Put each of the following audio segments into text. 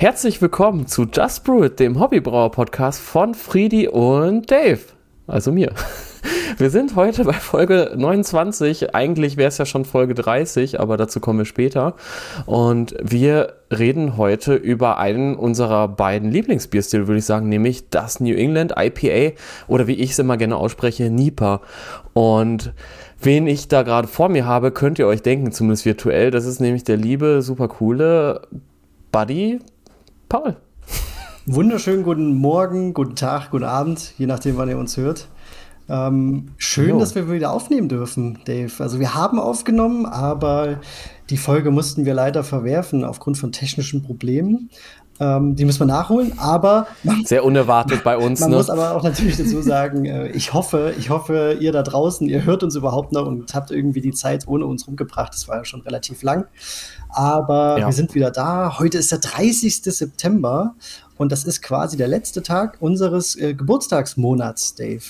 Herzlich willkommen zu Just Brew It, dem Hobbybrauer-Podcast von Friedi und Dave. Also mir. Wir sind heute bei Folge 29. Eigentlich wäre es ja schon Folge 30, aber dazu kommen wir später. Und wir reden heute über einen unserer beiden Lieblingsbierstile, würde ich sagen, nämlich das New England IPA oder wie ich es immer gerne ausspreche, NIPA. Und wen ich da gerade vor mir habe, könnt ihr euch denken, zumindest virtuell. Das ist nämlich der liebe, super coole Buddy Paul. Wunderschönen guten Morgen, guten Tag, guten Abend, je nachdem, wann ihr uns hört. Ähm, schön, jo. dass wir wieder aufnehmen dürfen, Dave. Also wir haben aufgenommen, aber die Folge mussten wir leider verwerfen aufgrund von technischen Problemen. Ähm, die müssen wir nachholen, aber man, sehr unerwartet bei uns. Man ne? muss aber auch natürlich dazu sagen, äh, ich hoffe, ich hoffe, ihr da draußen, ihr hört uns überhaupt noch und habt irgendwie die Zeit ohne uns rumgebracht. Das war ja schon relativ lang. Aber ja. wir sind wieder da. Heute ist der 30. September und das ist quasi der letzte Tag unseres äh, Geburtstagsmonats, Dave.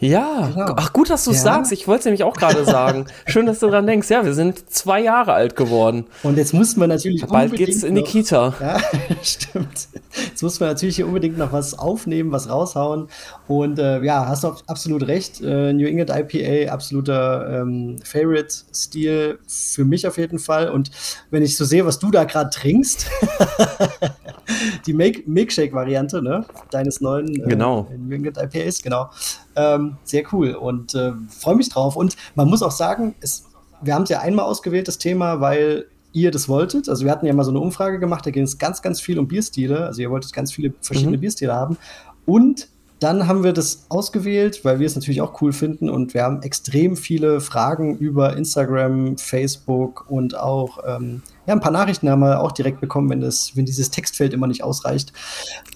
Ja, genau. ach gut, dass du es ja. sagst. Ich wollte es nämlich auch gerade sagen. Schön, dass du dran denkst. Ja, wir sind zwei Jahre alt geworden. Und jetzt muss man natürlich. Bald geht's in die Kita. Ja, stimmt. Jetzt muss man natürlich hier unbedingt noch was aufnehmen, was raushauen. Und äh, ja, hast du absolut recht. Äh, New England IPA, absoluter ähm, Favorite-Stil für mich auf jeden Fall. Und wenn ich so sehe, was du da gerade trinkst, die Milkshake-Variante, ne? Deines neuen äh, genau. New England IPAs, genau. Ähm, sehr cool und äh, freue mich drauf. Und man muss auch sagen, es, wir haben es ja einmal ausgewählt, das Thema, weil ihr das wolltet. Also wir hatten ja mal so eine Umfrage gemacht, da ging es ganz, ganz viel um Bierstile. Also ihr wolltet ganz viele verschiedene mhm. Bierstile haben. Und dann haben wir das ausgewählt, weil wir es natürlich auch cool finden und wir haben extrem viele Fragen über Instagram, Facebook und auch ähm, ja, ein paar Nachrichten haben wir auch direkt bekommen, wenn, das, wenn dieses Textfeld immer nicht ausreicht.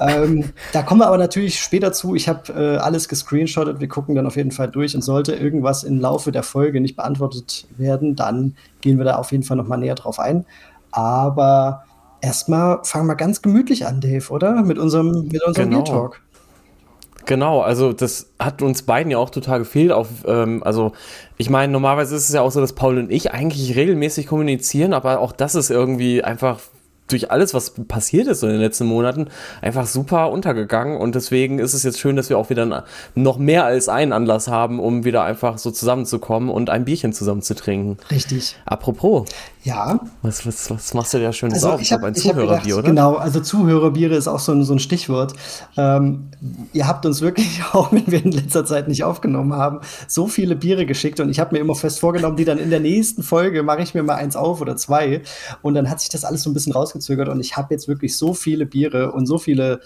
Ähm, da kommen wir aber natürlich später zu. Ich habe äh, alles gescreenshottet. Wir gucken dann auf jeden Fall durch und sollte irgendwas im Laufe der Folge nicht beantwortet werden, dann gehen wir da auf jeden Fall noch mal näher drauf ein. Aber erstmal fangen wir ganz gemütlich an, Dave, oder? Mit unserem, mit unserem genau. Talk. Genau, also das hat uns beiden ja auch total gefehlt. Auf, ähm, also ich meine, normalerweise ist es ja auch so, dass Paul und ich eigentlich regelmäßig kommunizieren, aber auch das ist irgendwie einfach durch alles, was passiert ist in den letzten Monaten, einfach super untergegangen. Und deswegen ist es jetzt schön, dass wir auch wieder noch mehr als einen Anlass haben, um wieder einfach so zusammenzukommen und ein Bierchen zusammen zu trinken. Richtig. Apropos. Ja. Was, was, was machst du da schön also auf? Ich habe ein Zuhörerbier, oder? Genau, also Zuhörerbiere ist auch so ein, so ein Stichwort. Ähm, ihr habt uns wirklich, auch wenn wir in letzter Zeit nicht aufgenommen haben, so viele Biere geschickt und ich habe mir immer fest vorgenommen, die dann in der nächsten Folge mache ich mir mal eins auf oder zwei. Und dann hat sich das alles so ein bisschen rausgezögert und ich habe jetzt wirklich so viele Biere und so viele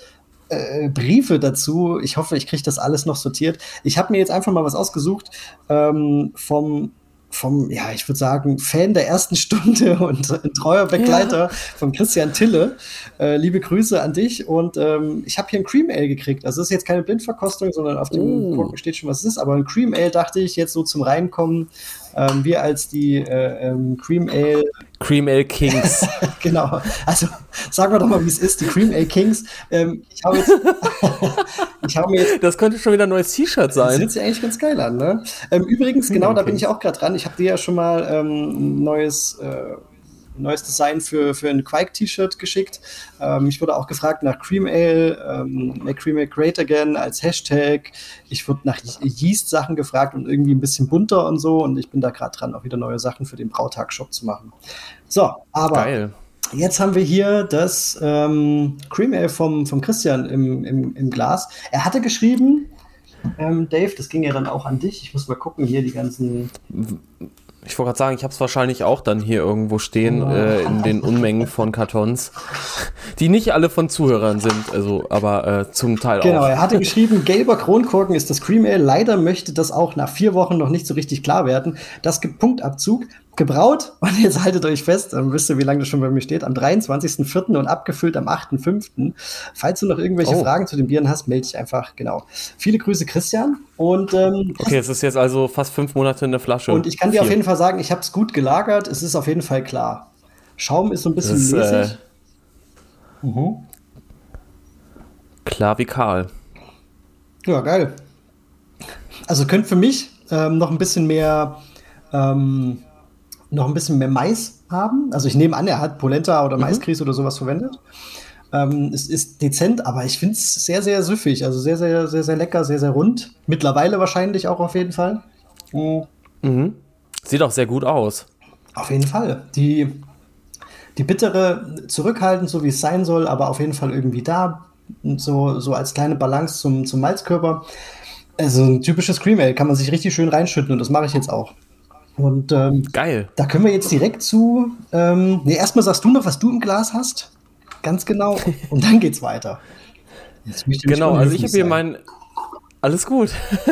äh, Briefe dazu. Ich hoffe, ich kriege das alles noch sortiert. Ich habe mir jetzt einfach mal was ausgesucht ähm, vom vom, ja, ich würde sagen, Fan der ersten Stunde und ein treuer Begleiter ja. von Christian Tille. Äh, liebe Grüße an dich. Und ähm, ich habe hier ein Cream Ale gekriegt. Also es ist jetzt keine Blindverkostung, sondern auf dem oh. steht schon, was es ist. Aber ein Cream Ale dachte ich jetzt so zum Reinkommen ähm, wir als die äh, ähm, Cream Ale. Cream Ale Kings. genau. Also sagen wir doch mal, wie es ist. Die Cream Ale Kings. Ähm, ich habe jetzt, ich habe jetzt. Das könnte schon wieder ein neues T-Shirt sein. Das hört sich eigentlich ganz geil an, ne? Ähm, übrigens, genau, da bin ich auch gerade dran. Ich habe dir ja schon mal ähm, ein neues. Äh, neues Design für, für ein Quake-T-Shirt geschickt. Ähm, ich wurde auch gefragt nach Cream Ale, ähm, Make Cream Ale Great Again als Hashtag. Ich wurde nach Yeast-Sachen gefragt und irgendwie ein bisschen bunter und so. Und ich bin da gerade dran, auch wieder neue Sachen für den Brautag-Shop zu machen. So, aber Geil. Jetzt haben wir hier das ähm, Cream Ale vom, vom Christian im, im, im Glas. Er hatte geschrieben, ähm, Dave, das ging ja dann auch an dich. Ich muss mal gucken, hier die ganzen. Ich wollte gerade sagen, ich habe es wahrscheinlich auch dann hier irgendwo stehen, äh, in den Unmengen von Kartons, die nicht alle von Zuhörern sind, also aber äh, zum Teil genau, auch. Genau, er hatte geschrieben, gelber Kronkorken ist das Cream Ale. Leider möchte das auch nach vier Wochen noch nicht so richtig klar werden. Das gibt Punktabzug gebraut und jetzt haltet euch fest, dann wisst ihr, wie lange das schon bei mir steht, am 23.04. und abgefüllt am 8.05. Falls du noch irgendwelche oh. Fragen zu den Bieren hast, melde dich einfach, genau. Viele Grüße, Christian. Und, ähm, okay, es ist jetzt also fast fünf Monate in der Flasche. Und ich kann dir Vier. auf jeden Fall sagen, ich habe es gut gelagert, es ist auf jeden Fall klar. Schaum ist so ein bisschen das, mäßig. Äh, mhm. Klar wie Karl. Ja, geil. Also könnte für mich ähm, noch ein bisschen mehr ähm, noch ein bisschen mehr Mais haben. Also ich nehme an, er hat Polenta oder mhm. Maisgrieß oder sowas verwendet. Ähm, es ist dezent, aber ich finde es sehr, sehr süffig. Also sehr, sehr, sehr, sehr lecker, sehr, sehr rund. Mittlerweile wahrscheinlich auch auf jeden Fall. Mhm. Mhm. Sieht auch sehr gut aus. Auf jeden Fall. Die, die bittere zurückhaltend, so wie es sein soll, aber auf jeden Fall irgendwie da. So, so als kleine Balance zum, zum Malzkörper. Also ein typisches Cream Ale kann man sich richtig schön reinschütten und das mache ich jetzt auch. Und ähm, geil. Da können wir jetzt direkt zu. Ähm, nee, erstmal sagst du noch, was du im Glas hast. Ganz genau. Und dann geht's weiter. genau, also ich habe hier mein. Alles gut.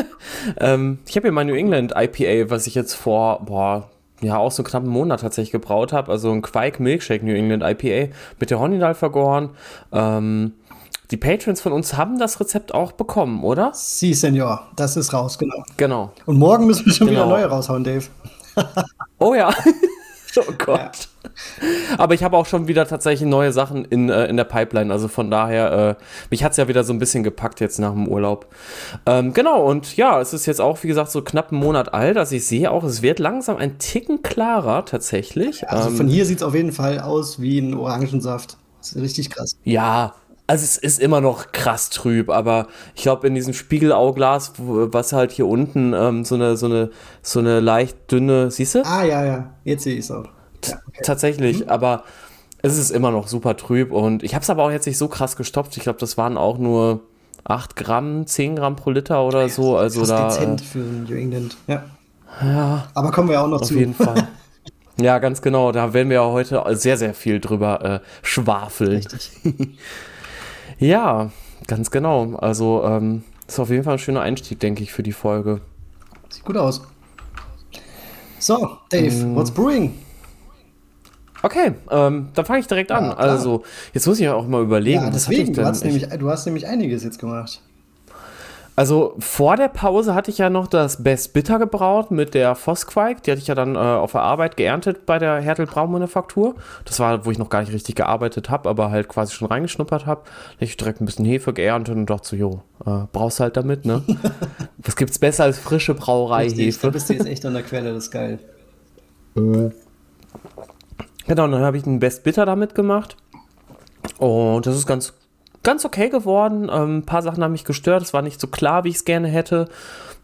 ähm, ich habe hier mein New England IPA, was ich jetzt vor, boah, ja, auch so knapp einen Monat tatsächlich gebraut habe. Also ein Quake Milkshake New England IPA mit der Honeydahl vergoren. Ähm, die Patrons von uns haben das Rezept auch bekommen, oder? Sie, Senor. Das ist raus, genau. Genau. Und morgen müssen wir schon genau. wieder neue raushauen, Dave. oh ja. oh Gott. Ja. Aber ich habe auch schon wieder tatsächlich neue Sachen in, äh, in der Pipeline. Also von daher, äh, mich hat es ja wieder so ein bisschen gepackt jetzt nach dem Urlaub. Ähm, genau, und ja, es ist jetzt auch, wie gesagt, so knapp einen Monat alt. Also ich sehe auch, es wird langsam ein Ticken klarer tatsächlich. Also ähm, von hier sieht es auf jeden Fall aus wie ein Orangensaft. Das ist richtig krass. Ja, also es ist immer noch krass trüb, aber ich glaube in diesem Spiegelauglas, was halt hier unten ähm, so eine so eine so eine leicht dünne, siehst du? Ah ja ja, jetzt sehe ich es auch. Ja, okay. Tatsächlich, mhm. aber es ist immer noch super trüb und ich habe es aber auch jetzt nicht so krass gestopft. Ich glaube, das waren auch nur 8 Gramm, 10 Gramm pro Liter oder so. Also da. Dezent für New England. Ja. Ja. Aber kommen wir auch noch auf zu. Auf jeden Fall. Ja, ganz genau. Da werden wir ja heute sehr, sehr viel drüber äh, schwafeln. Richtig. Ja, ganz genau. Also ähm, ist auf jeden Fall ein schöner Einstieg, denke ich, für die Folge. Sieht gut aus. So, Dave, mm. what's brewing? Okay, ähm, dann fange ich direkt an. Ja, also, jetzt muss ich ja auch mal überlegen. Ja, deswegen, du hast, nämlich, du hast nämlich einiges jetzt gemacht. Also vor der Pause hatte ich ja noch das Best Bitter gebraut mit der Vossquike. Die hatte ich ja dann äh, auf der Arbeit geerntet bei der Hertel Braumanufaktur. Das war, wo ich noch gar nicht richtig gearbeitet habe, aber halt quasi schon reingeschnuppert habe. Ich direkt ein bisschen Hefe geerntet und dachte so, jo, äh, brauchst halt damit, ne? Was gibt's besser als frische Brauereihefe? Da bist du jetzt echt an der Quelle, das ist geil. Genau, dann habe ich einen Best Bitter damit gemacht. Und das ist ganz ganz okay geworden. Ähm, ein paar Sachen haben mich gestört. Es war nicht so klar, wie ich es gerne hätte.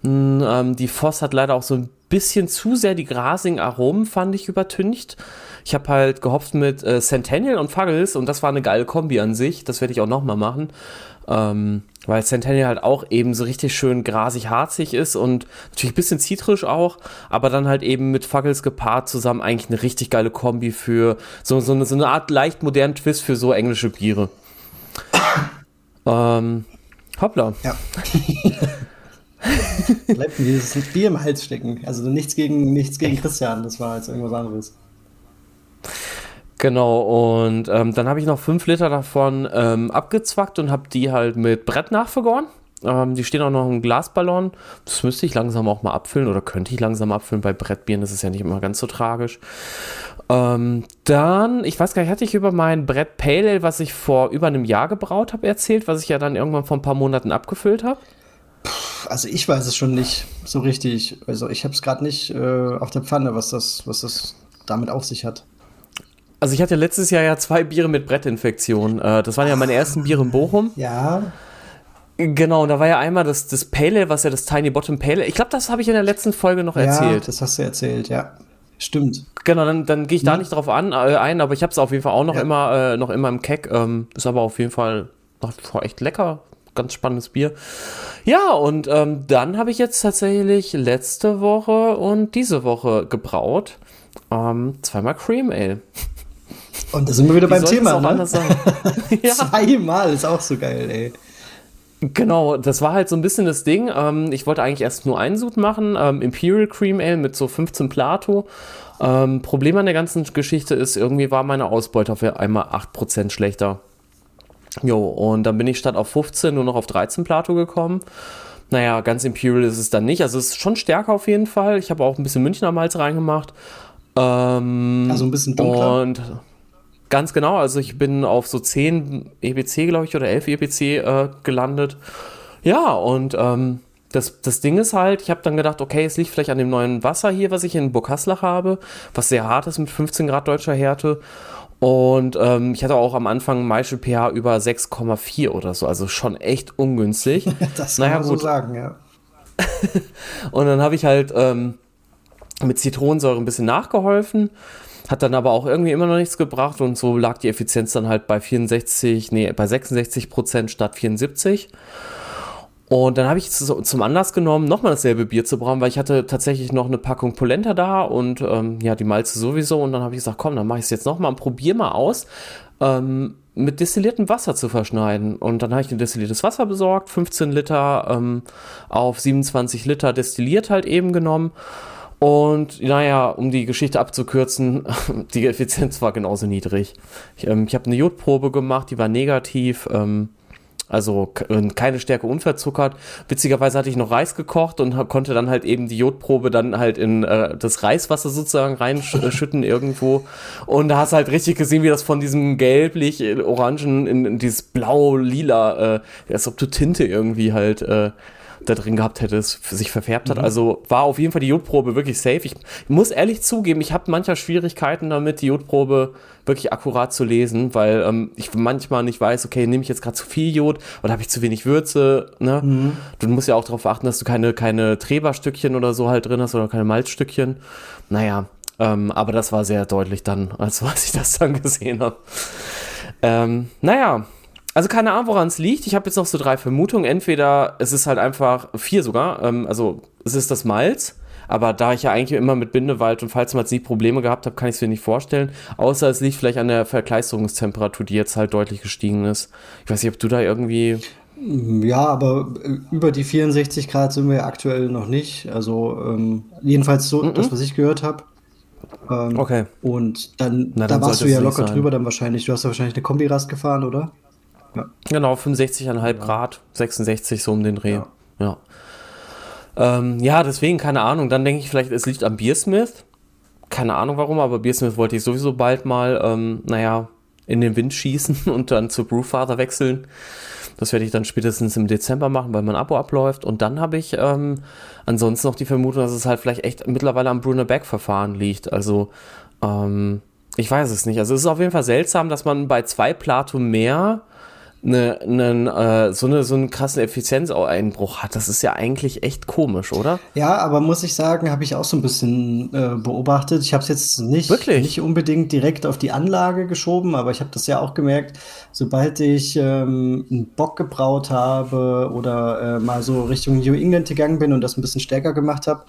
Hm, ähm, die Voss hat leider auch so ein bisschen zu sehr die grasigen Aromen, fand ich, übertüncht. Ich habe halt gehopft mit äh, Centennial und Fuggles und das war eine geile Kombi an sich. Das werde ich auch nochmal machen. Ähm, weil Centennial halt auch eben so richtig schön grasig-harzig ist und natürlich ein bisschen zitrisch auch, aber dann halt eben mit Fuggles gepaart zusammen eigentlich eine richtig geile Kombi für so, so, eine, so eine Art leicht modernen Twist für so englische Biere. ähm, hoppla. Ja. Bleibt mir dieses Bier im Hals stecken. Also nichts gegen, nichts gegen Christian, das war jetzt irgendwas anderes. Genau, und ähm, dann habe ich noch fünf Liter davon ähm, abgezwackt und habe die halt mit Brett nachvergoren. Ähm, die stehen auch noch im Glasballon. Das müsste ich langsam auch mal abfüllen oder könnte ich langsam abfüllen. Bei Brettbieren ist es ja nicht immer ganz so tragisch. Ähm, dann, ich weiß gar nicht, hatte ich über mein Brett Pale Ale, was ich vor über einem Jahr gebraut habe, erzählt, was ich ja dann irgendwann vor ein paar Monaten abgefüllt habe? Also ich weiß es schon nicht so richtig. Also ich habe es gerade nicht äh, auf der Pfanne, was das, was das damit auf sich hat. Also ich hatte letztes Jahr ja zwei Biere mit Brettinfektion. Äh, das waren ja meine ersten Biere in Bochum. Ja. Genau, und da war ja einmal das, das Pale, was ja das Tiny Bottom Pale. Ich glaube, das habe ich in der letzten Folge noch erzählt. Ja, das hast du erzählt, ja. Stimmt. Genau, dann, dann gehe ich da hm. nicht drauf an, äh, ein, aber ich habe es auf jeden Fall auch noch ja. immer äh, noch immer im Keck. Ähm, ist aber auf jeden Fall noch echt lecker. Ganz spannendes Bier. Ja, und ähm, dann habe ich jetzt tatsächlich letzte Woche und diese Woche gebraut. Ähm, zweimal Cream Ale. Und da sind wir wieder Wie beim Thema, ne? ja. Zweimal ist auch so geil, ey. Genau, das war halt so ein bisschen das Ding. Ähm, ich wollte eigentlich erst nur einen Sud machen, ähm, Imperial Cream Ale mit so 15 Plato. Ähm, Problem an der ganzen Geschichte ist, irgendwie war meine Ausbeute auf einmal 8% schlechter. Jo, und dann bin ich statt auf 15 nur noch auf 13 Plato gekommen. Naja, ganz Imperial ist es dann nicht. Also es ist schon stärker auf jeden Fall. Ich habe auch ein bisschen Münchner Malz reingemacht. Ähm, also ein bisschen dunkler. Und Ganz genau, also ich bin auf so 10 EBC, glaube ich, oder 11 EBC äh, gelandet. Ja, und ähm, das, das Ding ist halt, ich habe dann gedacht, okay, es liegt vielleicht an dem neuen Wasser hier, was ich in Burghaslach habe, was sehr hart ist mit 15 Grad deutscher Härte. Und ähm, ich hatte auch am Anfang Maischel pH über 6,4 oder so, also schon echt ungünstig. das kann naja, man gut. so sagen, ja. und dann habe ich halt ähm, mit Zitronensäure ein bisschen nachgeholfen, hat dann aber auch irgendwie immer noch nichts gebracht und so lag die Effizienz dann halt bei 64, nee, bei 66 Prozent statt 74. Und dann habe ich zum Anlass genommen, nochmal dasselbe Bier zu brauen, weil ich hatte tatsächlich noch eine Packung Polenta da und ähm, ja, die Malze sowieso. Und dann habe ich gesagt, komm, dann mache ich es jetzt nochmal und probiere mal aus, ähm, mit destilliertem Wasser zu verschneiden. Und dann habe ich ein destilliertes Wasser besorgt, 15 Liter ähm, auf 27 Liter destilliert halt eben genommen. Und naja, um die Geschichte abzukürzen, die Effizienz war genauso niedrig. Ich, ähm, ich habe eine Jodprobe gemacht, die war negativ. Ähm, also keine Stärke unverzuckert. Witzigerweise hatte ich noch Reis gekocht und konnte dann halt eben die Jodprobe dann halt in äh, das Reiswasser sozusagen reinschütten irgendwo. Und da hast du halt richtig gesehen, wie das von diesem gelblich-orangen in, in, dieses blau-lila, äh, als ob du Tinte irgendwie halt äh, da drin gehabt hätte, es sich verfärbt hat. Mhm. Also war auf jeden Fall die Jodprobe wirklich safe. Ich muss ehrlich zugeben, ich habe manchmal Schwierigkeiten damit, die Jodprobe wirklich akkurat zu lesen, weil ähm, ich manchmal nicht weiß, okay, nehme ich jetzt gerade zu viel Jod oder habe ich zu wenig Würze. Ne? Mhm. Du musst ja auch darauf achten, dass du keine, keine Treberstückchen oder so halt drin hast oder keine Malzstückchen. Naja, ähm, aber das war sehr deutlich dann, als was ich das dann gesehen habe. Ähm, naja, also keine Ahnung, woran es liegt. Ich habe jetzt noch so drei Vermutungen. Entweder es ist halt einfach vier sogar. Ähm, also es ist das Malz. Aber da ich ja eigentlich immer mit Bindewald und Falzmalz nie Probleme gehabt habe, kann ich es mir nicht vorstellen. Außer es liegt vielleicht an der Verkleisterungstemperatur, die jetzt halt deutlich gestiegen ist. Ich weiß nicht, ob du da irgendwie. Ja, aber äh, über die 64 Grad sind wir aktuell noch nicht. Also ähm, jedenfalls so, mm -mm. das, was ich gehört habe. Ähm, okay. Und dann, Na, dann da warst du ja locker drüber dann wahrscheinlich. Du hast ja wahrscheinlich eine Kombirast gefahren, oder? Ja. Genau, 65,5 ja. Grad, 66 so um den Dreh. Ja. Ja. Ähm, ja, deswegen, keine Ahnung. Dann denke ich vielleicht, es liegt am Beersmith. Keine Ahnung warum, aber Beersmith wollte ich sowieso bald mal, ähm, naja, in den Wind schießen und dann zu Brewfather wechseln. Das werde ich dann spätestens im Dezember machen, weil mein Abo abläuft. Und dann habe ich ähm, ansonsten noch die Vermutung, dass es halt vielleicht echt mittlerweile am Bruner Back-Verfahren liegt. Also, ähm, ich weiß es nicht. Also es ist auf jeden Fall seltsam, dass man bei zwei Plato mehr eine, eine, äh, so, eine, so einen krassen Effizienzeinbruch hat. Das ist ja eigentlich echt komisch, oder? Ja, aber muss ich sagen, habe ich auch so ein bisschen äh, beobachtet. Ich habe es jetzt nicht, nicht unbedingt direkt auf die Anlage geschoben, aber ich habe das ja auch gemerkt, sobald ich ähm, einen Bock gebraut habe oder äh, mal so Richtung New England gegangen bin und das ein bisschen stärker gemacht habe,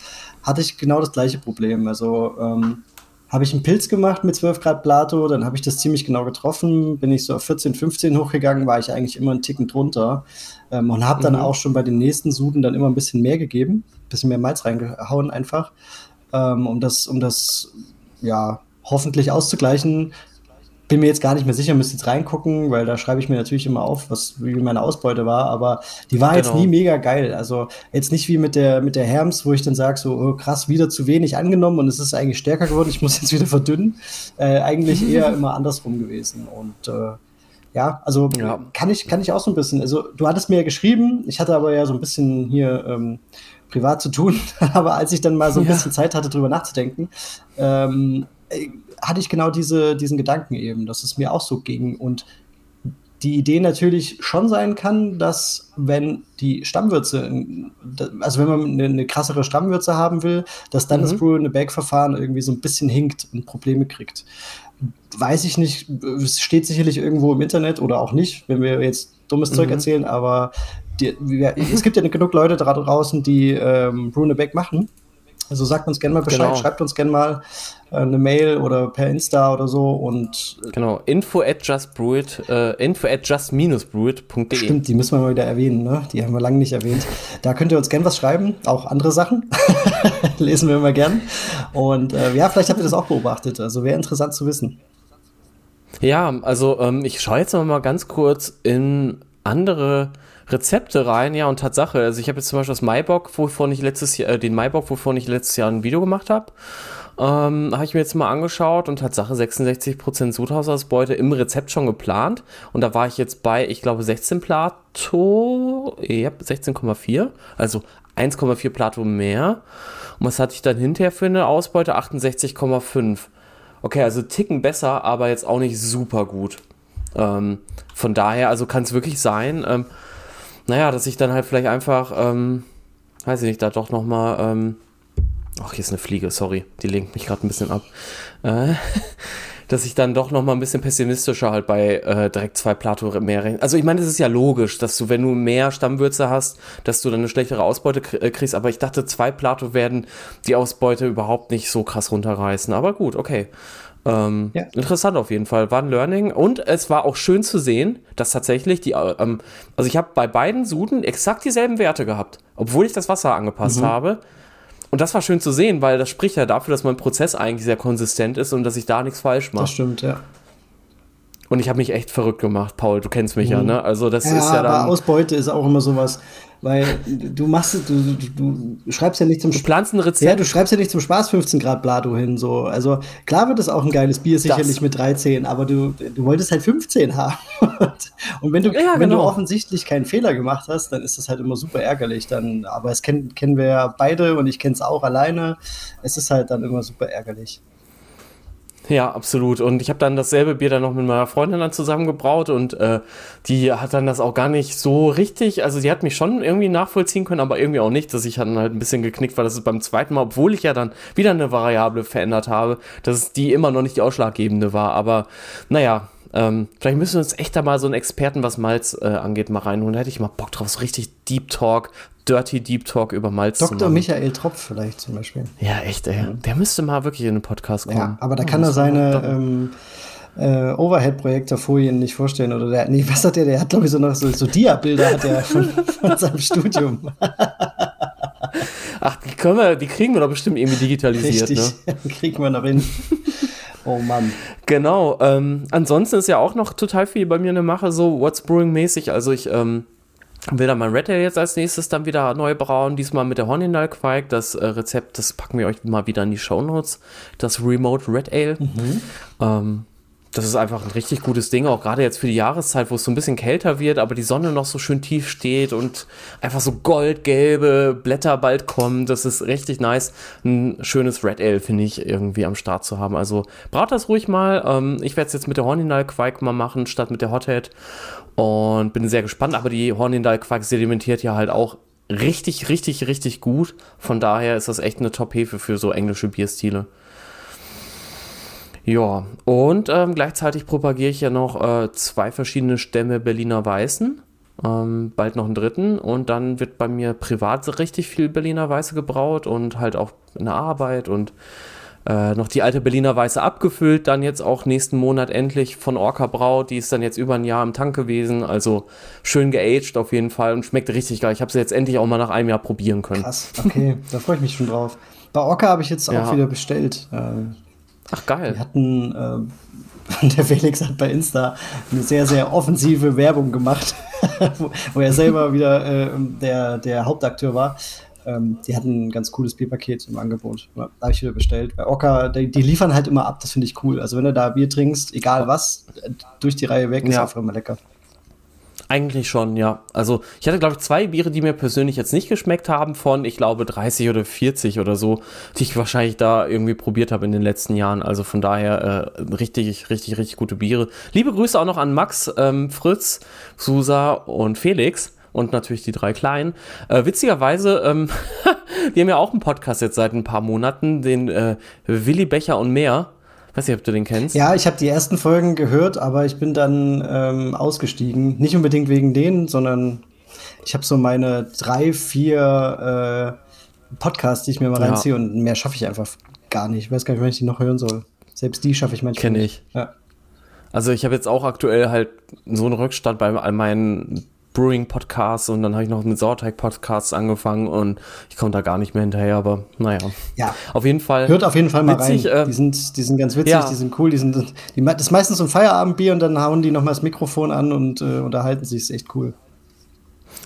hatte ich genau das gleiche Problem. Also ähm, habe ich einen Pilz gemacht mit 12 Grad Plato, dann habe ich das ziemlich genau getroffen, bin ich so auf 14, 15 hochgegangen, war ich eigentlich immer einen Ticken drunter ähm, und habe dann mhm. auch schon bei den nächsten Suden dann immer ein bisschen mehr gegeben, ein bisschen mehr Malz reingehauen einfach, ähm, um das, um das ja hoffentlich auszugleichen bin mir jetzt gar nicht mehr sicher, müsste jetzt reingucken, weil da schreibe ich mir natürlich immer auf, was wie meine Ausbeute war, aber die war genau. jetzt nie mega geil. Also jetzt nicht wie mit der mit der Herms, wo ich dann sage, so oh, krass, wieder zu wenig angenommen und es ist eigentlich stärker geworden, ich muss jetzt wieder verdünnen. Äh, eigentlich eher immer andersrum gewesen. Und äh, ja, also ja. kann ich kann ich auch so ein bisschen. Also du hattest mir ja geschrieben, ich hatte aber ja so ein bisschen hier ähm, privat zu tun, aber als ich dann mal so ein ja. bisschen Zeit hatte, drüber nachzudenken, ähm, hatte ich genau diese, diesen Gedanken eben, dass es mir auch so ging. Und die Idee natürlich schon sein kann, dass wenn die Stammwürze, also wenn man eine, eine krassere Stammwürze haben will, dass dann mhm. das Brew-in-a-Bag-Verfahren irgendwie so ein bisschen hinkt und Probleme kriegt. Weiß ich nicht, es steht sicherlich irgendwo im Internet oder auch nicht, wenn wir jetzt dummes mhm. Zeug erzählen, aber die, wir, es gibt ja genug Leute da draußen, die ähm, Brew-in-a-Bag machen also sagt uns gerne mal Bescheid, genau. schreibt uns gerne mal äh, eine Mail oder per Insta oder so und äh, genau info at justbrewit äh, info at just-brewit.de Stimmt, die müssen wir mal wieder erwähnen, ne? Die haben wir lange nicht erwähnt. Da könnt ihr uns gerne was schreiben, auch andere Sachen lesen wir immer gern. Und äh, ja, vielleicht habt ihr das auch beobachtet. Also wäre interessant zu wissen. Ja, also ähm, ich schaue jetzt noch mal ganz kurz in andere Rezepte rein, ja, und Tatsache. Also ich habe jetzt zum Beispiel das Maibock, wovon ich letztes Jahr, äh, den Maibock, wovon ich letztes Jahr ein Video gemacht habe. Ähm, habe ich mir jetzt mal angeschaut und Tatsache 66% Sudhausausbeute im Rezept schon geplant. Und da war ich jetzt bei, ich glaube, 16 Plato, ja, 16,4, also 1,4 Plato mehr. Und was hatte ich dann hinterher für eine Ausbeute? 68,5. okay, also Ticken besser, aber jetzt auch nicht super gut. Ähm, von daher, also kann es wirklich sein, ähm, naja, dass ich dann halt vielleicht einfach, ähm, weiß ich nicht, da doch nochmal, ähm, ach, hier ist eine Fliege, sorry, die lenkt mich gerade ein bisschen ab. Äh, dass ich dann doch noch mal ein bisschen pessimistischer halt bei äh, direkt zwei Plato mehr rechne. Also ich meine, es ist ja logisch, dass du, wenn du mehr Stammwürze hast, dass du dann eine schlechtere Ausbeute äh, kriegst. Aber ich dachte, zwei Plato werden die Ausbeute überhaupt nicht so krass runterreißen. Aber gut, okay. Ähm, ja. Interessant auf jeden Fall, war ein Learning und es war auch schön zu sehen, dass tatsächlich die, äh, ähm, also ich habe bei beiden Suden exakt dieselben Werte gehabt, obwohl ich das Wasser angepasst mhm. habe. Und das war schön zu sehen, weil das spricht ja dafür, dass mein Prozess eigentlich sehr konsistent ist und dass ich da nichts falsch mache. Das stimmt, ja. Und ich habe mich echt verrückt gemacht, Paul. Du kennst mich mhm. ja, ne? Also das ja, ist ja dann. Aber Ausbeute ist auch immer sowas, weil du machst, du, du, du schreibst ja nicht zum Spaß. Du planst ein Rezept. Ja, du schreibst ja nicht zum Spaß 15 Grad Blado hin, so. Also klar wird es auch ein geiles Bier sicherlich das. mit 13, aber du, du wolltest halt 15 haben. Und wenn du, ja, wenn genau. du offensichtlich keinen Fehler gemacht hast, dann ist das halt immer super ärgerlich. Dann, aber es kennen, kennen wir ja beide und ich kenne es auch alleine. Es ist halt dann immer super ärgerlich. Ja, absolut. Und ich habe dann dasselbe Bier dann noch mit meiner Freundin dann zusammengebraut und äh, die hat dann das auch gar nicht so richtig, also sie hat mich schon irgendwie nachvollziehen können, aber irgendwie auch nicht, dass ich dann halt ein bisschen geknickt war, dass es beim zweiten Mal, obwohl ich ja dann wieder eine Variable verändert habe, dass die immer noch nicht die ausschlaggebende war. Aber naja, ähm, vielleicht müssen wir uns echt da mal so einen Experten, was Malz äh, angeht, mal reinholen. Da hätte ich mal Bock drauf, so richtig Deep Talk, Dirty Deep Talk über Malz Dr. zu machen. Michael Tropf vielleicht zum Beispiel. Ja, echt, ey. Der müsste mal wirklich in den Podcast kommen. Ja, aber da kann er seine ähm, äh, Overhead-Projektorfolien nicht vorstellen. Oder der, nee, was hat der? Der hat, glaube ich, so noch so, so Dia-Bilder hat er von, von seinem Studium. Ach, die, können wir, die kriegen wir doch bestimmt irgendwie digitalisiert. Richtig, ne? kriegen wir noch hin. Oh Mann. Genau. Ähm, ansonsten ist ja auch noch total viel bei mir eine Mache, so What's Brewing-mäßig. Also ich ähm, will dann mein Red Ale jetzt als nächstes dann wieder neu brauen. Diesmal mit der Hornindal Quark. Das äh, Rezept, das packen wir euch mal wieder in die Show Notes. Das Remote Red Ale. Mhm. Ähm, das ist einfach ein richtig gutes Ding, auch gerade jetzt für die Jahreszeit, wo es so ein bisschen kälter wird, aber die Sonne noch so schön tief steht und einfach so goldgelbe Blätter bald kommen. Das ist richtig nice. Ein schönes Red Ale, finde ich, irgendwie am Start zu haben. Also braut das ruhig mal. Ähm, ich werde es jetzt mit der Hornindal Quark mal machen, statt mit der Hothead. Und bin sehr gespannt, aber die Hornindal Quark sedimentiert ja halt auch richtig, richtig, richtig gut. Von daher ist das echt eine Top-Hefe für so englische Bierstile. Ja, und ähm, gleichzeitig propagiere ich ja noch äh, zwei verschiedene Stämme Berliner Weißen. Ähm, bald noch einen dritten. Und dann wird bei mir privat richtig viel Berliner Weiße gebraut und halt auch in der Arbeit und äh, noch die alte Berliner Weiße abgefüllt. Dann jetzt auch nächsten Monat endlich von Orca Braut. Die ist dann jetzt über ein Jahr im Tank gewesen. Also schön geaged auf jeden Fall und schmeckt richtig geil. Ich habe sie jetzt endlich auch mal nach einem Jahr probieren können. Krass, okay, da freue ich mich schon drauf. Bei Orca habe ich jetzt ja. auch wieder bestellt. Äh, Ach geil. Wir hatten, äh, der Felix hat bei Insta eine sehr, sehr offensive Werbung gemacht, wo, wo, er selber wieder äh, der, der Hauptakteur war. Ähm, die hatten ein ganz cooles Bierpaket im Angebot. Da habe ich wieder bestellt. Bei Ocker, die, die, liefern halt immer ab, das finde ich cool. Also wenn du da Bier trinkst, egal was, durch die Reihe weg, ja. ist einfach immer lecker. Eigentlich schon, ja. Also ich hatte, glaube ich, zwei Biere, die mir persönlich jetzt nicht geschmeckt haben, von, ich glaube, 30 oder 40 oder so, die ich wahrscheinlich da irgendwie probiert habe in den letzten Jahren. Also von daher äh, richtig, richtig, richtig gute Biere. Liebe Grüße auch noch an Max, ähm, Fritz, Susa und Felix und natürlich die drei Kleinen. Äh, witzigerweise, ähm, die haben ja auch einen Podcast jetzt seit ein paar Monaten, den äh, Willi Becher und mehr. Weiß nicht, ob du den kennst. Ja, ich habe die ersten Folgen gehört, aber ich bin dann ähm, ausgestiegen. Nicht unbedingt wegen denen, sondern ich habe so meine drei, vier äh, Podcasts, die ich mir mal ja. reinziehe und mehr schaffe ich einfach gar nicht. Ich weiß gar nicht, wann ich die noch hören soll. Selbst die schaffe ich manchmal Kenn ich. Ja. Also ich habe jetzt auch aktuell halt so einen Rückstand bei all meinen Brewing-Podcasts und dann habe ich noch mit Sauerteig-Podcasts angefangen und ich komme da gar nicht mehr hinterher, aber naja. Ja. Auf jeden Fall. Hört auf jeden Fall mal witzig, rein. Äh, die, sind, die sind ganz witzig, ja. die sind cool, die sind, die, das ist meistens so ein Feierabendbier und dann hauen die nochmal das Mikrofon an und äh, unterhalten sich, ist echt cool.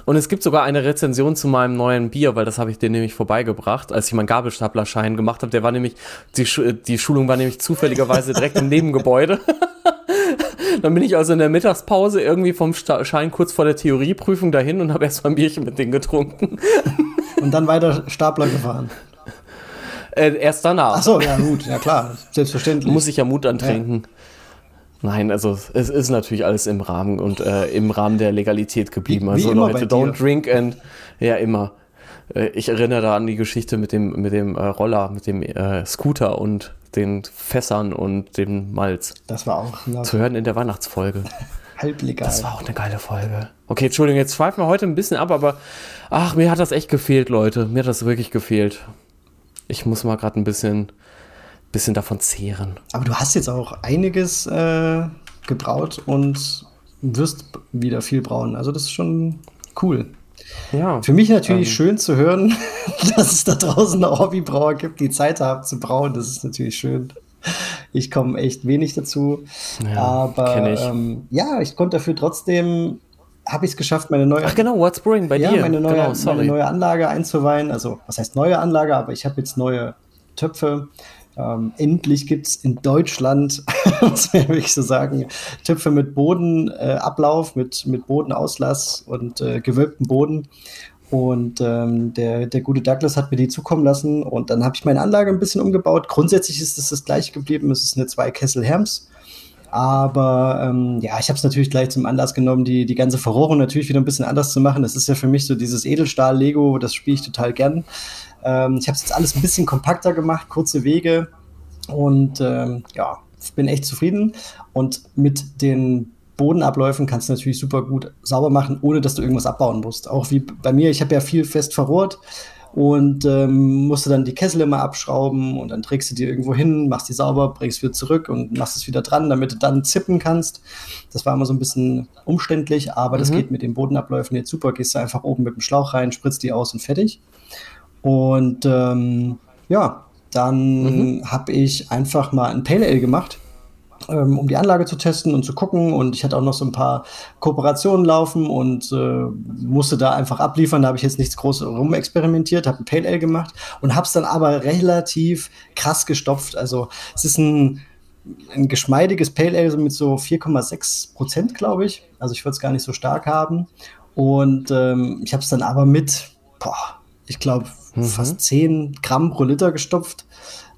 Und es gibt sogar eine Rezension zu meinem neuen Bier, weil das habe ich dir nämlich vorbeigebracht, als ich meinen Gabelstaplerschein gemacht habe. Der war nämlich, die, die Schulung war nämlich zufälligerweise direkt im Nebengebäude. Dann bin ich also in der Mittagspause irgendwie vom Schein kurz vor der Theorieprüfung dahin und habe erst mal ein Bierchen mit denen getrunken. Und dann weiter Stapler gefahren. Äh, erst danach. Ach so, ja gut, ja klar, selbstverständlich. Muss ich ja Mut antrinken. Ja. Nein, also es ist natürlich alles im Rahmen und äh, im Rahmen der Legalität geblieben. Wie, wie also Leute, don't drink and ja immer. Äh, ich erinnere da an die Geschichte mit dem mit dem äh, Roller, mit dem äh, Scooter und den Fässern und dem Malz. Das war auch na, zu hören in der Weihnachtsfolge. Halblegal. Das war auch eine geile Folge. Okay, Entschuldigung, jetzt schweifen wir heute ein bisschen ab, aber ach, mir hat das echt gefehlt, Leute. Mir hat das wirklich gefehlt. Ich muss mal gerade ein bisschen bisschen davon zehren. Aber du hast jetzt auch einiges äh, gebraut und wirst wieder viel brauen. Also das ist schon cool. Ja. Für mich natürlich ähm, schön zu hören, dass es da draußen noch Hobbybrauer gibt, die Zeit haben zu brauen. Das ist natürlich schön. Ich komme echt wenig dazu. Ja, aber ich. Ähm, ja, ich konnte dafür trotzdem, habe ich es geschafft, meine neue. Ach genau, What's Brewing bei ja, dir? Meine neue, genau, meine neue Anlage einzuweihen. Also, was heißt neue Anlage? Aber ich habe jetzt neue Töpfe ähm, endlich gibt es in Deutschland, ja wirklich so sagen, Töpfe mit Bodenablauf, äh, mit, mit Bodenauslass und äh, gewölbten Boden. Und ähm, der, der gute Douglas hat mir die zukommen lassen und dann habe ich meine Anlage ein bisschen umgebaut. Grundsätzlich ist es das gleiche geblieben. Es ist eine zwei Kessel Herms. Aber ähm, ja, ich habe es natürlich gleich zum Anlass genommen, die, die ganze Verrohrung natürlich wieder ein bisschen anders zu machen. Das ist ja für mich so dieses Edelstahl-Lego, das spiele ich total gern. Ähm, ich habe es jetzt alles ein bisschen kompakter gemacht, kurze Wege und ähm, ja, bin echt zufrieden. Und mit den Bodenabläufen kannst du natürlich super gut sauber machen, ohne dass du irgendwas abbauen musst. Auch wie bei mir, ich habe ja viel fest verrohrt und ähm, musste dann die Kessel immer abschrauben und dann trägst du die irgendwo hin, machst die sauber, bringst wieder zurück und machst es wieder dran, damit du dann zippen kannst. Das war immer so ein bisschen umständlich, aber mhm. das geht mit den Bodenabläufen jetzt super. Gehst du einfach oben mit dem Schlauch rein, spritzt die aus und fertig. Und ähm, ja, dann mhm. habe ich einfach mal ein Pale Ale gemacht, ähm, um die Anlage zu testen und zu gucken. Und ich hatte auch noch so ein paar Kooperationen laufen und äh, musste da einfach abliefern. Da habe ich jetzt nichts groß rumexperimentiert, habe ein Pale Ale gemacht und habe es dann aber relativ krass gestopft. Also es ist ein ein geschmeidiges Pale Ale mit so 4,6 Prozent, glaube ich. Also ich würde es gar nicht so stark haben. Und ähm, ich habe es dann aber mit, boah, ich glaube, mhm. fast 10 Gramm pro Liter gestopft.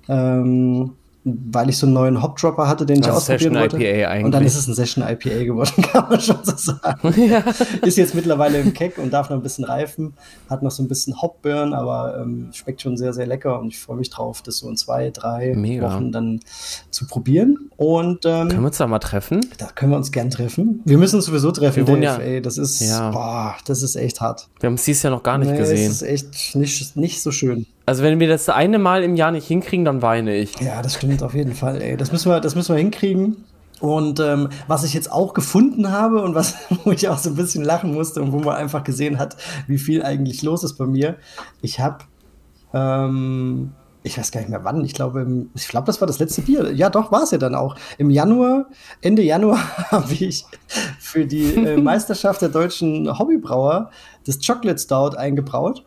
Ähm, weil ich so einen neuen Hopdropper hatte, den ich also ausprobieren wollte. IPA eigentlich. Und dann ist es ein Session IPA geworden, kann man schon so sagen. Ja. Ist jetzt mittlerweile im Keck und darf noch ein bisschen reifen, hat noch so ein bisschen Hopburn, aber ähm, schmeckt schon sehr, sehr lecker und ich freue mich drauf, das so in zwei, drei Mega. Wochen dann zu probieren. Und, ähm, können wir uns da mal treffen? Da können wir uns gern treffen. Wir müssen uns sowieso treffen, wir Dave, ja, ey, das ist, ja. boah, das ist echt hart. Wir haben es dieses Jahr noch gar nicht nee, gesehen. Das ist echt nicht, nicht so schön. Also wenn wir das eine Mal im Jahr nicht hinkriegen, dann weine ich. Ja, das stimmt auf jeden Fall. Ey. Das müssen wir, das müssen wir hinkriegen. Und ähm, was ich jetzt auch gefunden habe und was, wo ich auch so ein bisschen lachen musste und wo man einfach gesehen hat, wie viel eigentlich los ist bei mir. Ich habe, ähm, ich weiß gar nicht mehr wann, ich glaube, ich glaube, das war das letzte Bier. Ja, doch, war es ja dann auch. Im Januar, Ende Januar habe ich für die äh, Meisterschaft der deutschen Hobbybrauer das Chocolate Stout eingebraut.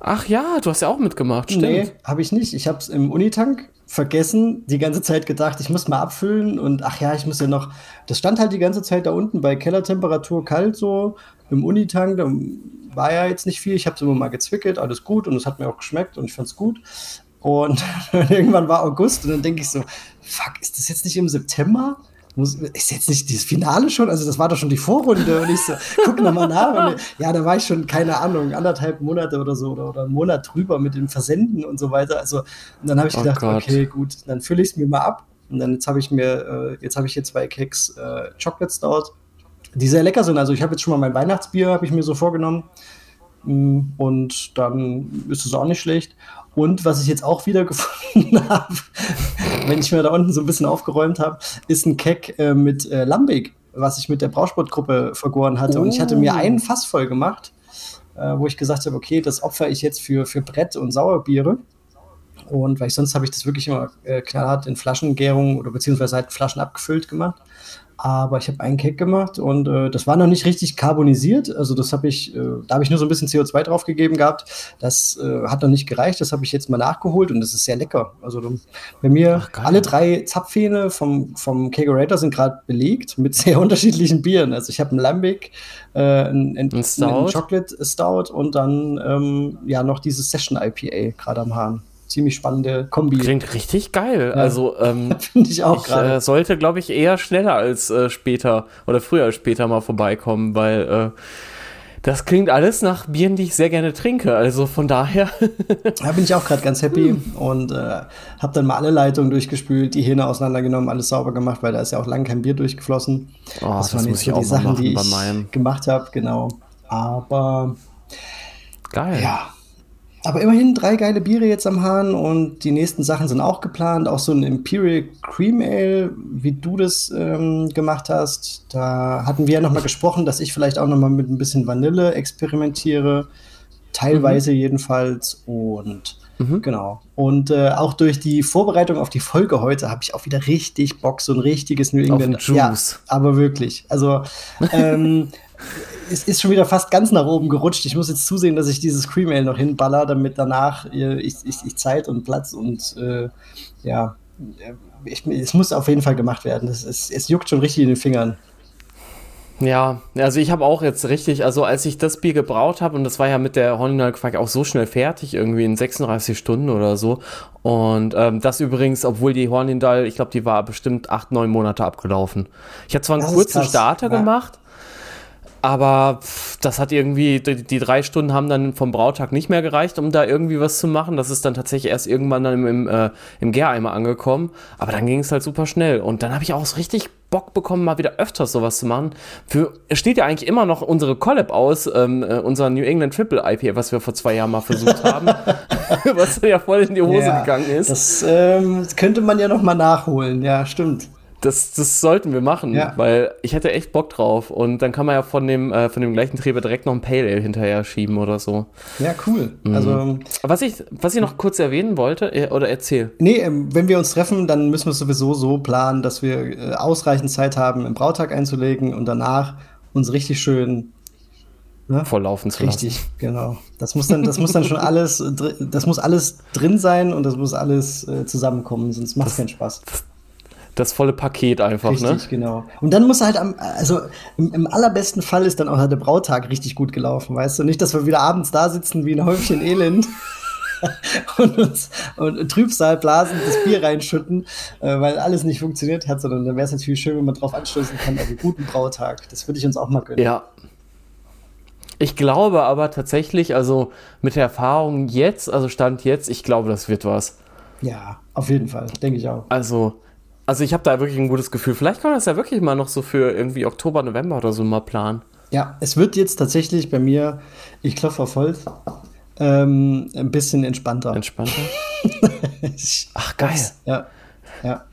Ach ja, du hast ja auch mitgemacht, stimmt. Nee, habe ich nicht. Ich habe es im Unitank vergessen, die ganze Zeit gedacht, ich muss mal abfüllen und ach ja, ich muss ja noch. Das stand halt die ganze Zeit da unten bei Kellertemperatur kalt so im Unitank. Da war ja jetzt nicht viel. Ich habe es immer mal gezwickelt, alles gut und es hat mir auch geschmeckt und ich fand es gut. Und irgendwann war August und dann denke ich so, fuck, ist das jetzt nicht im September? Muss, ist jetzt nicht dieses Finale schon? Also das war doch schon die Vorrunde und ich so, guck nochmal nach. Und, ja, da war ich schon, keine Ahnung, anderthalb Monate oder so oder, oder einen Monat drüber mit dem Versenden und so weiter. Also und dann habe ich oh gedacht, Gott. okay, gut, dann fülle ich es mir mal ab. Und dann jetzt habe ich mir, äh, jetzt habe ich hier zwei Keks äh, Chocolate Stout, die sehr lecker sind. Also ich habe jetzt schon mal mein Weihnachtsbier, habe ich mir so vorgenommen. Mm, und dann ist es auch nicht schlecht. Und was ich jetzt auch wieder gefunden habe, wenn ich mir da unten so ein bisschen aufgeräumt habe, ist ein Keck äh, mit äh, Lambic, was ich mit der Brausportgruppe vergoren hatte. Oh. Und ich hatte mir einen Fass voll gemacht, äh, wo ich gesagt habe, okay, das opfer ich jetzt für, für Brett und Sauerbiere. Und weil ich sonst habe ich das wirklich immer äh, knallhart in Flaschengärung oder beziehungsweise halt Flaschen abgefüllt gemacht. Aber ich habe einen Cake gemacht und äh, das war noch nicht richtig carbonisiert. Also das habe ich, äh, da habe ich nur so ein bisschen CO2 draufgegeben gehabt. Das äh, hat noch nicht gereicht. Das habe ich jetzt mal nachgeholt und das ist sehr lecker. Also bei mir Ach, alle drei Zapfhähne vom, vom Kegerator sind gerade belegt mit sehr unterschiedlichen Bieren. Also ich habe einen Lambic, äh, einen, einen, einen, Chocolate Stout und dann ähm, ja noch dieses Session IPA gerade am Hahn. Ziemlich spannende Kombi. Klingt richtig geil. Ja. Also ähm, finde ich auch ich, äh, sollte, glaube ich, eher schneller als äh, später oder früher als später mal vorbeikommen, weil äh, das klingt alles nach Bieren, die ich sehr gerne trinke. Also von daher. da bin ich auch gerade ganz happy und äh, habe dann mal alle Leitungen durchgespült, die Hähne auseinandergenommen, alles sauber gemacht, weil da ist ja auch lange kein Bier durchgeflossen. Oh, das, das waren jetzt so die Sachen, die ich gemacht habe, genau. Aber geil. Ja, aber immerhin drei geile Biere jetzt am Hahn und die nächsten Sachen sind auch geplant. Auch so ein Imperial Cream Ale, wie du das ähm, gemacht hast. Da hatten wir ja nochmal gesprochen, dass ich vielleicht auch nochmal mit ein bisschen Vanille experimentiere. Teilweise mhm. jedenfalls. Und mhm. genau. Und äh, auch durch die Vorbereitung auf die Folge heute habe ich auch wieder richtig Bock, so ein richtiges New England. Ja, aber wirklich. Also ähm, es ist schon wieder fast ganz nach oben gerutscht. Ich muss jetzt zusehen, dass ich dieses Cream Ale noch hinballer, damit danach äh, ich, ich, ich, Zeit und Platz und äh, ja, ich, es muss auf jeden Fall gemacht werden. Es, es, es juckt schon richtig in den Fingern. Ja, also ich habe auch jetzt richtig, also als ich das Bier gebraut habe, und das war ja mit der Hornindal Quark auch so schnell fertig, irgendwie in 36 Stunden oder so. Und ähm, das übrigens, obwohl die Hornindal, ich glaube, die war bestimmt acht, neun Monate abgelaufen. Ich habe zwar einen das kurzen Starter ja. gemacht, aber pff, das hat irgendwie, die, die, drei Stunden haben dann vom Brautag nicht mehr gereicht, um da irgendwie was zu machen. Das ist dann tatsächlich erst irgendwann dann im, im, äh, im Gäreimer angekommen. Aber dann ging es halt super schnell. Und dann habe ich auch so richtig Bock bekommen, mal wieder öfters sowas zu machen. Für steht ja eigentlich immer noch unsere Collab aus, ähm, äh, unser New England Triple IPA, was wir vor zwei Jahren mal versucht haben, was ja voll in die Hose ja, gegangen ist. Das ähm, könnte man ja noch mal nachholen. Ja, stimmt. Das, das sollten wir machen, ja. weil ich hätte echt Bock drauf. Und dann kann man ja von dem, äh, von dem gleichen Treber direkt noch ein Pale Ale hinterher schieben oder so. Ja, cool. Mhm. Also, was, ich, was ich noch kurz erwähnen wollte, äh, oder erzähl. Nee, ähm, wenn wir uns treffen, dann müssen wir es sowieso so planen, dass wir äh, ausreichend Zeit haben, im Brautag einzulegen und danach uns richtig schön ne? volllaufen zu lassen. Richtig, genau. Das muss dann, das muss dann schon alles, das muss alles drin sein und das muss alles äh, zusammenkommen, sonst macht es keinen Spaß. Das, das volle Paket einfach, richtig, ne? Richtig, genau. Und dann muss halt am, also im, im, allerbesten Fall ist dann auch der Brautag richtig gut gelaufen, weißt du? Nicht, dass wir wieder abends da sitzen wie ein Häufchen Elend. und uns und Trübsal blasen, das Bier reinschütten, äh, weil alles nicht funktioniert hat, sondern dann wäre es natürlich schön, wenn man drauf anstoßen kann, also guten Brautag. Das würde ich uns auch mal gönnen. Ja. Ich glaube aber tatsächlich, also mit der Erfahrung jetzt, also Stand jetzt, ich glaube, das wird was. Ja, auf jeden Fall, denke ich auch. Also, also ich habe da wirklich ein gutes Gefühl. Vielleicht kann man das ja wirklich mal noch so für irgendwie Oktober, November oder so mal planen. Ja, es wird jetzt tatsächlich bei mir, ich klopfe auf Holz, ähm, ein bisschen entspannter. Entspannter? Ach, geil. Ja, ja.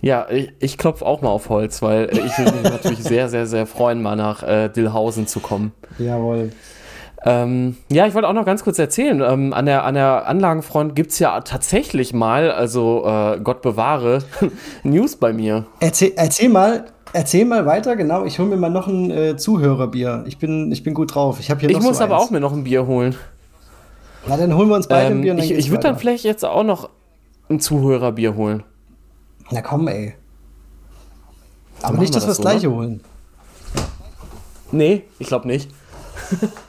Ja, ich, ich klopfe auch mal auf Holz, weil ich würde mich natürlich sehr, sehr, sehr freuen, mal nach äh, Dillhausen zu kommen. Jawohl. Ähm, ja, ich wollte auch noch ganz kurz erzählen, ähm, an, der, an der Anlagenfront gibt es ja tatsächlich mal, also äh, Gott bewahre, News bei mir. Erzähl, erzähl mal, Erzähl mal weiter, genau. Ich hole mir mal noch ein äh, Zuhörerbier. Ich bin, ich bin gut drauf. Ich, hier ich muss so aber auch mir noch ein Bier holen. Na, dann holen wir uns beide ähm, ein Bier. ich ich würde dann vielleicht jetzt auch noch ein Zuhörerbier holen. Na komm, ey. Aber nicht, dass wir das, das so, gleiche ne? holen. Nee, ich glaube nicht.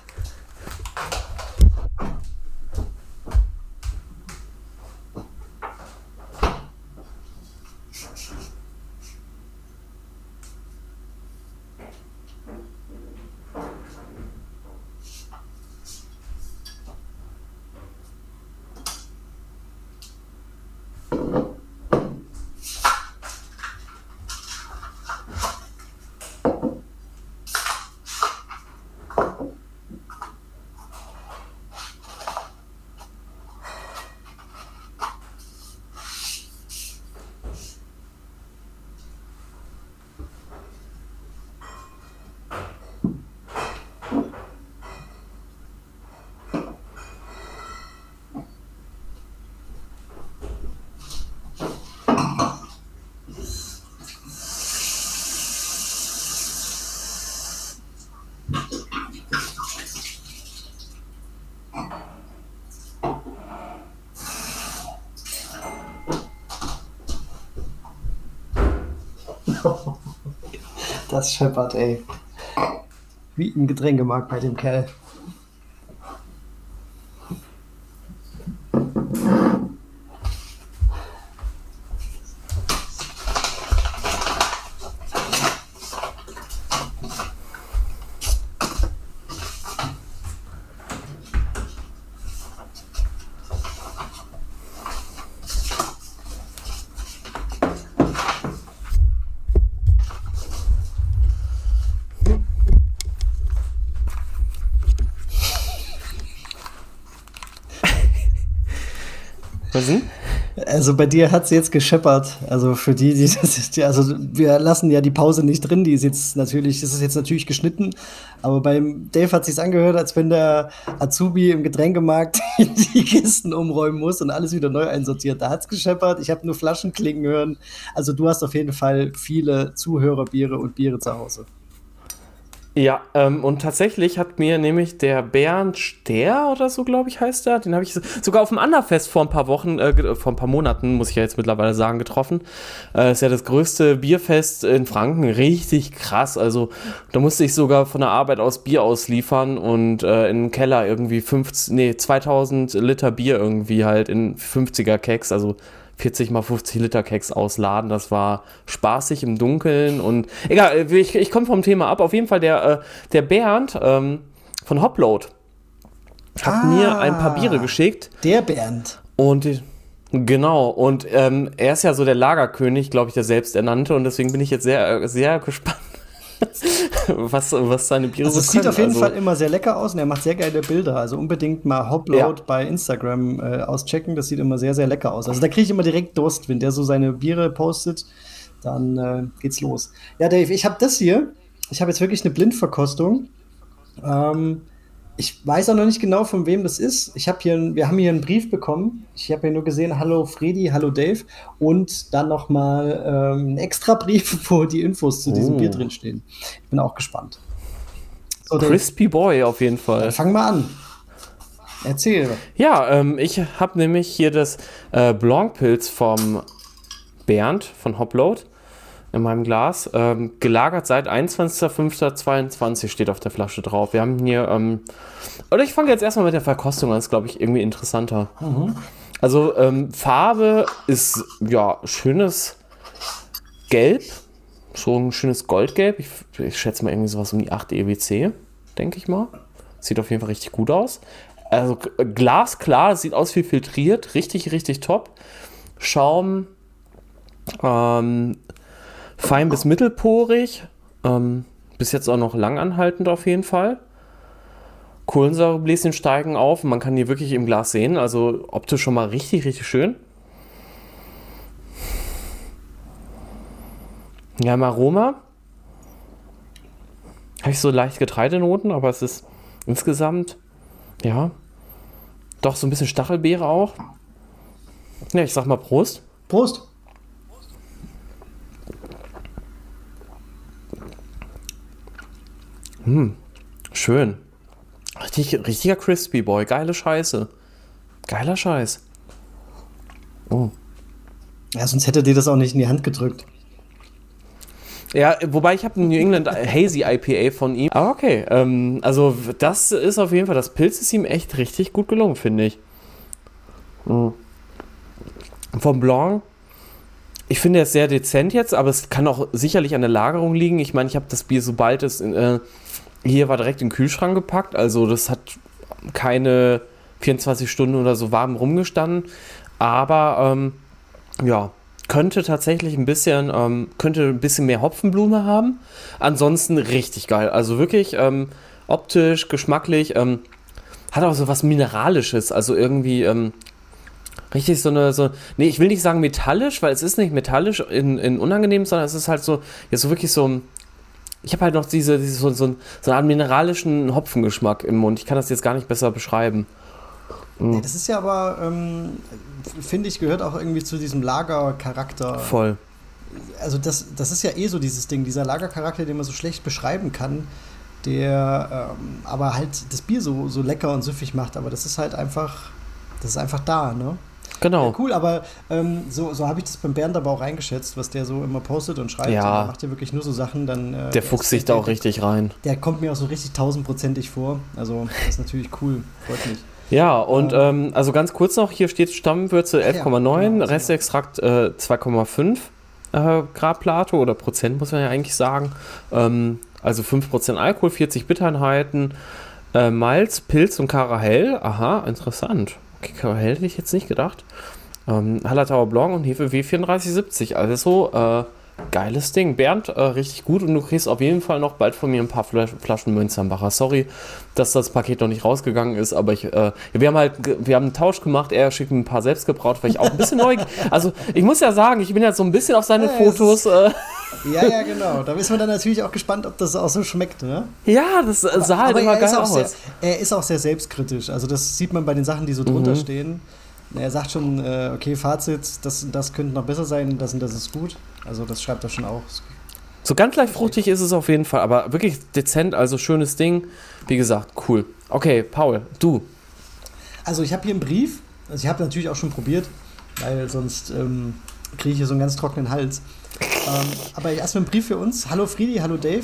Das scheppert, ey. Wie im Getränkemarkt bei dem Kerl. Also bei dir hat es jetzt gescheppert. Also für die, die das ist, also wir lassen ja die Pause nicht drin, die ist jetzt natürlich, das ist jetzt natürlich geschnitten, aber beim Dave hat sich's angehört, als wenn der Azubi im Getränkemarkt die Kisten umräumen muss und alles wieder neu einsortiert. Da hat's gescheppert, ich habe nur Flaschen klingen hören. Also du hast auf jeden Fall viele Zuhörerbiere und Biere zu Hause. Ja, ähm, und tatsächlich hat mir nämlich der Bernd Ster oder so, glaube ich, heißt er, den habe ich sogar auf dem Anderfest vor ein paar Wochen, äh, vor ein paar Monaten, muss ich ja jetzt mittlerweile sagen, getroffen. Äh, ist ja das größte Bierfest in Franken, richtig krass. Also da musste ich sogar von der Arbeit aus Bier ausliefern und äh, in den Keller irgendwie 50, nee, 2000 Liter Bier irgendwie halt in 50er Keks, also 40 mal 50 Liter Keks ausladen. Das war spaßig im Dunkeln und egal, äh, ich, ich komme vom Thema ab. Auf jeden Fall der, äh, der Bernd ähm, von Hopload hat ah, mir ein paar Biere geschickt. Der Bernd. Und genau, und ähm, er ist ja so der Lagerkönig, glaube ich, der selbsternannte und deswegen bin ich jetzt sehr, sehr gespannt, was, was seine Biere also so Es sieht auf jeden also, Fall immer sehr lecker aus und er macht sehr geile Bilder. Also unbedingt mal Hopload ja. bei Instagram äh, auschecken. Das sieht immer sehr, sehr lecker aus. Also da kriege ich immer direkt Durst, wenn der so seine Biere postet. Dann äh, geht's los. Ja, Dave, ich habe das hier. Ich habe jetzt wirklich eine Blindverkostung. Ähm, ich weiß auch noch nicht genau, von wem das ist. Ich habe hier, wir haben hier einen Brief bekommen. Ich habe hier nur gesehen, hallo Freddy, hallo Dave. Und dann noch mal ähm, einen extra Brief, wo die Infos zu diesem oh. Bier drinstehen. Ich bin auch gespannt. So, Crispy Boy auf jeden Fall. Dann fang mal an. Erzähl. Ja, ähm, ich habe nämlich hier das äh, Blanc Pilz vom Bernd von Hopload in meinem Glas. Ähm, gelagert seit 21.05.22 steht auf der Flasche drauf. Wir haben hier, ähm, oder ich fange jetzt erstmal mit der Verkostung an, ist glaube ich irgendwie interessanter. Mhm. Also ähm, Farbe ist ja schönes Gelb, so ein schönes Goldgelb. Ich, ich schätze mal irgendwie sowas um die 8 EWC, denke ich mal. Sieht auf jeden Fall richtig gut aus. Also glasklar, sieht aus wie filtriert, richtig, richtig top. Schaum, ähm, fein bis mittelporig. Ähm, bis jetzt auch noch langanhaltend auf jeden Fall. Kohlensäurebläschen steigen auf. Man kann die wirklich im Glas sehen. Also optisch schon mal richtig, richtig schön. Ja, im Aroma habe ich so leicht Getreidenoten, aber es ist insgesamt, ja, doch so ein bisschen Stachelbeere auch. Ja, ich sag mal Prost. Prost. Hm, schön. Richtig, richtiger Crispy Boy. Geile Scheiße. Geiler Scheiß. Oh. Ja, sonst hätte dir das auch nicht in die Hand gedrückt. Ja, wobei ich habe ein New England Hazy IPA von ihm. Aber okay, ähm, also das ist auf jeden Fall, das Pilz ist ihm echt richtig gut gelungen, finde ich. Mhm. Vom Blanc, ich finde er ist sehr dezent jetzt, aber es kann auch sicherlich an der Lagerung liegen. Ich meine, ich habe das Bier, sobald es äh, hier war direkt in den Kühlschrank gepackt, also das hat keine 24 Stunden oder so warm rumgestanden. Aber ähm, ja, könnte tatsächlich ein bisschen, ähm, könnte ein bisschen mehr Hopfenblume haben. Ansonsten richtig geil. Also wirklich ähm, optisch, geschmacklich, ähm, hat auch so was Mineralisches. Also irgendwie ähm, richtig so eine, so, nee, ich will nicht sagen metallisch, weil es ist nicht metallisch in, in unangenehm, sondern es ist halt so, jetzt so wirklich so ich habe halt noch diese, diese so, so, so einen mineralischen Hopfengeschmack im Mund. Ich kann das jetzt gar nicht besser beschreiben. Mhm. Nee, das ist ja aber, ähm, finde ich, gehört auch irgendwie zu diesem Lagercharakter. Voll. Also das, das ist ja eh so dieses Ding, dieser Lagercharakter, den man so schlecht beschreiben kann, der ähm, aber halt das Bier so, so lecker und süffig macht. Aber das ist halt einfach, das ist einfach da, ne? Genau. Ja, cool, aber ähm, so, so habe ich das beim Bernd aber auch eingeschätzt, was der so immer postet und schreibt. Ja. Und macht ja wirklich nur so Sachen, dann. Äh, der fuchst sich da auch richtig rein. Der kommt mir auch so richtig tausendprozentig vor. Also, das ist natürlich cool. Freut mich. Ja, und ähm, also ganz kurz noch, hier steht Stammwürze 11,9, ja, genau, Restextrakt äh, 2,5 äh, Grad Plato oder Prozent muss man ja eigentlich sagen. Ähm, also 5% Alkohol, 40 Bittereinheiten, äh, Malz, Pilz und Karahell. Aha, interessant. Okay, hätte ich jetzt nicht gedacht. Ähm, Hallertauer Blanc und Hefe W3470. Also äh, Geiles Ding. Bernd, äh, richtig gut. Und du kriegst auf jeden Fall noch bald von mir ein paar Flas Flaschen Münzenbacher. Sorry, dass das Paket noch nicht rausgegangen ist, aber ich, äh, wir haben halt, wir haben einen Tausch gemacht. Er schickt mir ein paar selbst gebraut, weil ich auch ein bisschen neu. Also, ich muss ja sagen, ich bin jetzt so ein bisschen auf seine ja, Fotos. Äh, ja, ja, genau. Da ist man dann natürlich auch gespannt, ob das auch so schmeckt, ne? Ja, das aber, sah halt immer geil aus. Sehr, er ist auch sehr selbstkritisch. Also, das sieht man bei den Sachen, die so drunter mhm. stehen. Er sagt schon, äh, okay, Fazit, das, das könnte noch besser sein, das und das ist gut. Also das schreibt er schon auch. So ganz leicht fruchtig ist es auf jeden Fall, aber wirklich dezent, also schönes Ding. Wie gesagt, cool. Okay, Paul, du. Also ich habe hier einen Brief. Also ich habe natürlich auch schon probiert, weil sonst ähm, kriege ich hier so einen ganz trockenen Hals. Ähm, aber erstmal ein Brief für uns. Hallo Friedi, hallo Dave.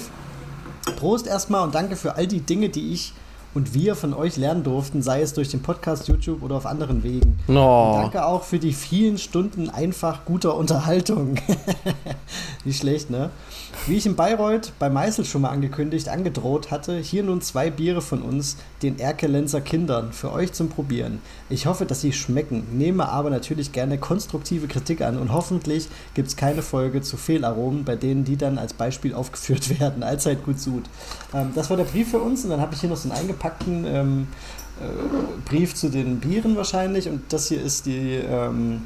Prost erstmal und danke für all die Dinge, die ich und wir von euch lernen durften, sei es durch den Podcast, YouTube oder auf anderen Wegen. Oh. danke auch für die vielen Stunden einfach guter Unterhaltung. Nicht schlecht, ne? Wie ich in Bayreuth bei Meißel schon mal angekündigt, angedroht hatte, hier nun zwei Biere von uns, den Erkelenzer Kindern, für euch zum Probieren. Ich hoffe, dass sie schmecken, nehme aber natürlich gerne konstruktive Kritik an und hoffentlich gibt es keine Folge zu Fehlaromen, bei denen die dann als Beispiel aufgeführt werden. Allzeit gut Sud. Ähm, das war der Brief für uns und dann habe ich hier noch so einen eingepackten ähm, äh, Brief zu den Bieren wahrscheinlich und das hier ist die, ähm,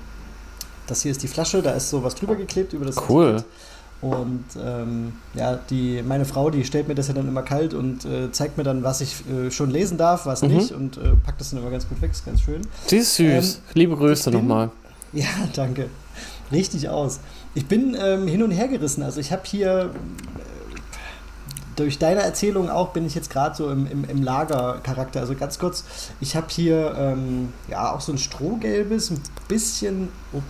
das hier ist die Flasche, da ist sowas drüber geklebt über das Cool. Etikett. Und ähm, ja, die, meine Frau, die stellt mir das ja dann immer kalt und äh, zeigt mir dann, was ich äh, schon lesen darf, was mhm. nicht und äh, packt das dann immer ganz gut weg, ist ganz schön. Sie ist süß. Ähm, Liebe Grüße nochmal. Ja, danke. Richtig aus. Ich bin ähm, hin und her gerissen. Also ich habe hier durch deine Erzählung auch bin ich jetzt gerade so im, im, im Lagercharakter. Also ganz kurz, ich habe hier ähm, ja auch so ein strohgelbes, ein bisschen, oh,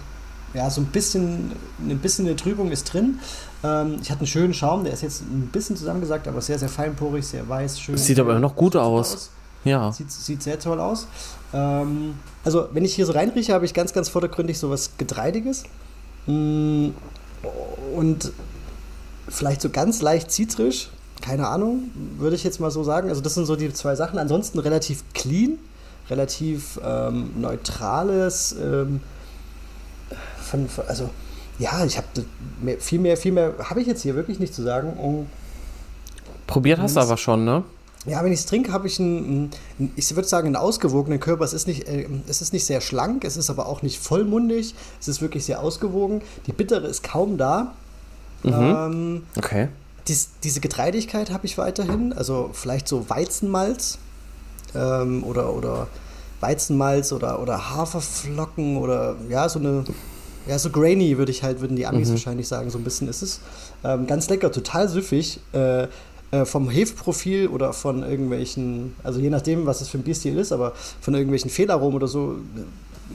ja, so ein bisschen, ein bisschen eine Trübung ist drin. Ähm, ich hatte einen schönen Schaum, der ist jetzt ein bisschen zusammengesagt, aber sehr, sehr feinporig, sehr weiß, schön. Sieht aber noch gut aus. aus. Ja. Sieht, sieht sehr toll aus. Ähm, also, wenn ich hier so reinrieche, habe ich ganz, ganz vordergründig so was Getreidiges. Mm, und vielleicht so ganz leicht zitrisch, keine Ahnung, würde ich jetzt mal so sagen. Also, das sind so die zwei Sachen. Ansonsten relativ clean, relativ ähm, neutrales. Ähm, von, also ja, ich habe viel mehr, viel mehr habe ich jetzt hier wirklich nicht zu sagen. Um, Probiert hast du aber schon, ne? Ja, wenn ich es trinke, habe ich einen, ich würde sagen, einen ausgewogenen Körper. Es ist, nicht, äh, es ist nicht sehr schlank, es ist aber auch nicht vollmundig. Es ist wirklich sehr ausgewogen. Die Bittere ist kaum da. Mhm. Ähm, okay. Dies, diese Getreidigkeit habe ich weiterhin. Also vielleicht so Weizenmalz ähm, oder, oder Weizenmalz oder, oder Haferflocken oder ja, so eine ja, so grainy würde ich halt, würden die Amis mhm. wahrscheinlich sagen, so ein bisschen ist es. Ähm, ganz lecker, total süffig. Äh, äh, vom Hefeprofil oder von irgendwelchen, also je nachdem, was es für ein Bierstil ist, aber von irgendwelchen Fehlaromen oder so,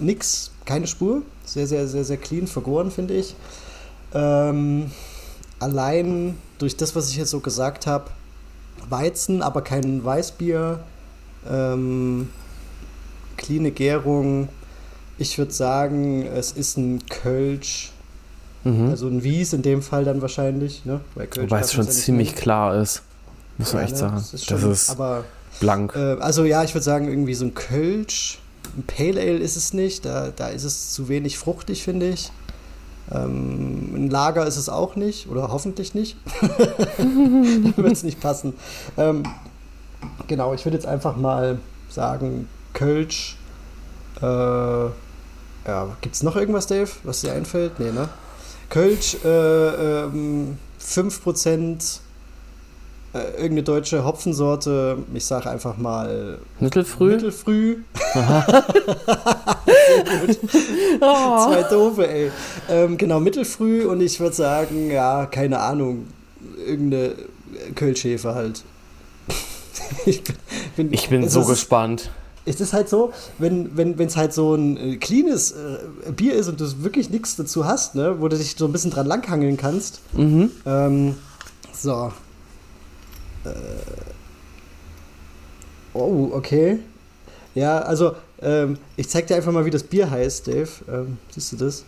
nix, keine Spur. Sehr, sehr, sehr, sehr clean vergoren, finde ich. Ähm, allein durch das, was ich jetzt so gesagt habe, Weizen, aber kein Weißbier, ähm, cleane Gärung, ich würde sagen, es ist ein Kölsch. Mhm. Also ein Wies in dem Fall dann wahrscheinlich. Ne? Wobei es schon ziemlich nehmen. klar ist. Muss man ja, echt ne? sagen. Das ist, schon, das ist aber, blank. Äh, also ja, ich würde sagen, irgendwie so ein Kölsch. Ein Pale Ale ist es nicht. Da, da ist es zu wenig fruchtig, finde ich. Ähm, ein Lager ist es auch nicht. Oder hoffentlich nicht. Dann wird es nicht passen. Ähm, genau, ich würde jetzt einfach mal sagen, Kölsch äh, ja, gibt es noch irgendwas, Dave, was dir einfällt? Nee, ne? Kölsch, äh, ähm, 5%, äh, irgendeine deutsche Hopfensorte, ich sage einfach mal Mittelfrüh. Mittelfrüh. Oh. Zwei doofe, ey. Ähm, genau, Mittelfrüh und ich würde sagen, ja, keine Ahnung, irgendeine Kölschhefe halt. ich bin, bin, ich bin so gespannt es ist halt so, wenn es wenn, halt so ein äh, cleanes äh, Bier ist und du wirklich nichts dazu hast, ne, wo du dich so ein bisschen dran langhangeln kannst. Mhm. Ähm, so. Äh, oh, okay. Ja, also, ähm, ich zeig dir einfach mal, wie das Bier heißt, Dave. Ähm, siehst du das?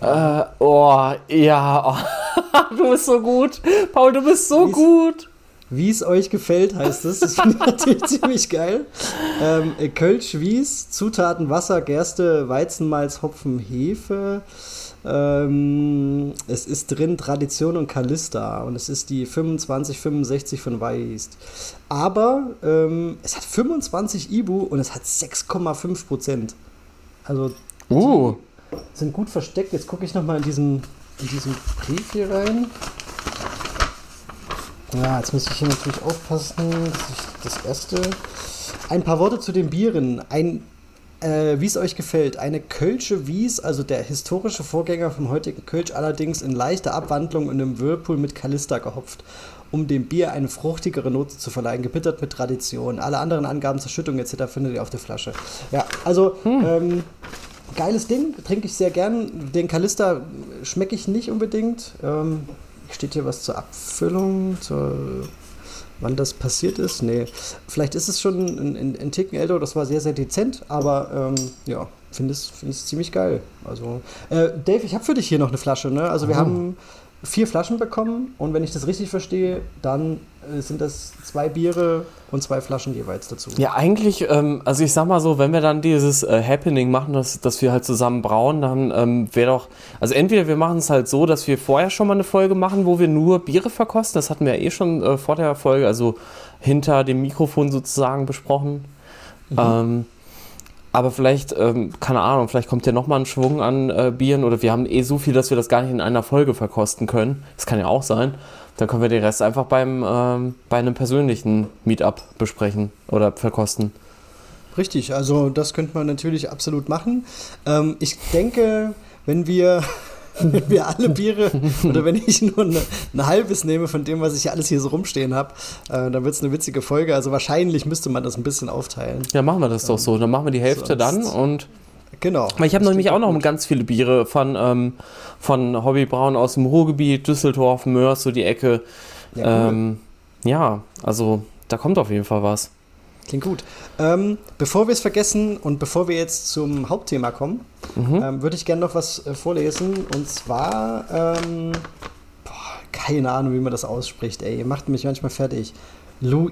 Äh, oh, ja. Oh. du bist so gut. Paul, du bist so wie gut. Wie es euch gefällt, heißt es. Das finde ich natürlich ziemlich geil. Ähm, Kölsch Wies, Zutaten Wasser, Gerste, Weizenmalz, Hopfen, Hefe. Ähm, es ist drin Tradition und Kalista und es ist die 2565 von Weist. Aber ähm, es hat 25 Ibu und es hat 6,5 Prozent. Also uh. sind gut versteckt. Jetzt gucke ich nochmal in diesen, in diesen Brief hier rein. Ja, jetzt muss ich hier natürlich aufpassen, dass ich das erste. Ein paar Worte zu den Bieren. Ein, äh, wie es euch gefällt, eine Kölsche Wies, also der historische Vorgänger vom heutigen Kölsch, allerdings in leichter Abwandlung in einem Whirlpool mit Kalista gehopft, um dem Bier eine fruchtigere Note zu verleihen, gebittert mit Tradition. Alle anderen Angaben zur Schüttung etc. findet ihr auf der Flasche. Ja, also hm. ähm, geiles Ding, trinke ich sehr gern. Den Kalista schmecke ich nicht unbedingt. Ähm, Steht hier was zur Abfüllung, zur, wann das passiert ist? Nee, vielleicht ist es schon ein, ein, ein Ticken älter, das war sehr, sehr dezent, aber ähm, ja, finde es, find es ziemlich geil. Also, äh, Dave, ich habe für dich hier noch eine Flasche, ne? Also wir oh. haben vier Flaschen bekommen und wenn ich das richtig verstehe, dann äh, sind das zwei Biere und zwei Flaschen jeweils dazu. Ja, eigentlich, ähm, also ich sag mal so, wenn wir dann dieses äh, Happening machen, dass, dass wir halt zusammen brauen, dann ähm, wäre doch, also entweder wir machen es halt so, dass wir vorher schon mal eine Folge machen, wo wir nur Biere verkosten, das hatten wir ja eh schon äh, vor der Folge, also hinter dem Mikrofon sozusagen besprochen. Mhm. Ähm, aber vielleicht, ähm, keine Ahnung, vielleicht kommt ja nochmal ein Schwung an äh, Bieren oder wir haben eh so viel, dass wir das gar nicht in einer Folge verkosten können. Das kann ja auch sein. Dann können wir den Rest einfach beim, ähm, bei einem persönlichen Meetup besprechen oder verkosten. Richtig, also das könnte man natürlich absolut machen. Ähm, ich denke, wenn wir wenn wir alle Biere oder wenn ich nur eine, ein halbes nehme von dem, was ich alles hier so rumstehen habe, äh, dann wird es eine witzige Folge. Also wahrscheinlich müsste man das ein bisschen aufteilen. Ja, machen wir das ähm, doch so. Dann machen wir die Hälfte dann und Genau. Weil ich habe nämlich auch noch ganz viele Biere von, ähm, von Hobby Braun aus dem Ruhrgebiet, Düsseldorf, Mörs, so die Ecke. Ja, cool. ähm, ja, also da kommt auf jeden Fall was. Klingt gut. Ähm, bevor wir es vergessen und bevor wir jetzt zum Hauptthema kommen, mhm. ähm, würde ich gerne noch was äh, vorlesen. Und zwar, ähm, boah, keine Ahnung, wie man das ausspricht, ey. Ihr macht mich manchmal fertig. Lu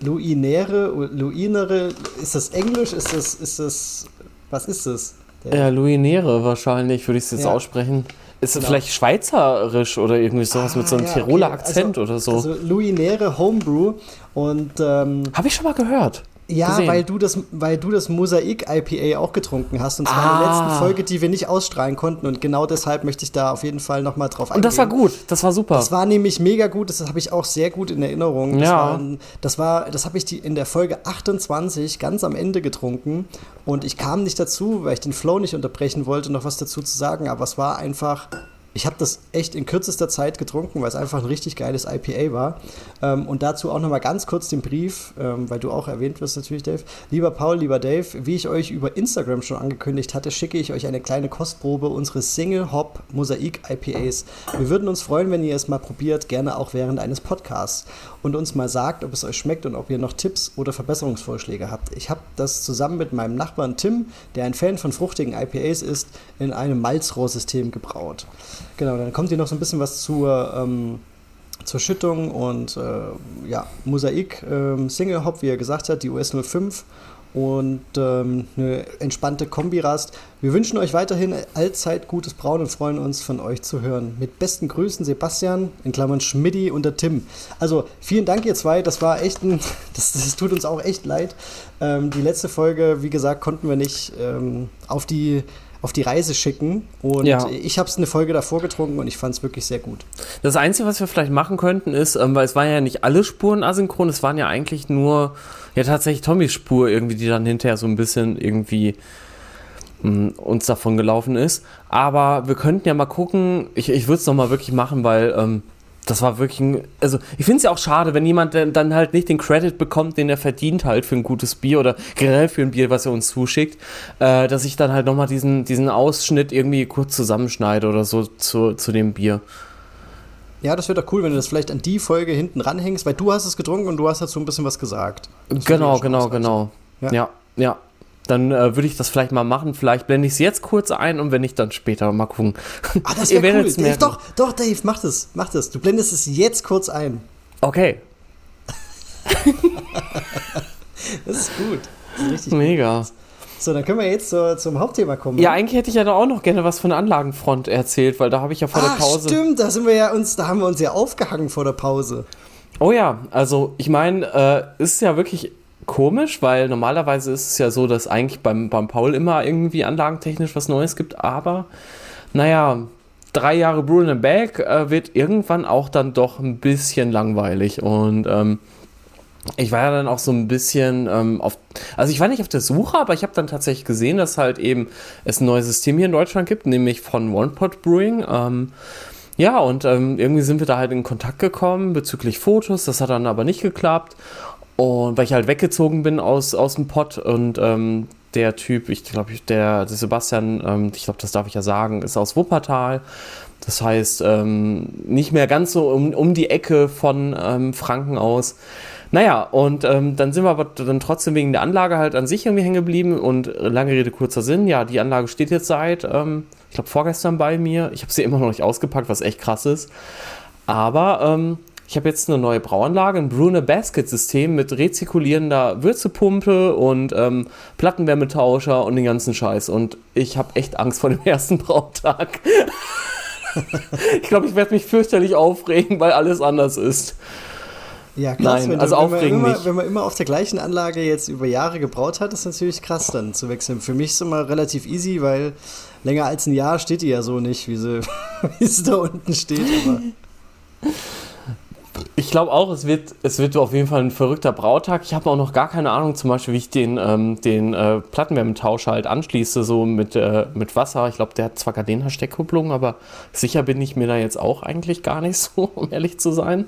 Luinere, Luinere, ist das Englisch? Ist das, ist das, was ist das? ja, Luinere wahrscheinlich, würde ich es jetzt ja. aussprechen. Ist genau. vielleicht schweizerisch oder irgendwie sowas ah, mit so einem ah, ja, Tiroler okay. Akzent also, oder so? Also Luinere Homebrew und ähm, habe ich schon mal gehört. Ja, weil du das, weil du das Mosaik IPA auch getrunken hast. Und zwar ah. in der letzten Folge, die wir nicht ausstrahlen konnten. Und genau deshalb möchte ich da auf jeden Fall nochmal drauf eingehen. Und das war gut, das war super. Das war nämlich mega gut, das habe ich auch sehr gut in Erinnerung. Das ja. War, das war, das habe ich die in der Folge 28 ganz am Ende getrunken. Und ich kam nicht dazu, weil ich den Flow nicht unterbrechen wollte, noch was dazu zu sagen. Aber es war einfach ich habe das echt in kürzester Zeit getrunken, weil es einfach ein richtig geiles IPA war. Ähm, und dazu auch nochmal ganz kurz den Brief, ähm, weil du auch erwähnt wirst natürlich, Dave. Lieber Paul, lieber Dave, wie ich euch über Instagram schon angekündigt hatte, schicke ich euch eine kleine Kostprobe unseres Single Hop Mosaik IPAs. Wir würden uns freuen, wenn ihr es mal probiert, gerne auch während eines Podcasts und uns mal sagt, ob es euch schmeckt und ob ihr noch Tipps oder Verbesserungsvorschläge habt. Ich habe das zusammen mit meinem Nachbarn Tim, der ein Fan von fruchtigen IPAs ist, in einem Malzrohrsystem gebraut. Genau, dann kommt hier noch so ein bisschen was zur, ähm, zur Schüttung und äh, ja, Mosaik, ähm, Single Hop, wie er gesagt hat, die US 05 und ähm, eine entspannte Kombirast. Wir wünschen euch weiterhin allzeit gutes Brauen und freuen uns von euch zu hören. Mit besten Grüßen Sebastian, in Klammern Schmidti und der Tim. Also vielen Dank ihr zwei, das war echt ein, das, das tut uns auch echt leid. Ähm, die letzte Folge, wie gesagt, konnten wir nicht ähm, auf die auf die Reise schicken. Und ja. ich habe es eine Folge davor getrunken und ich fand es wirklich sehr gut. Das Einzige, was wir vielleicht machen könnten, ist, ähm, weil es waren ja nicht alle Spuren asynchron, es waren ja eigentlich nur, ja tatsächlich Tommys Spur irgendwie, die dann hinterher so ein bisschen irgendwie mh, hm, uns davon gelaufen ist. Aber wir könnten ja mal gucken, ich, ich würde es nochmal wirklich machen, weil ähm, das war wirklich ein, also ich finde es ja auch schade, wenn jemand dann halt nicht den Credit bekommt, den er verdient halt für ein gutes Bier oder generell für ein Bier, was er uns zuschickt, äh, dass ich dann halt nochmal diesen, diesen Ausschnitt irgendwie kurz zusammenschneide oder so zu, zu dem Bier. Ja, das wäre doch cool, wenn du das vielleicht an die Folge hinten ranhängst, weil du hast es getrunken und du hast dazu ein bisschen was gesagt. Das genau, genau, genau. Ja, ja. ja dann äh, würde ich das vielleicht mal machen. Vielleicht blende ich es jetzt kurz ein und wenn nicht, dann später mal gucken. Ah, das wäre cool. Dave, doch, doch, Dave, mach das, mach das. Du blendest es jetzt kurz ein. Okay. das ist gut. Das ist Mega. Gut. So, dann können wir jetzt zur, zum Hauptthema kommen. Ja, eigentlich hätte ich ja da auch noch gerne was von der Anlagenfront erzählt, weil da habe ich ja vor Ach, der Pause. Stimmt, da sind wir ja uns, da haben wir uns ja aufgehangen vor der Pause. Oh ja, also ich meine, äh, ist ja wirklich komisch, weil normalerweise ist es ja so, dass eigentlich beim, beim Paul immer irgendwie anlagentechnisch was Neues gibt, aber naja, drei Jahre Brewing and Bag äh, wird irgendwann auch dann doch ein bisschen langweilig und ähm, ich war ja dann auch so ein bisschen ähm, auf, also ich war nicht auf der Suche, aber ich habe dann tatsächlich gesehen, dass halt eben es ein neues System hier in Deutschland gibt, nämlich von One Pot Brewing. Ähm, ja, und ähm, irgendwie sind wir da halt in Kontakt gekommen bezüglich Fotos. Das hat dann aber nicht geklappt. Und weil ich halt weggezogen bin aus, aus dem Pott und ähm, der Typ, ich glaube, der, der Sebastian, ähm, ich glaube, das darf ich ja sagen, ist aus Wuppertal. Das heißt, ähm, nicht mehr ganz so um, um die Ecke von ähm, Franken aus. Naja, und ähm, dann sind wir aber dann trotzdem wegen der Anlage halt an sich irgendwie hängen geblieben und lange Rede, kurzer Sinn, ja, die Anlage steht jetzt seit, ähm, ich glaube, vorgestern bei mir. Ich habe sie immer noch nicht ausgepackt, was echt krass ist. Aber ähm, ich habe jetzt eine neue Brauanlage, ein Brune Basket System mit rezirkulierender Würzepumpe und ähm, Plattenwärmetauscher und den ganzen Scheiß. Und ich habe echt Angst vor dem ersten Brautag. ich glaube, ich werde mich fürchterlich aufregen, weil alles anders ist. Ja, krass, Nein, wenn, also du, wenn, man immer, wenn man immer auf der gleichen Anlage jetzt über Jahre gebraut hat, ist natürlich krass dann zu wechseln. Für mich ist es immer relativ easy, weil länger als ein Jahr steht die ja so nicht, wie sie, wie sie da unten steht. Ich glaube auch, es wird, es wird auf jeden Fall ein verrückter Brautag. Ich habe auch noch gar keine Ahnung, zum Beispiel, wie ich den, ähm, den äh, Plattenwärmetauscher halt anschließe, so mit, äh, mit Wasser. Ich glaube, der hat zwar Gardena-Steckkupplung, aber sicher bin ich mir da jetzt auch eigentlich gar nicht so, um ehrlich zu sein.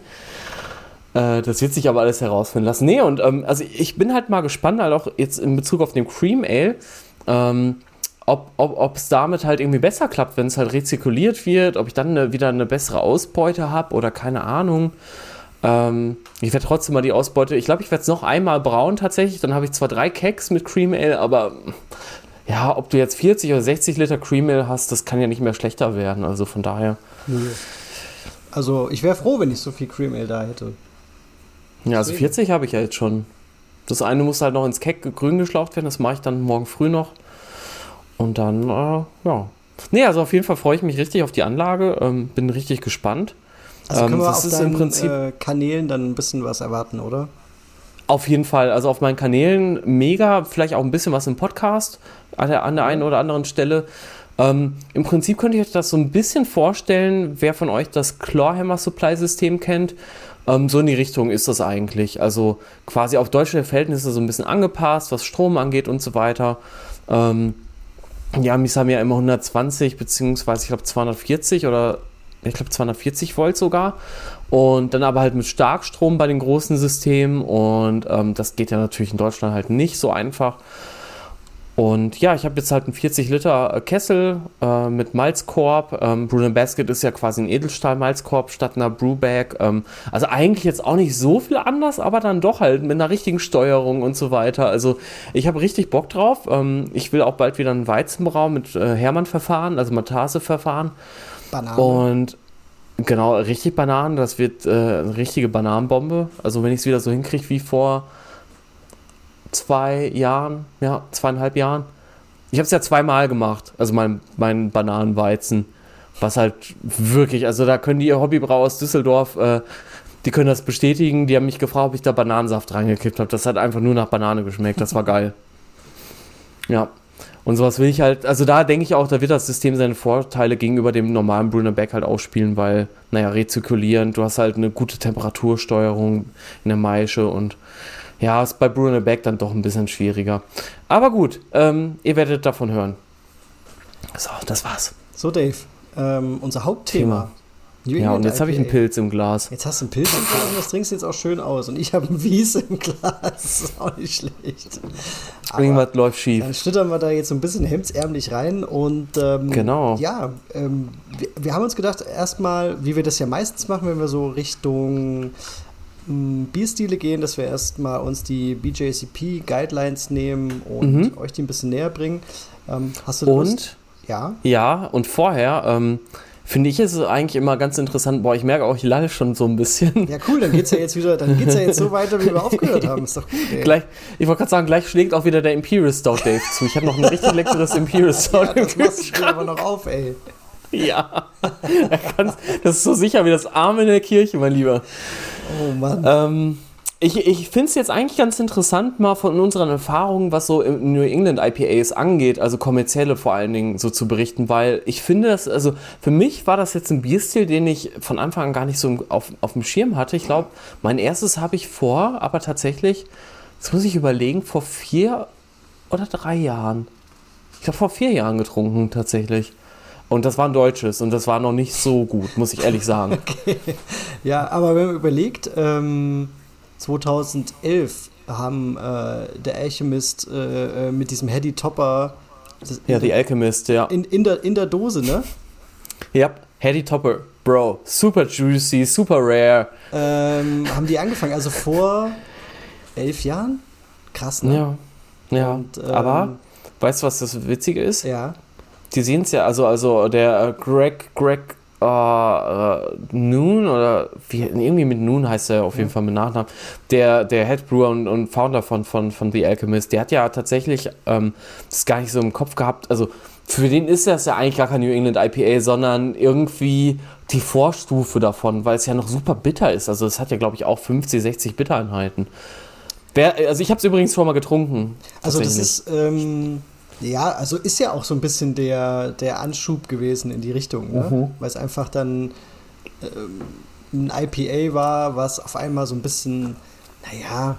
Äh, das wird sich aber alles herausfinden lassen. Nee, und ähm, also ich bin halt mal gespannt, halt auch jetzt in Bezug auf den Cream Ale, ähm, ob es ob, damit halt irgendwie besser klappt, wenn es halt rezirkuliert wird, ob ich dann eine, wieder eine bessere Ausbeute habe oder keine Ahnung. Ähm, ich werde trotzdem mal die Ausbeute, ich glaube, ich werde es noch einmal brauen tatsächlich, dann habe ich zwar drei Keks mit Cream Ale, aber ja, ob du jetzt 40 oder 60 Liter Cream Ale hast, das kann ja nicht mehr schlechter werden, also von daher. also ich wäre froh, wenn ich so viel Cream Ale da hätte. Ja, also 40 habe ich ja jetzt schon. Das eine muss halt noch ins Keck grün geschlaucht werden, das mache ich dann morgen früh noch. Und dann, äh, ja. Nee, also auf jeden Fall freue ich mich richtig auf die Anlage, ähm, bin richtig gespannt. Also können Ähm, wir auf ist deinen im Prinzip- äh, Kanälen dann ein bisschen was erwarten, oder? Auf jeden Fall, also auf meinen Kanälen mega, vielleicht auch ein bisschen was im Podcast an der, an der einen oder anderen Stelle. Ähm, Im Prinzip könnt ihr euch das so ein bisschen vorstellen, wer von euch das Clawhammer Supply System kennt. Ähm, so in die Richtung ist das eigentlich. Also quasi auf deutsche Verhältnisse so ein bisschen angepasst, was Strom angeht und so weiter. Ähm, ja, Mies haben ja immer 120 beziehungsweise ich glaube 240 oder ich glaube 240 Volt sogar. Und dann aber halt mit Starkstrom bei den großen Systemen. Und ähm, das geht ja natürlich in Deutschland halt nicht so einfach. Und ja, ich habe jetzt halt einen 40 Liter äh, Kessel äh, mit Malzkorb. Ähm, Bruno Basket ist ja quasi ein Edelstahl-Malzkorb statt einer Brewbag. Ähm, also eigentlich jetzt auch nicht so viel anders, aber dann doch halt mit einer richtigen Steuerung und so weiter. Also ich habe richtig Bock drauf. Ähm, ich will auch bald wieder einen Weizenbrau mit äh, Hermann-Verfahren, also Matase-Verfahren. Banane. Und genau, richtig Bananen, das wird äh, eine richtige Bananenbombe. Also wenn ich es wieder so hinkriege wie vor zwei Jahren, ja, zweieinhalb Jahren. Ich habe es ja zweimal gemacht, also mein, mein Bananenweizen. Was halt wirklich, also da können die Hobbybrau aus Düsseldorf, äh, die können das bestätigen. Die haben mich gefragt, ob ich da Bananensaft reingekippt habe. Das hat einfach nur nach Banane geschmeckt. Das war geil. Ja. Und sowas will ich halt, also da denke ich auch, da wird das System seine Vorteile gegenüber dem normalen Brunner Back halt ausspielen, weil, naja, rezirkulierend, du hast halt eine gute Temperatursteuerung in der Maische und ja, ist bei Brunner Back dann doch ein bisschen schwieriger. Aber gut, ähm, ihr werdet davon hören. So, das war's. So, Dave, ähm, unser Hauptthema. Ja, und jetzt habe ich einen. Pilz im Glas. Jetzt hast du einen Pilz im Glas und das trinkst du jetzt auch schön aus. Und ich habe einen Wies im Glas. Das ist auch nicht schlecht. Aber Irgendwas läuft schief. dann schlittern wir da jetzt so ein bisschen hemdsärmlich rein. Und ähm, Genau. ja, ähm, wir, wir haben uns gedacht, erstmal, wie wir das ja meistens machen, wenn wir so Richtung Bierstile gehen, dass wir erstmal uns die BJCP Guidelines nehmen und Mhm. euch die ein bisschen näher bringen. Ähm, hast du Lust? Und Ja. Ja, und vorher ähm, finde ich es eigentlich immer ganz interessant. Boah, ich merke auch, ich lalle schon so ein bisschen. Ja, cool, dann geht's ja jetzt wieder, dann geht's ja jetzt so weiter, wie wir aufgehört haben. Ist doch gut, ey. Gleich, ich wollte gerade sagen, gleich schlägt auch wieder der Imperial Stout Dave zu. Ich habe noch ein richtig leckeres Imperial Stout ja, das machst du aber noch auf, ey. Ja. Das ist so sicher wie das Arm in der Kirche, mein Lieber. Oh Mann. Ähm, ich ich finde es jetzt eigentlich ganz interessant, mal von unseren Erfahrungen, was so New England IPAs angeht, also kommerzielle vor allen Dingen, so zu berichten, weil ich finde, das, also für mich war das jetzt ein Bierstil, den ich von Anfang an gar nicht so auf, auf dem Schirm hatte. Ich glaube, mein erstes habe ich vor, aber tatsächlich, jetzt muss ich überlegen, vor vier oder drei Jahren. Ich glaube, vor vier Jahren getrunken, tatsächlich. Und das war ein deutsches und das war noch nicht so gut, muss ich ehrlich sagen. Ja, aber wenn man überlegt, ähm, 2011 haben äh, der Alchemist äh, äh, mit diesem Heady Topper das- Ja, The Alchemist, ja. in, in, der, in der Dose, ne? Ja, Heady Topper, Bro. Super juicy, super rare. Ähm, haben die angefangen, also vor elf Jahren? Krass, ne? Ja. Ja. Und, ähm, Aber, weißt du, was das Witzige ist? Ja. Die sehen es ja, also, also der äh, Greg, Greg äh, äh, Noon oder wie, irgendwie mit Noon heißt er auf jeden Fall mit Nachnamen, der, der Head Brewer und, und Founder von, von, von The Alchemist, der hat ja tatsächlich ähm, das gar nicht so im Kopf gehabt, also für den ist das ja eigentlich gar kein New England IPA, sondern irgendwie die Vorstufe davon, weil es ja noch super bitter ist. Also es hat ja, glaube ich, auch 50, 60 Bittereinheiten. Wer, also ich habe es übrigens schon mal getrunken. Also das ist, ähm, ja, also ist ja auch so ein bisschen der, der Anschub gewesen in die Richtung, ne? Mhm. weil es einfach dann ähm, ein IPA war, was auf einmal so ein bisschen, naja,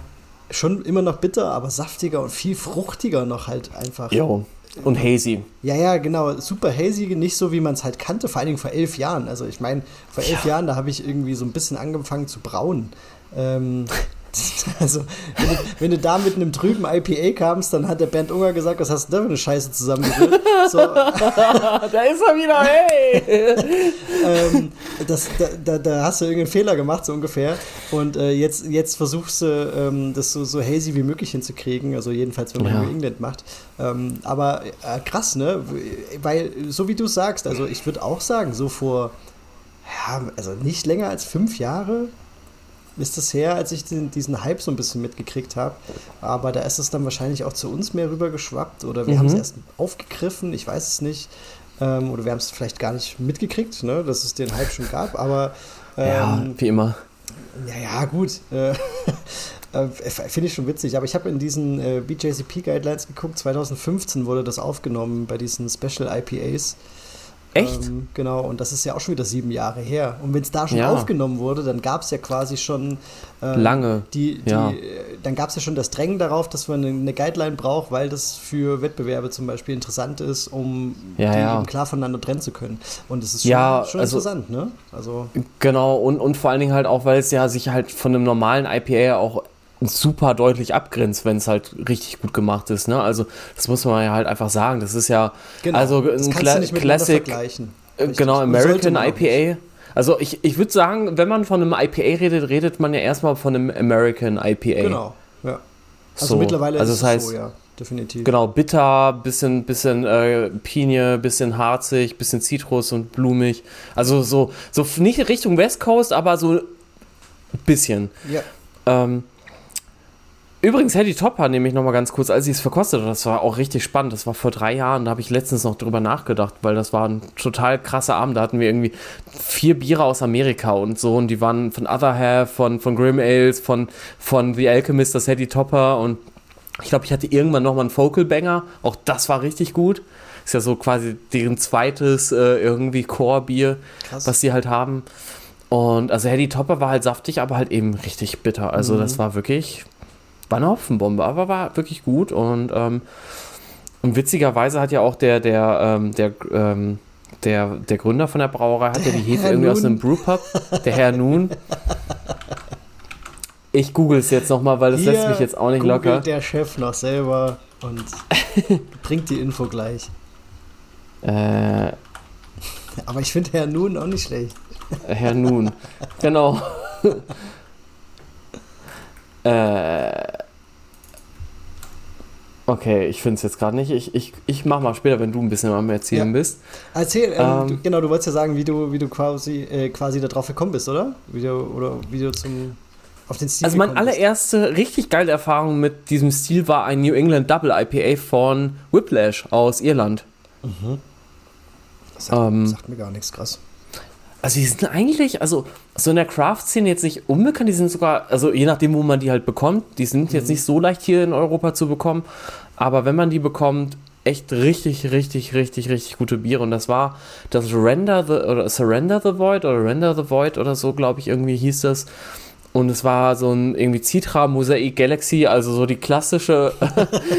schon immer noch bitter, aber saftiger und viel fruchtiger noch halt einfach. Jo. Und hazy. Ja, ja, genau. Super hazy, nicht so, wie man es halt kannte, vor allen Dingen vor elf Jahren. Also ich meine, vor elf Jahren, da habe ich irgendwie so ein bisschen angefangen zu brauen. Ähm, also, wenn du, wenn du da mit einem trüben IPA kamst, dann hat der Bernd Unger gesagt, was hast du da für eine Scheiße zusammengerührt? So, da ist er wieder, hey! ähm, das, da, da, da hast du irgendeinen Fehler gemacht, so ungefähr. Und äh, jetzt, jetzt versuchst du, ähm, das so, so hazy wie möglich hinzukriegen. Also jedenfalls, wenn man Ja. New England macht. Ähm, aber äh, krass, ne? Weil, so wie du sagst, also ich würde auch sagen, so vor, ja, also nicht länger als fünf Jahre ist das her, als ich den, diesen Hype so ein bisschen mitgekriegt habe. Aber da ist es dann wahrscheinlich auch zu uns mehr rüber geschwappt oder wir Mhm. haben es erst aufgegriffen, ich weiß es nicht. Ähm, oder wir haben es vielleicht gar nicht mitgekriegt, ne, dass es den Hype schon gab. Aber ja, ähm, wie immer. ja, ja, gut. Äh, äh, Finde ich schon witzig. Aber ich habe in diesen äh, BJCP Guidelines geguckt. 2015 wurde das aufgenommen bei diesen Special IPAs. Echt? Ähm, genau, und das ist ja auch schon wieder sieben Jahre her. Und wenn es da schon Ja. aufgenommen wurde, dann gab es ja quasi schon ähm, Lange, Die, die, ja. äh, Dann gab es ja schon das Drängen darauf, dass man eine, eine Guideline braucht, weil das für Wettbewerbe zum Beispiel interessant ist, um Ja, die ja. eben klar voneinander trennen zu können. Und das ist schon, Ja, schon also- interessant, ne? Also, Genau, und, und vor allen Dingen halt auch, weil es ja sich halt von einem normalen IPA auch super deutlich abgrenzt, wenn es halt richtig gut gemacht ist. Ne? Also das muss man ja halt einfach sagen. Das ist ja genau. also ein miteinander Classic, äh, genau, American IPA. Also ich, ich würde sagen, wenn man von einem IPA redet, redet man ja erstmal von einem American IPA. Genau, ja. Also So, mittlerweile also ist das es heißt, so, ja, definitiv. Genau, bitter, bisschen, bisschen äh, Pinie, bisschen harzig, bisschen Zitrus und blumig. Also so, so nicht Richtung West Coast, aber so ein bisschen. Ja. Ähm, übrigens, Hedy Topper nehme ich nochmal ganz kurz, als ich es verkostet habe, das war auch richtig spannend. Das war vor drei Jahren, da habe ich letztens noch drüber nachgedacht, weil das war ein total krasser Abend. Da hatten wir irgendwie vier Biere aus Amerika und so und die waren von Other Half, von, von Grim Ales, von, von The Alchemist, das Hedy Topper und ich glaube, ich hatte irgendwann nochmal einen Focal Banger. Auch das war richtig gut. Ist ja so quasi deren zweites äh, irgendwie Core-Bier, was sie halt haben. Und also Hedy Topper war halt saftig, aber halt eben richtig bitter. Also Mhm. das war wirklich, war eine Hopfenbombe, aber war wirklich gut. Und, ähm, und witzigerweise hat ja auch der, der, ähm, der, ähm, der, der Gründer von der Brauerei hat ja die Hefe irgendwie aus einem Brewpub, der Herr Nun. Ich google es jetzt nochmal, weil das Hier lässt mich jetzt auch nicht locker. der Chef noch selber und bringt die Info gleich. Äh, Aber ich finde Herr Nun auch nicht schlecht. Herr Nun. genau. äh, Okay, ich finde es jetzt gerade nicht. Ich, ich, ich mach mal später, wenn du ein bisschen am Erzählen ja. bist. Erzähl, ähm, ähm, du, genau, du wolltest ja sagen, wie du, wie du quasi, äh, quasi darauf gekommen bist, oder? Wie du, oder wie du zum, auf den Stil Also meine allererste bist. richtig geile Erfahrung mit diesem Stil war ein New England Double IPA von Whiplash aus Irland. Mhm. Das sagt, ähm, sagt mir gar nichts, krass. Also die sind eigentlich, also so in der Craft-Szene jetzt nicht unbekannt, die sind sogar, also je nachdem, wo man die halt bekommt, die sind mhm. jetzt nicht so leicht hier in Europa zu bekommen, aber wenn man die bekommt, echt richtig, richtig, richtig, richtig gute Biere. Und das war das Render the, oder Surrender the Void oder Render the Void oder so, glaube ich, irgendwie hieß das. Und es war so ein irgendwie Citra Mosaik Galaxy, also so die klassische,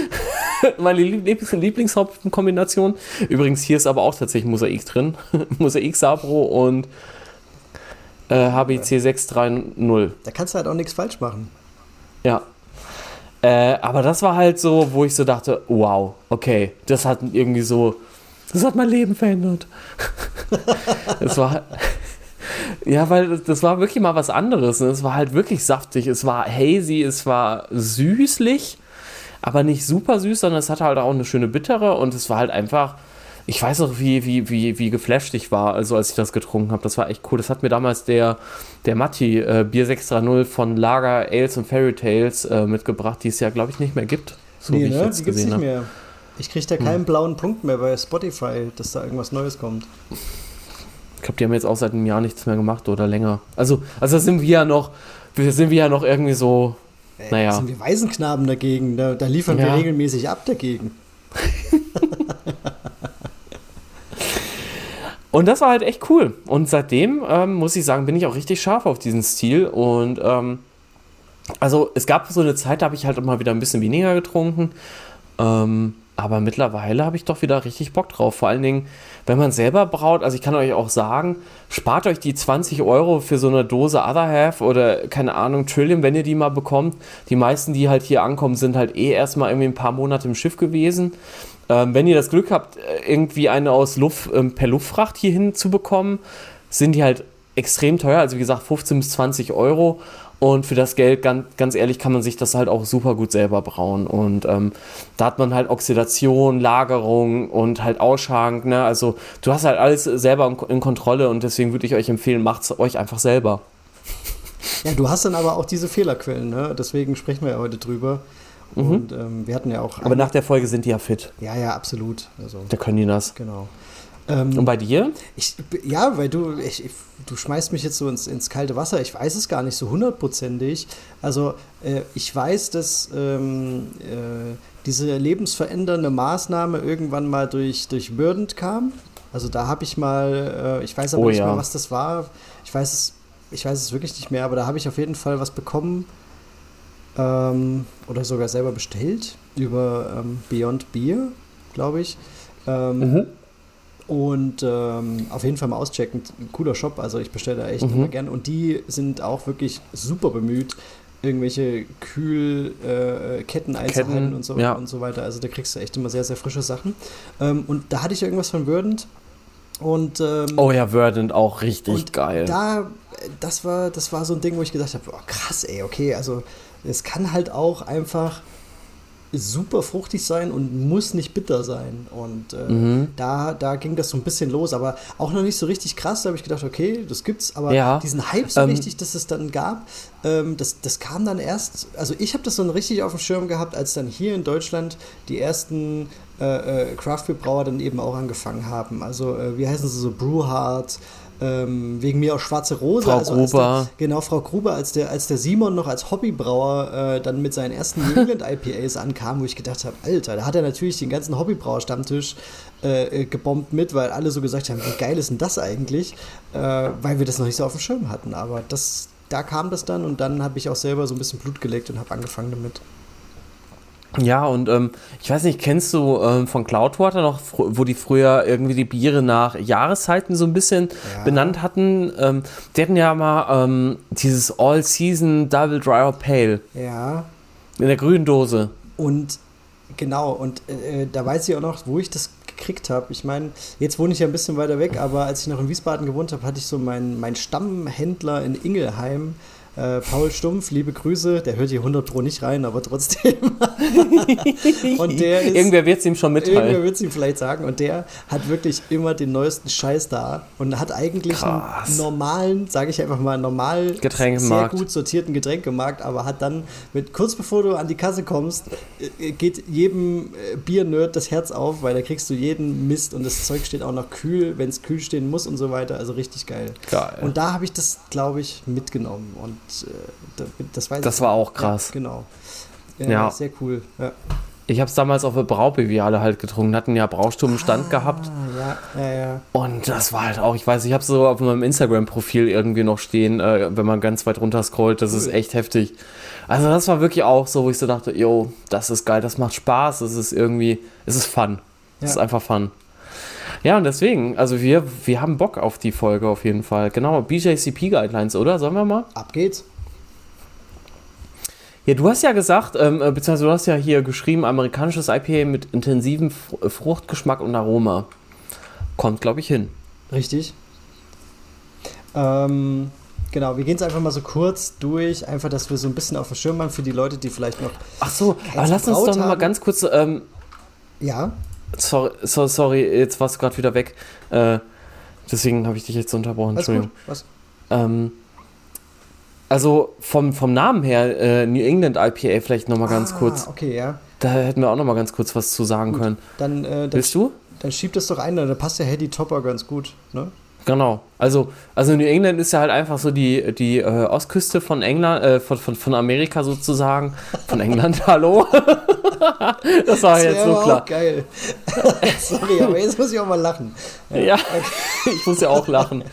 meine Lieblings Lieblingshopfenkombination. Übrigens, hier ist aber auch tatsächlich Mosaik drin. Mosaik Sabro und äh, HBC 630. Da kannst du halt auch nichts falsch machen. Ja. Äh, aber das war halt so, wo ich so dachte, wow, okay, das hat irgendwie so, das hat mein Leben verändert. das war ja, weil das war wirklich mal was anderes. Ne? Es war halt wirklich saftig. Es war hazy, es war süßlich, aber nicht super süß, sondern es hatte halt auch eine schöne bittere und es war halt einfach. Ich weiß auch, wie, wie, wie, wie geflasht ich war, also als ich das getrunken habe. Das war echt cool. Das hat mir damals der, der Matti äh, Bier 630 von Lager Ales und Fairy Tales äh, mitgebracht, die es ja, glaube ich, nicht mehr gibt. So nee, wie ich ne? jetzt die gesehen habe. Ich kriege da keinen hm. blauen Punkt mehr bei Spotify, dass da irgendwas Neues kommt. Ich glaube, die haben jetzt auch seit einem Jahr nichts mehr gemacht oder länger. Also, also sind wir ja noch, sind wir ja noch irgendwie so, äh, naja. sind wir Waisenknaben dagegen, da, da liefern ja. wir regelmäßig ab dagegen. Und das war halt echt cool. Und seitdem, ähm, muss ich sagen, bin ich auch richtig scharf auf diesen Stil. Und ähm, also es gab so eine Zeit, da habe ich halt immer wieder ein bisschen weniger getrunken. Ähm, aber mittlerweile habe ich doch wieder richtig Bock drauf. Vor allen Dingen, wenn man selber braut, also ich kann euch auch sagen, spart euch die 20 Euro für so eine Dose Other Half oder keine Ahnung, Trillium, wenn ihr die mal bekommt. Die meisten, die halt hier ankommen, sind halt eh erstmal irgendwie ein paar Monate im Schiff gewesen. Ähm, wenn ihr das Glück habt, irgendwie eine aus Luft, ähm, per Luftfracht hier hinzubekommen, sind die halt extrem teuer. Also wie gesagt, 15 bis 20 Euro. Und für das Geld, ganz, ganz ehrlich, kann man sich das halt auch super gut selber brauen. Und ähm, da hat man halt Oxidation, Lagerung und halt Ausschank. Ne? Also du hast halt alles selber in, in Kontrolle und deswegen würde ich euch empfehlen, macht es euch einfach selber. Ja, du hast dann aber auch diese Fehlerquellen, ne? deswegen sprechen wir ja heute drüber. Mhm. Und ähm, wir hatten ja auch. Aber nach der Folge sind die ja fit. Ja, ja, absolut. Also, da können die das. Genau. Ähm, Und bei dir? Ich, ja, weil du, ich, du schmeißt mich jetzt so ins, ins kalte Wasser. Ich weiß es gar nicht so hundertprozentig. Also äh, ich weiß, dass ähm, äh, diese lebensverändernde Maßnahme irgendwann mal durch, durch Verdant kam. Also da habe ich mal, äh, ich weiß aber oh, nicht ja. mehr, was das war. Ich weiß es, ich weiß es wirklich nicht mehr, aber da habe ich auf jeden Fall was bekommen ähm, oder sogar selber bestellt über ähm, Beyond Beer, glaube ich. Ähm, mhm und ähm, auf jeden Fall mal auschecken. Ein cooler Shop, also ich bestelle da echt mhm. immer gern. Und die sind auch wirklich super bemüht, irgendwelche Kühlketten äh, einzuhalten und, so, ja. und so weiter. Also da kriegst du echt immer sehr, sehr frische Sachen. Ähm, und da hatte ich irgendwas von Verdant. Und, ähm, oh ja, Verdant auch richtig geil. Da, das war, das war so ein Ding, wo ich gedacht habe, oh, krass, ey, okay, also es kann halt auch einfach super fruchtig sein und muss nicht bitter sein. Und äh, mhm. da, da ging das so ein bisschen los, aber auch noch nicht so richtig krass. Da habe ich gedacht, okay, das gibt's, aber ja. diesen Hype so ähm, richtig, dass es dann gab, ähm, das, das kam dann erst, also ich habe das dann richtig auf dem Schirm gehabt, als dann hier in Deutschland die ersten äh, äh, Craft Beer Brauer dann eben auch angefangen haben. Also, äh, wie heißen sie so, Brewhard, ähm, wegen mir auch Schwarze Rose. Frau also Gruber. Der, genau, Frau Gruber, als der, als der Simon noch als Hobbybrauer äh, dann mit seinen ersten New England IPAs ankam, wo ich gedacht habe, Alter, da hat er natürlich den ganzen Hobbybrauer-Stammtisch äh, äh, gebombt mit, weil alle so gesagt haben, wie geil ist denn das eigentlich? Äh, weil wir das noch nicht so auf dem Schirm hatten. Aber das, da kam das dann und dann habe ich auch selber so ein bisschen Blut gelegt und habe angefangen damit. Ja, und ähm, ich weiß nicht, kennst du ähm, von Cloudwater noch, wo die früher irgendwie die Biere nach Jahreszeiten so ein bisschen ja. benannt hatten? Ähm, die hatten ja mal ähm, dieses All-Season Double Dry or Pale. Ja. In der grünen Dose. Und genau, und äh, da weiß ich auch noch, wo ich das gekriegt habe. Ich meine, jetzt wohne ich ja ein bisschen weiter weg, aber als ich noch in Wiesbaden gewohnt habe, hatte ich so meinen mein Stammhändler in Ingelheim Äh, Paul Stumpf, liebe Grüße, der hört hier 100 Pro nicht rein, aber trotzdem. und der ist, Irgendwer wird es ihm schon mitteilen. Irgendwer wird es ihm vielleicht sagen. Und der hat wirklich immer den neuesten Scheiß da und hat eigentlich Krass. einen normalen, sage ich einfach mal, normal sehr gut sortierten Getränkemarkt, aber hat dann mit kurz bevor du an die Kasse kommst, äh, geht jedem äh, Bier-Nerd das Herz auf, weil da kriegst du jeden Mist und das Zeug steht auch noch kühl, wenn es kühl stehen muss und so weiter. Also richtig geil. Geil. Und da habe ich das, glaube ich, mitgenommen. Und das, weiß das war auch krass. Ja, genau. Ja, ja, Sehr cool. Ja. Ich habe es damals auf der Braubeviale halt getrunken, hatten ja Brausturm Stand ah, gehabt. Ja, ja, ja. Und das war halt auch, ich weiß, ich habe es so auf meinem Instagram-Profil irgendwie noch stehen, äh, wenn man ganz weit runter scrollt, das cool. ist echt heftig. Also das war wirklich auch so, wo ich so dachte, yo, das ist geil, das macht Spaß, das ist irgendwie, es ist fun. Es ist einfach fun. Ja, und deswegen, also wir, wir haben Bock auf die Folge auf jeden Fall. Genau, BJCP Guidelines, oder? Sollen wir mal? Ab geht's. Ja, du hast ja gesagt, ähm, äh, beziehungsweise du hast ja hier geschrieben, amerikanisches IPA mit intensivem Fruchtgeschmack und Aroma. Kommt, glaube ich, hin. Richtig. Ähm, genau, wir gehen es einfach mal so kurz durch, einfach, dass wir so ein bisschen auf dem Schirm haben für die Leute, die vielleicht noch. Ach so, aber lass uns doch noch mal ganz kurz. Ähm, ja. Sorry, so, sorry, jetzt warst du gerade wieder weg. Äh, deswegen habe ich dich jetzt unterbrochen. Entschuldigung. Was? Ähm, also vom, vom Namen her, äh, New England IPA vielleicht nochmal ganz ah, kurz. Okay, ja. Da hätten wir auch nochmal ganz kurz was zu sagen gut. können. Dann, äh, dann, Willst du? Dann schieb das doch ein, da passt der Hedy Topper ganz gut, ne? Genau. Also, also New England ist ja halt einfach so die, die äh, Ostküste von England, äh, von, von, von Amerika sozusagen. Von England, hallo. das war das jetzt so klar. Auch geil. Sorry, aber jetzt muss ich auch mal lachen. Ja, ja ich muss ja auch lachen.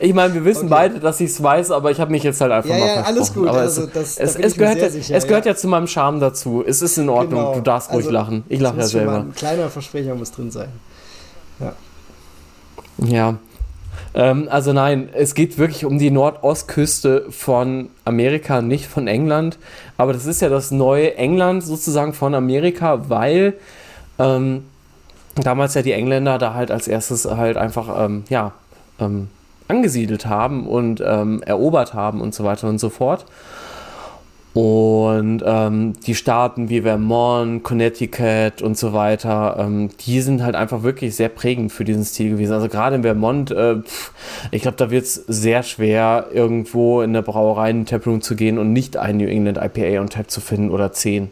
Ich meine, wir wissen okay. beide, dass ich es weiß, aber ich habe mich jetzt halt einfach ja, mal ja, alles gut. Aber also, das, es, es, gehört, ja, sicher, es gehört ja. zu meinem Charme dazu. Es ist in Ordnung, genau. du darfst ruhig also, lachen. Ich lache ja selber. ein kleiner Versprecher muss drin sein. Ja. Ja. Ähm, also nein, es geht wirklich um die Nordostküste von Amerika, nicht von England. Aber das ist ja das neue England sozusagen von Amerika, weil ähm, damals ja die Engländer da halt als erstes halt einfach, ähm, ja, ähm, angesiedelt haben und ähm, erobert haben und so weiter und so fort. Und ähm, die Staaten wie Vermont, Connecticut und so weiter, ähm, die sind halt einfach wirklich sehr prägend für diesen Stil gewesen. Also gerade in Vermont, äh, pff, ich glaube, da wird es sehr schwer, irgendwo in der Brauerei in den Taproom zu gehen und nicht ein New England IPA on Tap zu finden oder zehn.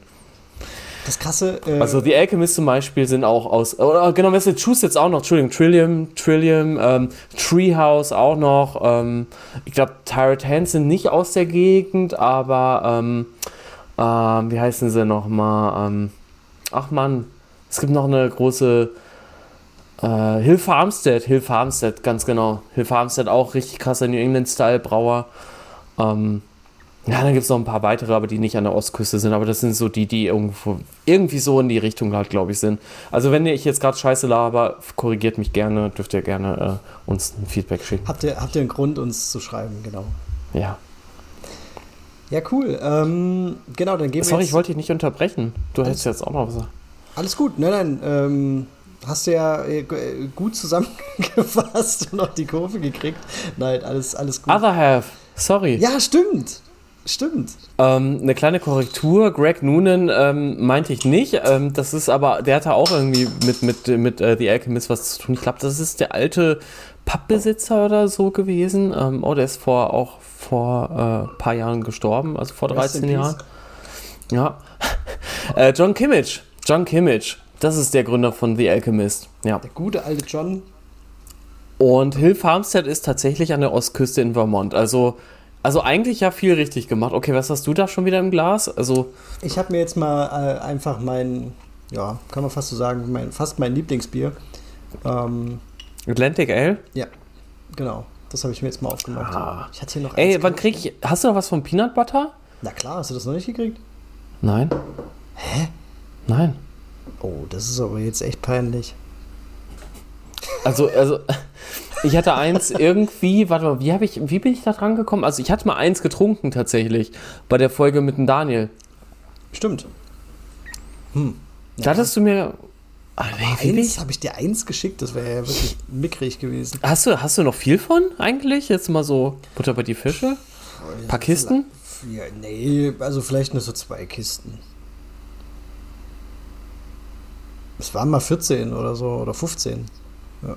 Das krasse. Äh also die Alchemist zum Beispiel sind auch aus. Oder genau, Massachusetts auch noch, Entschuldigung, Trillium, Trillium, ähm, Treehouse auch noch. Ähm, ich glaube, Tyrant Hands sind nicht aus der Gegend, aber ähm, ähm, wie heißen sie nochmal? Ähm, ach man, es gibt noch eine große. Äh, Hill Farmstead, Hill Farmstead, ganz genau. Hill Farmstead auch richtig krasser New England-Style-Brauer. Ähm, ja, dann gibt es noch ein paar weitere, aber die nicht an der Ostküste sind. Aber das sind so die, die irgendwo, irgendwie so in die Richtung halt, glaube ich, sind. Also wenn ich jetzt gerade scheiße laber, korrigiert mich gerne, dürft ihr gerne äh, uns ein Feedback schicken. Habt ihr, habt ihr einen Grund, uns zu schreiben, genau. Ja. Ja, cool. Ähm, genau, dann gehen Sorry, wir Sorry, ich wollte dich nicht unterbrechen. Du alles, hättest jetzt auch noch was. Alles gut, nein, nein. Ähm, hast du ja äh, gut zusammengefasst und auch die Kurve gekriegt. Nein, alles, alles gut. Other half. Sorry. Ja, stimmt. Stimmt. Ähm, eine kleine Korrektur. Greg Noonan ähm, meinte ich nicht. Ähm, das ist aber, der hatte auch irgendwie mit, mit, mit äh, The Alchemist was zu tun. Ich glaube, das ist der alte Pappbesitzer oder so gewesen. Ähm, oh, der ist vor auch vor ein äh, paar Jahren gestorben, also vor 13 Jahren. Ja. äh, John Kimmich. John Kimmich. Das ist der Gründer von The Alchemist. Ja. Der gute alte John. Und Hill Farmstead ist tatsächlich an der Ostküste in Vermont. Also also eigentlich ja viel richtig gemacht. Okay, was hast du da schon wieder im Glas? Also ich habe mir jetzt mal äh, einfach mein, ja, kann man fast so sagen, mein, fast mein Lieblingsbier. Ähm, Atlantic Ale? Ja, genau. Das habe ich mir jetzt mal aufgemacht. Ah. Ich hatte hier noch Ey, wann krieg ich. Hast du noch was von Peanut Butter? Na klar, hast du das noch nicht gekriegt? Nein. Hä? Nein. Oh, das ist aber jetzt echt peinlich. Also, also, ich hatte eins irgendwie, warte mal, wie, ich, wie bin ich da dran gekommen? Also ich hatte mal eins getrunken tatsächlich bei der Folge mit dem Daniel. Stimmt. Hm. Ja. Da hattest du mir. Ah, eins habe ich dir eins geschickt, das wäre ja wirklich mickrig gewesen. Hast du, hast du noch viel von eigentlich? Jetzt mal so Butter bei die Fische? Ein paar Kisten? Ja, nee, also vielleicht nur so zwei Kisten. Es waren mal 14 oder so oder 15. Ja.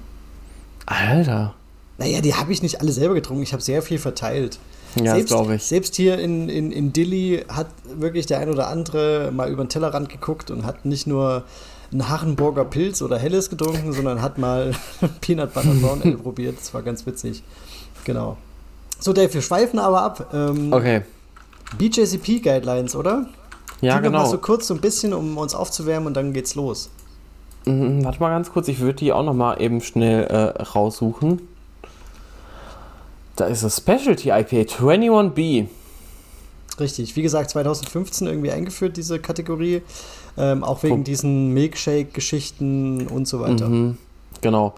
Alter. Naja, die habe ich nicht alle selber getrunken. Ich habe sehr viel verteilt. Ja, selbst, glaube ich. Selbst hier in, in, in Dilly hat wirklich der ein oder andere mal über den Tellerrand geguckt und hat nicht nur einen Hachenburger Pilz oder Helles getrunken, sondern hat mal Peanut Butter Brown Ale probiert. Das war ganz witzig. Genau. So, Dave, wir schweifen aber ab. Ähm, okay. BJCP Guidelines, oder? Ja, Die genau. Mal so kurz so ein bisschen, um uns aufzuwärmen und dann geht's los. Mhm, warte mal ganz kurz, ich würde die auch noch mal eben schnell äh, raussuchen. Da ist das Specialty IPA 21B. Richtig, wie gesagt, 2015 irgendwie eingeführt, diese Kategorie. Ähm, auch wegen diesen Milkshake-Geschichten und so weiter. Mhm, genau.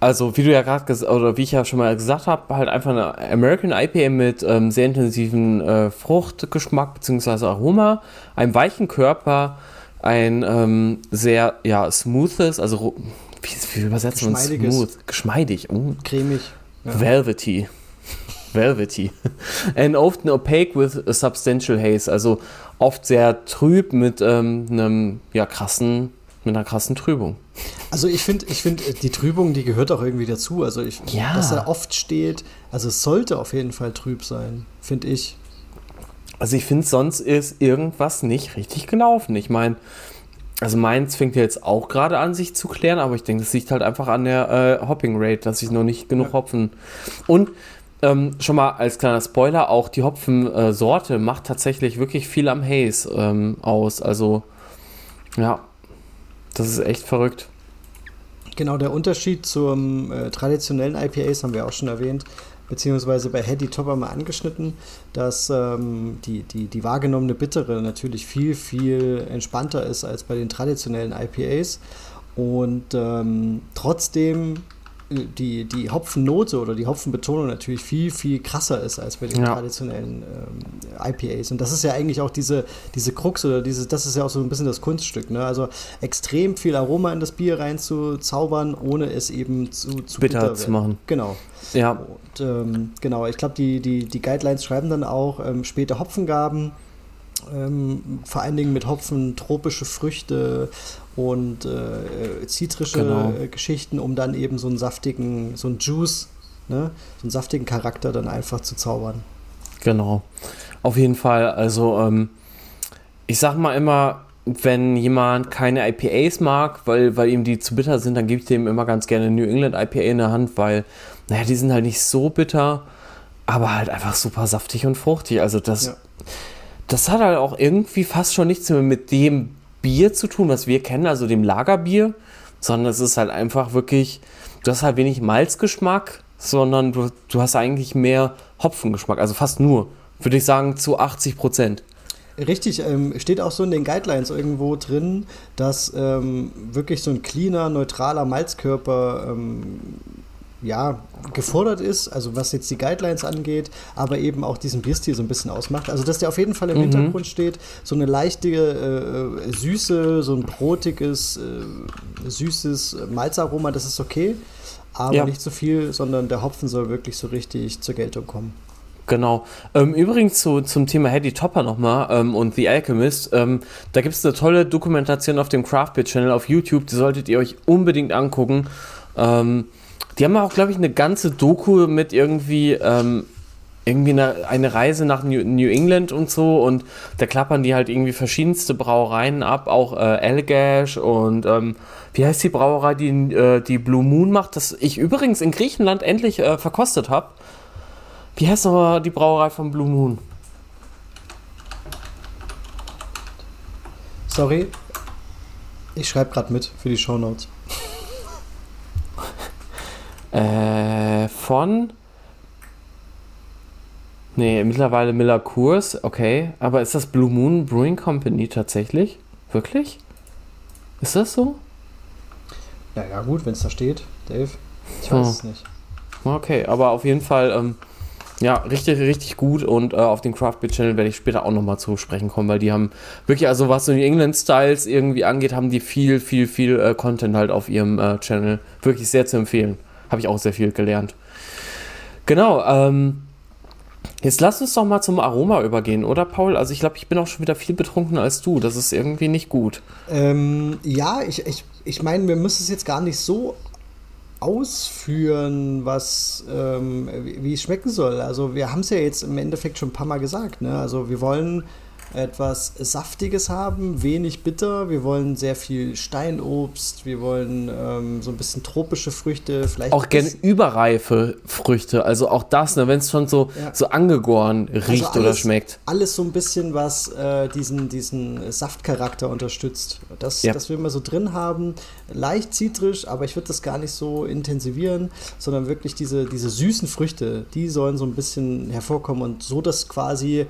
Also, wie du ja gerade oder wie ich ja schon mal gesagt habe, halt einfach eine American IPA mit ähm, sehr intensiven äh, Fruchtgeschmack bzw. Aroma, einem weichen Körper, ein ähm, sehr ja, smoothes, also wie, wie übersetzt man smooth? Geschmeidig. Oh. Cremig. Ja. Velvety. Velvety. And often opaque with a substantial haze. Also oft sehr trüb mit ähm, einem ja, krassen, mit einer krassen Trübung. Also ich finde, ich finde, die Trübung, die gehört auch irgendwie dazu. Also ich, ja. dass er oft steht, also es sollte auf jeden Fall trüb sein, finde ich. Also ich finde, sonst ist irgendwas nicht richtig gelaufen. Ich meine, also meins fängt jetzt auch gerade an, sich zu klären, aber ich denke, das liegt halt einfach an der äh, Hopping Rate, dass ich noch nicht genug ja. Hopfen. Und ähm, schon mal als kleiner Spoiler, auch die Hopfensorte äh, macht tatsächlich wirklich viel am Haze ähm, aus. Also, ja, das ist echt verrückt. Genau, der Unterschied zum äh, traditionellen IPAs haben wir auch schon erwähnt, beziehungsweise bei Heady Topper mal angeschnitten, dass ähm, die, die, die wahrgenommene Bittere natürlich viel, viel entspannter ist als bei den traditionellen IPAs. Und ähm, trotzdem die, die Hopfennote oder die Hopfenbetonung natürlich viel, viel krasser ist als bei den ja. traditionellen ähm, IPAs. Und das ist ja eigentlich auch diese, diese Krux oder dieses, das ist ja auch so ein bisschen das Kunststück. Ne? Also extrem viel Aroma in das Bier reinzuzaubern, ohne es eben zu, zu bitter, bitter zu machen. Genau. Ja. Und, ähm, genau, ich glaube, die, die, die Guidelines schreiben dann auch ähm, späte Hopfengaben. Ähm, vor allen Dingen mit Hopfen, tropische Früchte und äh, zitrische genau. Geschichten, um dann eben so einen saftigen, so einen Juice, ne, so einen saftigen Charakter dann einfach zu zaubern. Genau. Auf jeden Fall. Also, ähm, ich sag mal immer, wenn jemand keine IPAs mag, weil, weil ihm die zu bitter sind, dann gebe ich dem immer ganz gerne New England IPA in der Hand, weil, naja, die sind halt nicht so bitter, aber halt einfach super saftig und fruchtig. Also das, ja. das hat halt auch irgendwie fast schon nichts mehr mit dem Bier zu tun, was wir kennen, also dem Lagerbier, sondern es ist halt einfach wirklich, du hast halt wenig Malzgeschmack, sondern du, du hast eigentlich mehr Hopfengeschmack, also fast nur, würde ich sagen, zu 80 Prozent. Richtig, ähm, steht auch so in den Guidelines irgendwo drin, dass ähm, wirklich so ein cleaner, neutraler Malzkörper ähm, ja, gefordert ist, also was jetzt die Guidelines angeht, aber eben auch diesen Bierstil so ein bisschen ausmacht. Also, dass der auf jeden Fall im mhm. Hintergrund steht, so eine leichte äh, Süße, so ein brotiges, äh, süßes Malzaroma, das ist okay, aber ja. nicht zu so viel, sondern der Hopfen soll wirklich so richtig zur Geltung kommen. Genau. Ähm, übrigens zu, zum Thema Hedy Topper nochmal ähm, und The Alchemist. Ähm, da gibt es eine tolle Dokumentation auf dem Craft Beer Channel auf YouTube, die solltet ihr euch unbedingt angucken. Ähm, die haben auch, glaube ich, eine ganze Doku mit irgendwie, ähm, irgendwie eine, eine, Reise nach New, New, England und so und da klappern die halt irgendwie verschiedenste Brauereien ab, auch äh, Elgash und ähm, wie heißt die Brauerei, die äh, die Blue Moon macht, das ich übrigens in Griechenland endlich äh, verkostet habe. Wie heißt aber die Brauerei von Blue Moon? Sorry, ich schreibe gerade mit für die Show Notes. Äh, von. Nee, mittlerweile Miller Kurs, okay. Aber ist das Blue Moon Brewing Company tatsächlich? Wirklich? Ist das so? Ja, ja, gut, wenn es da steht, Dave. Ich weiß oh. es nicht. Okay, aber auf jeden Fall, ähm, ja, richtig, richtig gut und äh, auf den Craft Beer Channel werde ich später auch nochmal zu sprechen kommen, weil die haben wirklich, also was so die England Styles irgendwie angeht, haben die viel, viel, viel äh, Content halt auf ihrem äh, Channel. Wirklich sehr zu empfehlen habe ich auch sehr viel gelernt. Genau, ähm, Jetzt lass uns doch mal zum Aroma übergehen, oder Paul? Also ich glaube, ich bin auch schon wieder viel betrunkener als du. Das ist irgendwie nicht gut. Ähm, ja, ich, ich, ich meine, wir müssen es jetzt gar nicht so ausführen, was ähm, wie es schmecken soll. Also wir haben es ja jetzt im Endeffekt schon ein paar Mal gesagt. Ne? Also wir wollen etwas Saftiges haben, wenig bitter. Wir wollen sehr viel Steinobst, wir wollen ähm, so ein bisschen tropische Früchte, vielleicht. Auch gerne überreife Früchte, also auch das, ne, wenn es schon so, ja. so angegoren riecht also alles, oder schmeckt. Alles so ein bisschen, was äh, diesen, diesen Saftcharakter unterstützt. Das, ja. das wir immer so drin haben. Leicht zitrisch, aber ich würde das gar nicht so intensivieren, sondern wirklich diese, diese süßen Früchte, die sollen so ein bisschen hervorkommen und so, dass quasi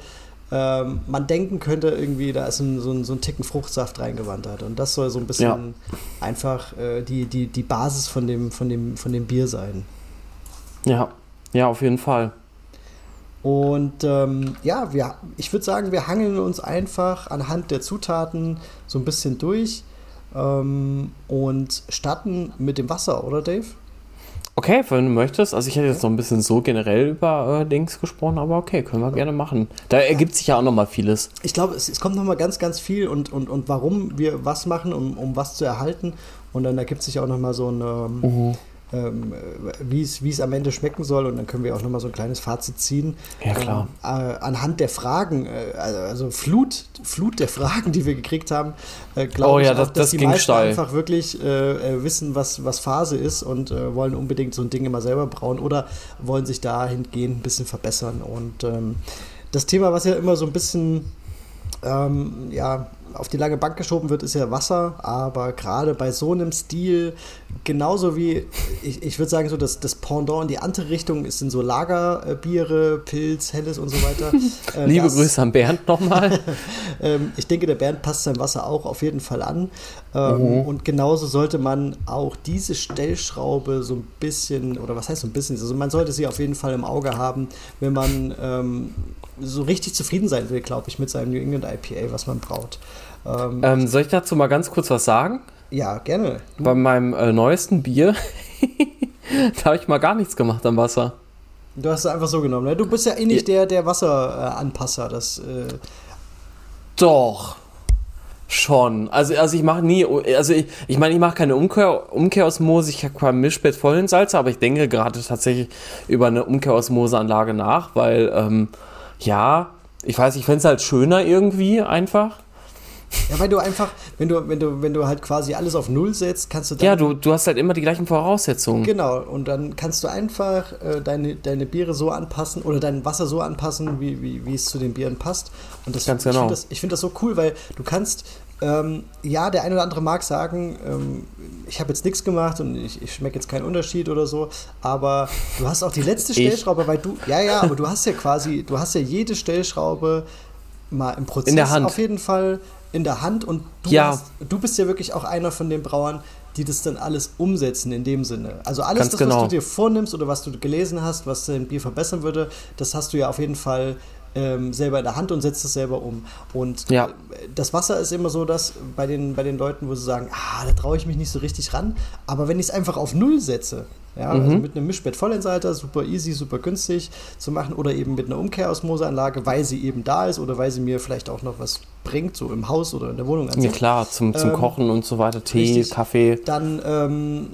ähm, man denken könnte, irgendwie, da ist ein, so, ein, so ein Ticken Fruchtsaft reingewandert. Und das soll so ein bisschen ja. einfach äh, die, die, die Basis von dem, von, dem, von dem Bier sein. Ja, ja, auf jeden Fall. Und ähm, ja, wir, ich würde sagen, wir hangeln uns einfach anhand der Zutaten so ein bisschen durch ähm, und starten mit dem Wasser, oder Dave? Okay, wenn du möchtest. Also ich hätte jetzt noch ein bisschen so generell über äh, Dings gesprochen, aber okay, können wir gerne machen. Da ergibt sich ja auch noch mal vieles. Ich glaube, es, es, kommt noch mal ganz, ganz viel und, und, und warum wir was machen, um, um was zu erhalten. Und dann ergibt sich auch noch mal so ein, ähm, mhm ähm, wie es am Ende schmecken soll. Und dann können wir auch nochmal so ein kleines Fazit ziehen. Ja, klar. Ähm, äh, anhand der Fragen, äh, also Flut, Flut der Fragen, die wir gekriegt haben, äh, glaube oh, ja, ich, das, auch, dass das die meisten steil. einfach wirklich äh, äh, wissen, was, was Phase ist und äh, wollen unbedingt so ein Ding immer selber brauen oder wollen sich dahingehend ein bisschen verbessern. Und ähm, das Thema, was ja immer so ein bisschen ähm, ja, auf die lange Bank geschoben wird, ist ja Wasser, aber gerade bei so einem Stil, genauso wie, ich, ich würde sagen, so das, das Pendant in die andere Richtung ist sind so Lagerbiere, Pilz, Helles und so weiter. Äh, Liebe das, Grüße an Bernd nochmal. ähm, ich denke, der Bernd passt sein Wasser auch auf jeden Fall an. Ähm, mhm. Und genauso sollte man auch diese Stellschraube so ein bisschen, oder was heißt so ein bisschen, also man sollte sie auf jeden Fall im Auge haben, wenn man ähm, so richtig zufrieden sein will, glaube ich, mit seinem New England IPA, was man braut. Ähm, ähm, soll ich dazu mal ganz kurz was sagen? Ja, gerne. Bei meinem äh, neuesten Bier, da habe ich mal gar nichts gemacht am Wasser. Du hast es einfach so genommen, ne? Du bist ja eh nicht der, der Wasseranpasser. Das, äh Doch. Schon. Also, also ich mache nie, also ich, ich meine, ich mache keine Umkehr, Umkehrosmose, ich habe kein Mischbett voll in Salze, aber ich denke gerade tatsächlich über eine Umkehrosmoseanlage nach, weil, ähm, ja, ich weiß, ich fände es halt schöner irgendwie einfach. Ja, weil du einfach, wenn du, wenn du, wenn du halt quasi alles auf Null setzt, kannst du dann. Ja, du, du hast halt immer die gleichen Voraussetzungen. Genau, und dann kannst du einfach äh, deine, deine Biere so anpassen oder dein Wasser so anpassen, wie, wie, wie es zu den Bieren passt. Und das, Ganz genau. Ich finde das, find das so cool, weil du kannst, ähm, ja, der eine oder andere mag sagen, ähm, ich habe jetzt nichts gemacht und ich, ich schmecke jetzt keinen Unterschied oder so, aber du hast auch die letzte Stellschraube, weil du, ja, ja, aber du hast ja quasi, du hast ja jede Stellschraube mal im Prozess in der Hand. auf jeden Fall in der Hand und du, ja. hast, du bist ja wirklich auch einer von den Brauern, die das dann alles umsetzen in dem Sinne. Also alles, das, genau. was du dir vornimmst oder was du gelesen hast, was dein Bier verbessern würde, das hast du ja auf jeden Fall ähm, selber in der Hand und setzt es selber um. Und ja. das Wasser ist immer so, dass bei den, bei den Leuten, wo sie sagen, ah, da traue ich mich nicht so richtig ran, aber wenn ich es einfach auf Null setze, ja, mhm. also mit einem Mischbett Vollensalter, super easy, super günstig zu machen oder eben mit einer Umkehrosmoseanlage, weil sie eben da ist oder weil sie mir vielleicht auch noch was bringt, so im Haus oder in der Wohnung. Ja klar, zum, zum ähm, Kochen und so weiter, Tee, richtig. Kaffee. Dann ähm,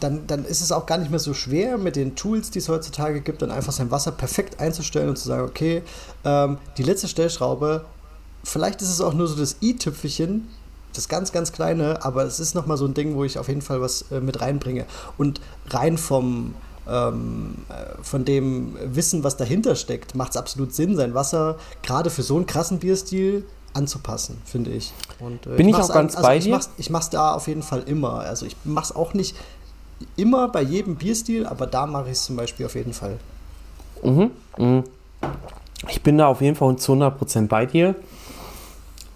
dann, dann ist es auch gar nicht mehr so schwer mit den Tools, die es heutzutage gibt, dann einfach sein Wasser perfekt einzustellen und zu sagen, okay, ähm, die letzte Stellschraube, vielleicht ist es auch nur so das i-Tüpfelchen, das ganz, ganz kleine, aber es ist nochmal so ein Ding, wo ich auf jeden Fall was äh, mit reinbringe. Und rein vom, ähm, äh, von dem Wissen, was dahinter steckt, macht es absolut Sinn, sein Wasser gerade für so einen krassen Bierstil anzupassen, finde ich. Und, äh, Bin ich, ich auch ganz also bei dir? Ich mache es da auf jeden Fall immer. Also ich mache es auch nicht immer bei jedem Bierstil, aber da mache ich es zum Beispiel auf jeden Fall. Mhm, mh. Ich bin da auf jeden Fall zu 100% bei dir.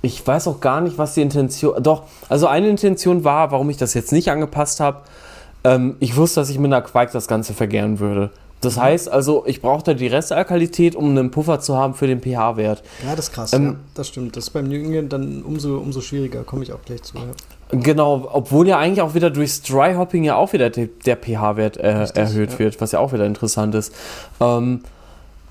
Ich weiß auch gar nicht, was die Intention. Doch, also eine Intention war, warum ich das jetzt nicht angepasst habe. Ähm, ich wusste, dass ich mit einer Quark das Ganze vergären würde. Das mhm. heißt also, ich brauchte die Restalkalität, um einen Puffer zu haben für den pH-Wert. Ja, das ist krass, ähm, ja, das stimmt. Das ist beim New dann umso, umso schwieriger, komme ich auch gleich zu. Ja. Genau, obwohl ja eigentlich auch wieder durchs Dry Hopping ja auch wieder der, pH-Wert äh, erhöht ja. wird, was ja auch wieder interessant ist. Ähm,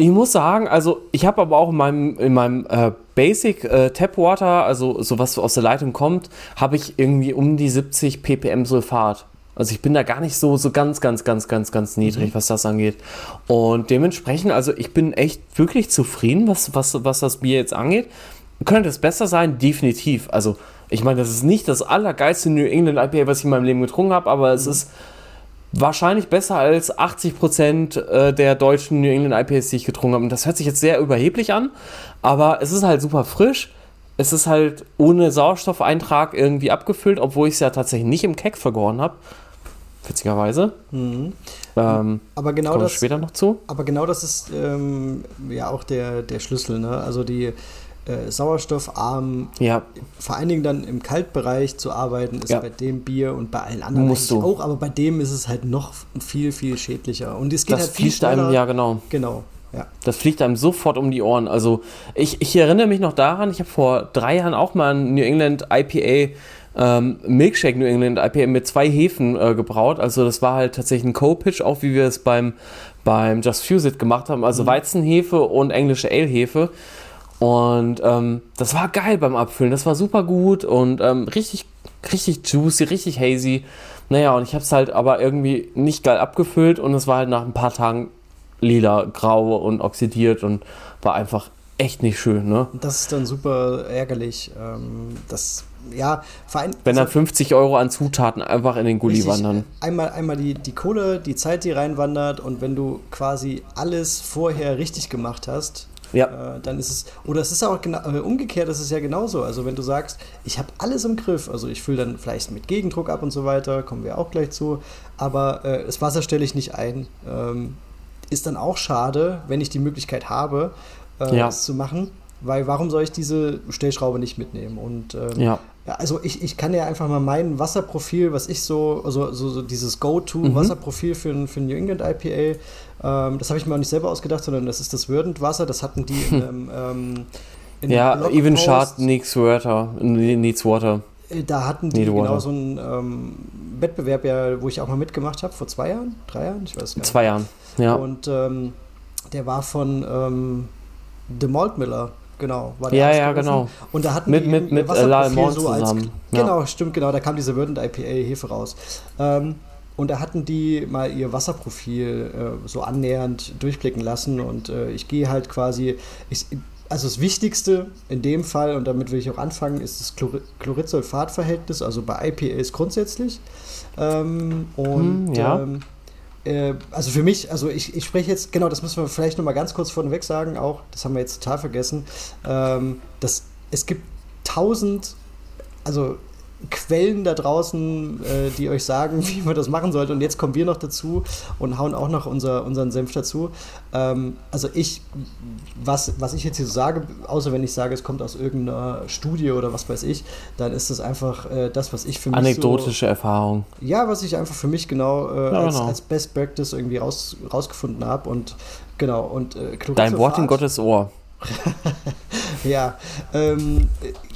Ich muss sagen, also ich habe aber auch in meinem, in meinem äh, Basic äh, Tap Water, also so was aus der Leitung kommt, habe ich irgendwie um die 70 ppm Sulfat. Also ich bin da gar nicht so, so ganz, ganz, ganz, ganz, ganz niedrig, mhm. was das angeht. Und dementsprechend, also ich bin echt wirklich zufrieden, was, was, was das Bier jetzt angeht. Könnte es besser sein? Definitiv. Also ich meine, das ist nicht das allergeilste New England IPA, was ich in meinem Leben getrunken habe, aber es mhm. ist wahrscheinlich besser als 80% äh, der deutschen New England IPAs, die ich getrunken habe. Und das hört sich jetzt sehr überheblich an, aber es ist halt super frisch. Es ist halt ohne Sauerstoffeintrag irgendwie abgefüllt, obwohl ich es ja tatsächlich nicht im Keck vergoren habe. Witzigerweise. Mhm. Ähm, aber genau das später noch zu. Aber genau das ist ähm, ja auch der, der Schlüssel. Ne? Also die äh, sauerstoffarm, ja. vor allen Dingen dann im Kaltbereich zu arbeiten, ist ja. bei dem Bier und bei allen anderen Musst du. auch, aber bei dem ist es halt noch viel, viel schädlicher. Und es geht das halt viel schneller. einem, ja genau. Genau. Ja. Das fliegt einem sofort um die Ohren. Also ich, ich erinnere mich noch daran, ich habe vor drei Jahren auch mal ein New England IPA ähm, Milkshake New England IPA mit zwei Hefen äh, gebraut. Also das war halt tatsächlich ein Co-Pitch, auch wie wir es beim, beim Just Fuse It gemacht haben. Also mhm. Weizenhefe und englische Ale-Hefe. Und ähm, das war geil beim Abfüllen. Das war super gut und ähm, richtig, richtig juicy, richtig hazy. Naja, und ich habe es halt aber irgendwie nicht geil abgefüllt und es war halt nach ein paar Tagen lila, grau und oxidiert und war einfach echt nicht schön. Ne? Das ist dann super ärgerlich. Ähm, das ja, Verein, Wenn dann 50 Euro an Zutaten einfach in den Gully wandern. Einmal, einmal die, die Kohle, die Zeit, die reinwandert und wenn du quasi alles vorher richtig gemacht hast, ja. Äh, dann ist es, oder es ist auch genau, äh, umgekehrt, das ist ja genauso. Also wenn du sagst, ich habe alles im Griff, also ich fülle dann vielleicht mit Gegendruck ab und so weiter, kommen wir auch gleich zu, aber äh, das Wasser stelle ich nicht ein. Ähm, ist dann auch schade, wenn ich die Möglichkeit habe, äh, ja. das zu machen, weil warum soll ich diese Stellschraube nicht mitnehmen? Und ähm, ja. Ja. also ich, ich kann ja einfach mal mein Wasserprofil, was ich so, also so, so dieses Go-To-Wasserprofil mhm. für, für New England IPA, ähm, das habe ich mir auch nicht selber ausgedacht, sondern das ist das Verdant Wasser. Das hatten die in einem. Ähm, in ja, even shard needs water. Needs water. Äh, da hatten die genau so einen ähm, Wettbewerb, ja, wo ich auch mal mitgemacht habe, vor zwei Jahren, drei Jahren, ich weiß gar nicht. Zwei Jahren, ja. Und ähm, der war von ähm, The Malt Miller, genau. War ja, ja, genau. Und da hatten mit, die mit, mit Wasserprofil so als, zusammen. Genau, stimmt, genau. Da kam diese Verdant IPA Hefe raus. Ähm, und da hatten die mal ihr Wasserprofil äh, so annähernd durchblicken lassen. Und äh, ich gehe halt quasi, ich, also das Wichtigste in dem Fall, und damit will ich auch anfangen, ist das Chlor Chlorid-Sulfat-Verhältnis, also bei IPAs grundsätzlich. Ähm, und hm, ja. ähm, äh, also für mich, also ich, ich spreche jetzt, genau, das müssen wir vielleicht nochmal ganz kurz vorneweg sagen, auch, das haben wir jetzt total vergessen, ähm, dass es gibt tausend, also Quellen da draußen, äh, die euch sagen, wie man das machen sollte. Und jetzt kommen wir noch dazu und hauen auch noch unser, unseren Senf dazu. Ähm, also ich, was, was ich jetzt hier so sage, außer wenn ich sage, es kommt aus irgendeiner Studie oder was weiß ich, dann ist das einfach äh, das, was ich für mich Anekdotische so, Erfahrung. Ja, was ich einfach für mich genau, äh, ja, als, genau. als, Best Practice irgendwie raus, rausgefunden habe. Und genau, und äh, Dein Wort in Gottes Ohr. ja, ähm,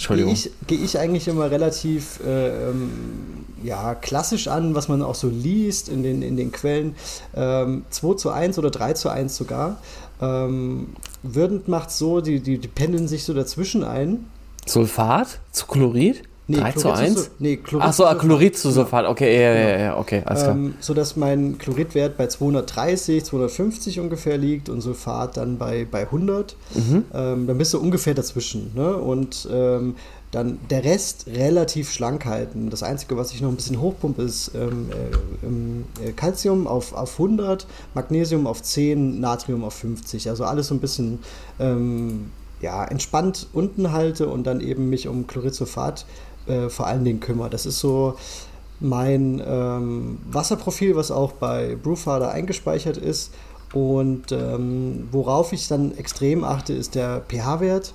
gehe ich, geh ich eigentlich immer relativ äh, ähm, ja, klassisch an, was man auch so liest in den, in den Quellen. Ähm, 2 zu 1 oder 3 zu 1 sogar. Ähm, Würdend macht so, die, die, die pendeln sich so dazwischen ein. Sulfat zu Chlorid? Nee, 3 zu 1? Nee, Chlorid Ach so, zu Chlorid zu Sulfat. Okay, ja, ja, ja, okay, alles klar. Ähm, sodass mein Chloridwert bei 230, 250 ungefähr liegt und Sulfat dann bei, bei 100. Mhm. Ähm, dann bist du ungefähr dazwischen. Ne? Und ähm, dann der Rest relativ schlank halten. Das Einzige, was ich noch ein bisschen hochpumpe, ist ähm, äh, äh, Calcium auf, auf 100, Magnesium auf 10, Natrium auf 50. Also alles so ein bisschen ähm, ja, entspannt unten halte und dann eben mich um Chloridsulfat äh, vor allen Dingen kümmere. Das ist so mein ähm, Wasserprofil, was auch bei Brewfather eingespeichert ist. Und ähm, worauf ich dann extrem achte, ist der pH-Wert.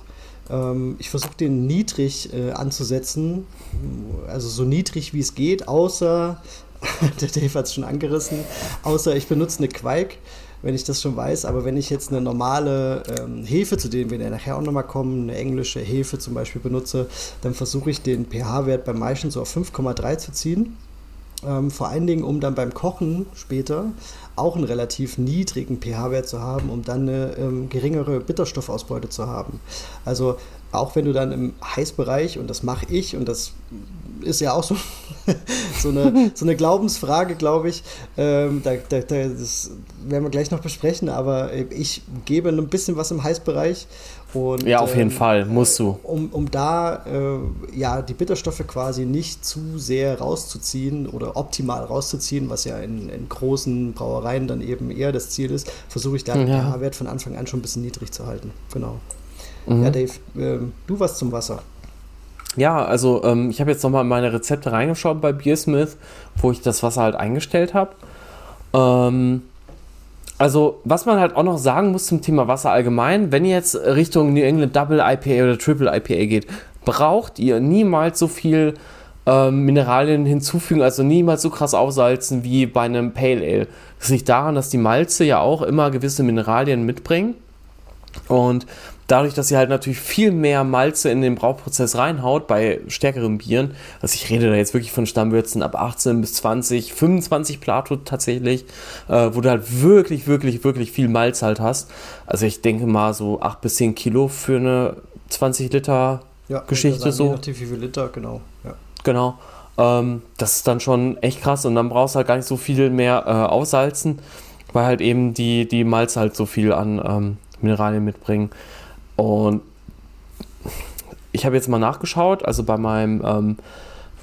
Ähm, ich versuche den niedrig äh, anzusetzen, also so niedrig wie es geht, außer, der Dave hat es schon angerissen, außer ich benutze eine Quake wenn ich das schon weiß. Aber wenn ich jetzt eine normale ähm, Hefe, zu denen wir nachher auch nochmal kommen, eine englische Hefe zum Beispiel benutze, dann versuche ich den pH-Wert bei Maischen so auf 5,3 zu ziehen. Ähm, vor allen Dingen, um dann beim Kochen später auch einen relativ niedrigen pH-Wert zu haben, um dann eine ähm, geringere Bitterstoffausbeute zu haben. Also auch wenn du dann im Heißbereich, und das mache ich, und das ist ja auch so, so, eine, so eine Glaubensfrage, glaube ich, ähm, da, da, das werden wir gleich noch besprechen, aber ich gebe ein bisschen was im Heißbereich. Und, ja, auf jeden ähm, Fall, musst du. Um, um da äh, ja, die Bitterstoffe quasi nicht zu sehr rauszuziehen oder optimal rauszuziehen, was ja in, in großen Brauereien dann eben eher das Ziel ist, versuche ich da den ja. pH-Wert von Anfang an schon ein bisschen niedrig zu halten. Genau. Mhm. Ja, Dave, äh, du was zum Wasser. Ja, also ähm, ich habe jetzt nochmal in meine Rezepte reingeschaut bei Beersmith, wo ich das Wasser halt eingestellt habe. Ähm, also, was man halt auch noch sagen muss zum Thema Wasser allgemein, wenn ihr jetzt Richtung New England Double IPA oder Triple IPA geht, braucht ihr niemals so viel ähm, Mineralien hinzufügen, also niemals so krass aufsalzen wie bei einem Pale Ale. Das liegt daran, dass die Malze ja auch immer gewisse Mineralien mitbringen. Und dadurch, dass sie halt natürlich viel mehr Malze in den Brauprozess reinhaut bei stärkeren Bieren, also ich rede da jetzt wirklich von Stammwürzen ab 18 bis 20, 25 Plato tatsächlich, äh, wo du halt wirklich, wirklich, wirklich viel Malz halt hast. Also ich denke mal so 8 bis 10 Kilo für eine 20 Liter ja, Geschichte so. Je nachdem wie viel Liter, genau. Ja. Genau. Ähm, das ist dann schon echt krass und dann brauchst du halt gar nicht so viel mehr äh, aussalzen, weil halt eben die, die Malze halt so viel an ähm, Mineralien mitbringen. Und ich habe jetzt mal nachgeschaut, also bei meinem ähm,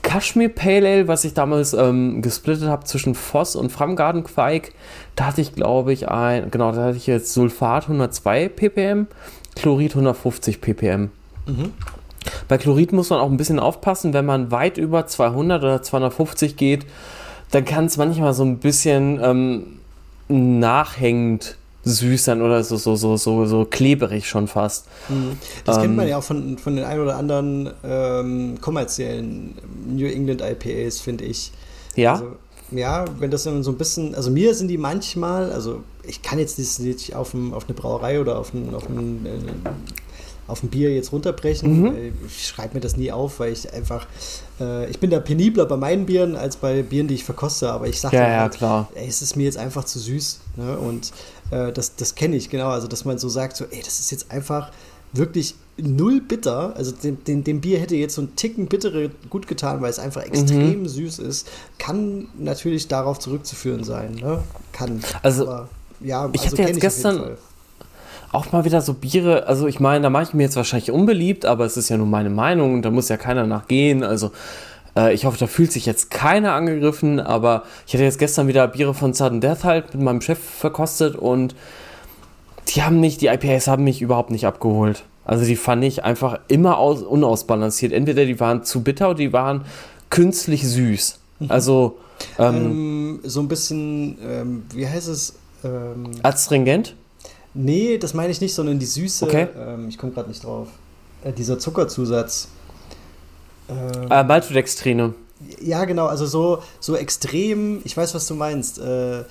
Kashmir Pale Ale, was ich damals ähm, gesplittet habe zwischen Voss und Framgarten Quark, da hatte ich glaube ich ein, genau, da hatte ich jetzt Sulfat 102 ppm, Chlorid 150 ppm. Mhm. Bei Chlorid muss man auch ein bisschen aufpassen, wenn man weit über 200 oder 250 geht, dann kann es manchmal so ein bisschen ähm, nachhängend süß sein oder so, so, so, so, so kleberig schon fast. Mhm. Das ähm, kennt man ja auch von, von den ein oder anderen ähm, kommerziellen New England IPAs, finde ich. Ja. Also, ja, wenn das dann so ein bisschen, also mir sind die manchmal, also ich kann jetzt nicht auf, ein, auf eine Brauerei oder auf ein, auf ein äh, auf ein Bier jetzt runterbrechen. Mhm. Ich schreibe mir das nie auf, weil ich einfach, äh, ich bin da penibler bei meinen Bieren als bei Bieren, die ich verkoste, aber ich sage ja, ja, halt, klar. ey, es ist mir jetzt einfach zu süß. Ne? Und äh, das, das kenne ich, genau. Also, dass man so sagt, so, ey, das ist jetzt einfach wirklich null bitter. Also dem, dem, dem, Bier hätte jetzt so ein Ticken bittere gut getan, weil es einfach extrem mhm. süß ist. Kann natürlich darauf zurückzuführen sein. Ne? Kann. Also, aber, ja, ich also hatte jetzt gestern auch mal wieder so Biere, also ich meine, da mache ich mir jetzt wahrscheinlich unbeliebt, aber es ist ja nur meine Meinung und da muss ja keiner nachgehen. Also äh, ich hoffe, da fühlt sich jetzt keiner angegriffen, aber ich hatte jetzt gestern wieder Biere von Sudden Death halt mit meinem Chef verkostet und die haben nicht, die IPAs haben mich überhaupt nicht abgeholt. Also die fand ich einfach immer aus, unausbalanciert. Entweder die waren zu bitter oder die waren künstlich süß. Mhm. Also ähm, ähm, so ein bisschen, ähm, wie heißt es? Ähm, Astringent? Nee, das meine ich nicht, sondern die Süße. Okay. Ähm, ich komme gerade nicht drauf. Äh, dieser Zuckerzusatz. Ähm, äh, Maltodextrine. Ja, genau, also so, so extrem, ich weiß, was du meinst. Äh,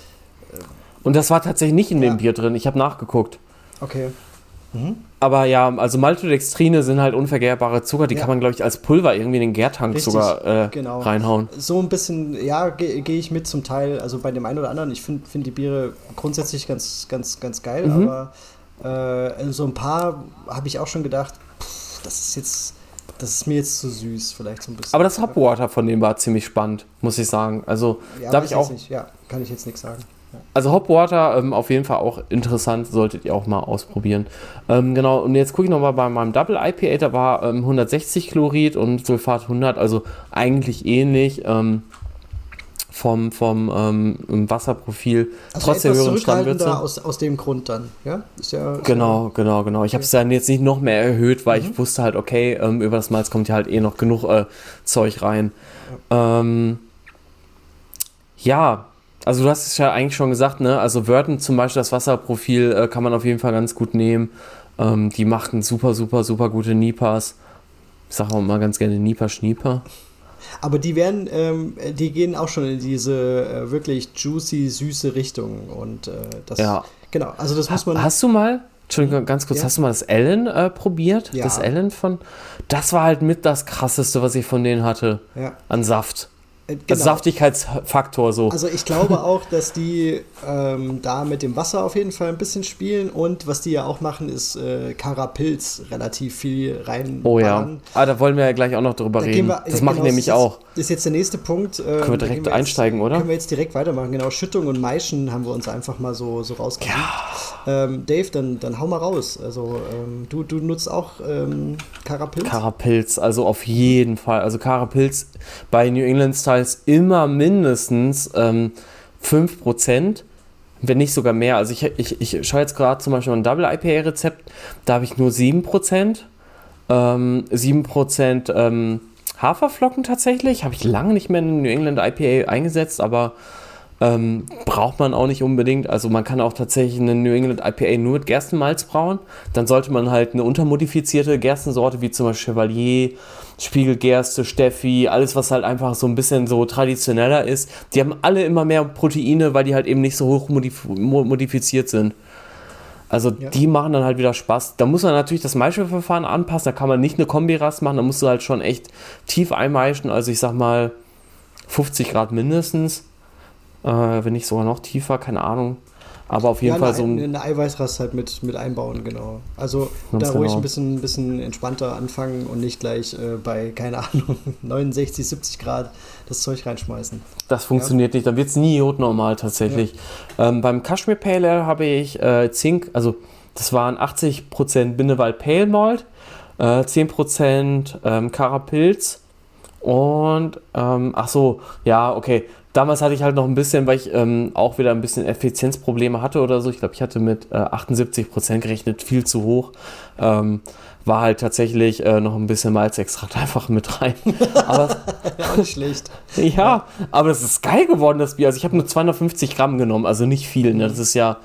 Und das war tatsächlich nicht in ja. dem Bier drin, ich habe nachgeguckt. Okay. Mhm. Aber ja, also Maltodextrine sind halt unvergärbare Zucker, die ja. kann man, glaube ich, als Pulver irgendwie in den Gärtank Richtig, sogar äh, genau. reinhauen. So ein bisschen, ja, gehe geh ich mit zum Teil, also bei dem einen oder anderen. Ich finde find die Biere grundsätzlich ganz, ganz, ganz geil, mhm. aber äh, so ein paar habe ich auch schon gedacht, pff, das ist jetzt das ist mir jetzt zu süß, vielleicht so ein bisschen. Aber das Hopwater von dem war ziemlich spannend, muss ich sagen. Also, ja, da habe ich auch. Nicht. Ja, kann ich jetzt nichts sagen. Ja. Also, Hopwater ähm, auf jeden Fall auch interessant, solltet ihr auch mal ausprobieren. Ähm, genau, und jetzt gucke ich nochmal bei meinem Double IPA, da war ähm, 160 Chlorid und Sulfat 100, also eigentlich ähnlich. Ähm, vom, vom ähm, Wasserprofil also trotz der höheren Stammwürze. Aus, aus dem Grund dann, ja? Ist ja genau, genau, genau. Ich habe es dann jetzt nicht noch mehr erhöht, weil mhm. ich wusste halt, okay, ähm, über das Malz kommt ja halt eh noch genug äh, Zeug rein. Ja. Ähm, ja, also du hast es ja eigentlich schon gesagt, ne? Also Wörten zum Beispiel, das Wasserprofil äh, kann man auf jeden Fall ganz gut nehmen. Ähm, die machten super, super, super gute Nipas. Ich sage auch mal ganz gerne Nipa Schnieper. Aber die werden, ähm, die gehen auch schon in diese äh, wirklich juicy, süße Richtung. Und äh, das, ja. genau, also das muss man. Hast du mal, Entschuldigung, ganz kurz, ja. hast du mal das Ellen äh, probiert? Ja. Das Ellen von, das war halt mit das krasseste, was ich von denen hatte. Ja. An Saft. Äh, genau. Saftigkeitsfaktor so. Also ich glaube auch, dass die ähm, da mit dem Wasser auf jeden Fall ein bisschen spielen und was die ja auch machen, ist äh, Karapilz relativ viel rein. Oh ja. Ah, da wollen wir ja gleich auch noch drüber da reden. Wir, das genau, machen nämlich das auch. Das ist jetzt der nächste Punkt. Ähm, können wir direkt wir jetzt, einsteigen, oder? Können wir jetzt direkt weitermachen. Genau, Schüttung und Maischen haben wir uns einfach mal so, so rausgesucht. Ja. Ähm, Dave, dann, dann hau mal raus. Also ähm, du, du nutzt auch ähm, Karapilz? Karapilz, also auf jeden Fall. Also Karapilz bei New England Styles immer mindestens ähm, 5%, wenn nicht sogar mehr. Also ich, ich, ich schaue jetzt gerade zum Beispiel ein Double IPA-Rezept, da habe ich nur 7%. Ähm, 7% ähm, Haferflocken tatsächlich. Habe ich lange nicht mehr in New England IPA eingesetzt, aber ähm, braucht man auch nicht unbedingt. Also man kann auch tatsächlich eine New England IPA nur mit Gerstenmalz brauen. Dann sollte man halt eine untermodifizierte Gerstensorte wie zum Beispiel Chevalier, Spiegelgerste, Steffi, alles was halt einfach so ein bisschen so traditioneller ist. Die haben alle immer mehr Proteine, weil die halt eben nicht so hoch modif modifiziert sind. Also ja. die machen dann halt wieder Spaß. Da muss man natürlich das Maischverfahren anpassen. Da kann man nicht eine Kombirast machen. Da musst du halt schon echt tief einmeischen. Also ich sag mal 50 Grad mindestens äh, wenn nicht sogar noch tiefer, keine Ahnung. Aber auf jeden ja, Fall eine, so ein. Eine Eiweißrast halt mit, mit einbauen, genau. Also da ruhig genau. ein bisschen, bisschen entspannter anfangen und nicht gleich äh, bei, keine Ahnung, 69, 70 Grad das Zeug reinschmeißen. Das funktioniert ja. nicht, dann wird es nie jodnormal tatsächlich. Ja. Ähm, beim Kashmir Pale Ale habe ich äh, Zink, also das waren 80% Bindewald Pale Malt, äh, 10% ähm, Karapilz und, ähm, ach so, ja, okay, damals hatte ich halt noch ein bisschen, weil ich ähm, auch wieder ein bisschen Effizienzprobleme hatte oder so. Ich glaube, ich hatte mit äh, 78 Prozent gerechnet, viel zu hoch. Ähm, war halt tatsächlich äh, noch ein bisschen Malzextrakt einfach mit rein. Aber ja, nicht schlecht. ja, aber es ist geil geworden, das Bier. Also ich habe nur 250 Gramm genommen, also nicht viel. Ne? Das ist ja,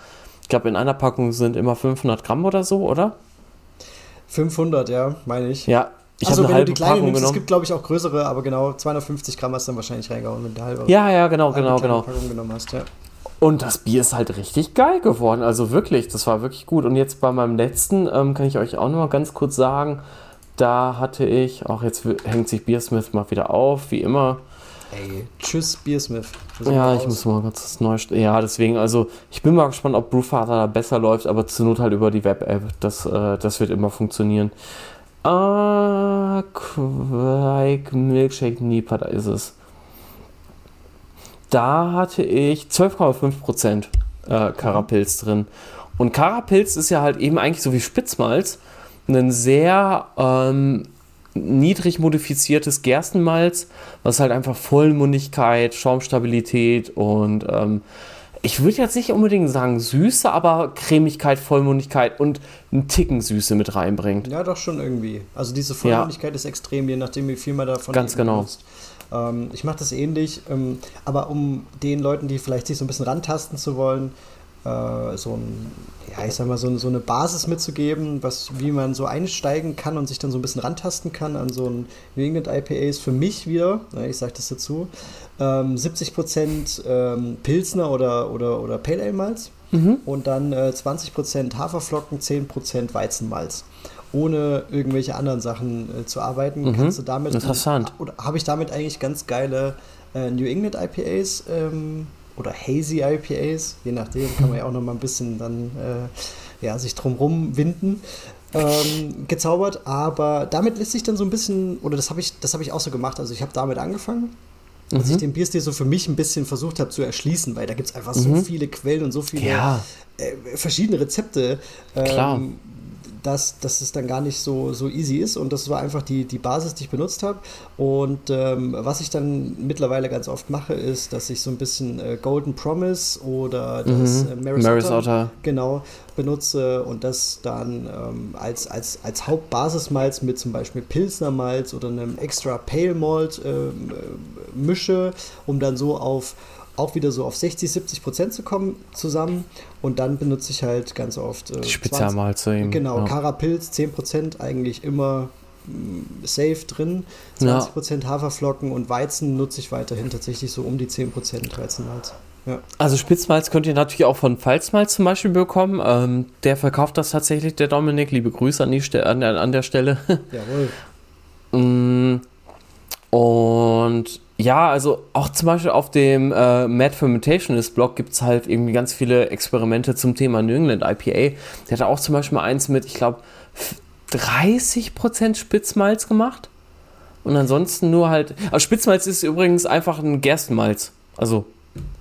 ich glaube, in einer Packung sind immer 500 Gramm oder so, oder? 500, ja, meine ich. Ja, ich also wenn du die kleine nimmst, genommen. es gibt glaube ich auch größere, aber genau 250 Gramm hast du dann wahrscheinlich reingehauen, wenn du halbe. Ja, ja, genau, genau, genau. Packung genommen hast, ja. Und das Bier ist halt richtig geil geworden, also wirklich, das war wirklich gut. Und jetzt bei meinem letzten ähm, kann ich euch auch noch mal ganz kurz sagen, da hatte ich, auch jetzt hängt sich Beersmith mal wieder auf, wie immer. Ey, tschüss Beersmith. Ja, ich muss mal ganz das neu. Ja, deswegen, also ich bin mal gespannt, ob Brewfather da besser läuft, aber zur Not halt über die Web-App. Das, äh, das wird immer funktionieren. Ah, Quake Milkshake Nipa, da ist es. Da hatte ich 12,5% äh, Karapilz drin. Und Karapilz ist ja halt eben eigentlich so wie Spitzmalz ein sehr ähm, niedrig modifiziertes Gerstenmalz, was halt einfach Vollmundigkeit, Schaumstabilität und ähm, ich würde jetzt nicht unbedingt sagen Süße, aber Cremigkeit, Vollmundigkeit und einen Ticken Süße mit reinbringt. Ja, doch schon irgendwie. Also diese Vollmundigkeit ja. ist extrem, je nachdem, wie viel man davon Ganz genau. Benutzt. Ähm, ich mache das ähnlich, ähm, aber um den Leuten, die vielleicht sich so ein bisschen rantasten zu wollen, äh, so ein, ja, ich sag mal, so, so, eine Basis mitzugeben, was, wie man so einsteigen kann und sich dann so ein bisschen rantasten kann an so ein New England IPA ist für mich wieder, ich sage das dazu, ähm, 70% ähm, Pilsner oder, oder, oder Pale Ale Malz mhm. und dann äh, 20% Haferflocken, 10% Weizenmalz. Ohne irgendwelche anderen Sachen äh, zu arbeiten, mhm. kannst du damit. Interessant. Oder habe ich damit eigentlich ganz geile äh, New England IPAs ähm, oder Hazy IPAs, je nachdem, kann man ja auch noch mal ein bisschen dann äh, ja, sich drumrum winden. Ähm, gezaubert, aber damit lässt sich dann so ein bisschen, oder das habe ich, das ich auch so gemacht. Also ich habe damit angefangen als mhm. ich den Bierstil so für mich ein bisschen versucht habe zu erschließen, weil da gibt es einfach mhm. so viele Quellen und so viele ja. äh, verschiedene Rezepte. Ähm, dass, dass es dann gar nicht so, so easy ist. Und das war einfach die, die Basis, die ich benutzt habe. Und ähm, was ich dann mittlerweile ganz oft mache, ist, dass ich so ein bisschen äh, Golden Promise oder das mhm. äh, Marisota, genau benutze und das dann ähm, als, als, als Hauptbasismalz mit zum Beispiel Pilsnermalz oder einem extra Pale Malt ähm, äh, mische, um dann so auf auch wieder so auf 60, 70 Prozent zu kommen zusammen. Und dann benutze ich halt ganz oft. Äh, Spezialmalze eben. Genau, ja. Carapilz 10 Prozent eigentlich immer mm, safe drin. 20 Prozent ja. Haferflocken und Weizen nutze ich weiterhin tatsächlich so um die 10 Prozent Weizenmalz. Ja. Also Spitzmalz könnt ihr natürlich auch von Pfalzmalz zum Beispiel bekommen. Ähm, der verkauft das tatsächlich, der Dominik. Liebe Grüße an, die an, der, an der Stelle. Jawohl. Und Ja, also auch zum Beispiel auf dem äh, Mad Fermentationist Blog gibt es halt irgendwie ganz viele Experimente zum Thema New England IPA. Der hat auch zum Beispiel mal eins mit, ich glaube, 30% Spitzmalz gemacht. Und ansonsten nur halt. Also Spitzmalz ist übrigens einfach ein Gerstenmalz. Also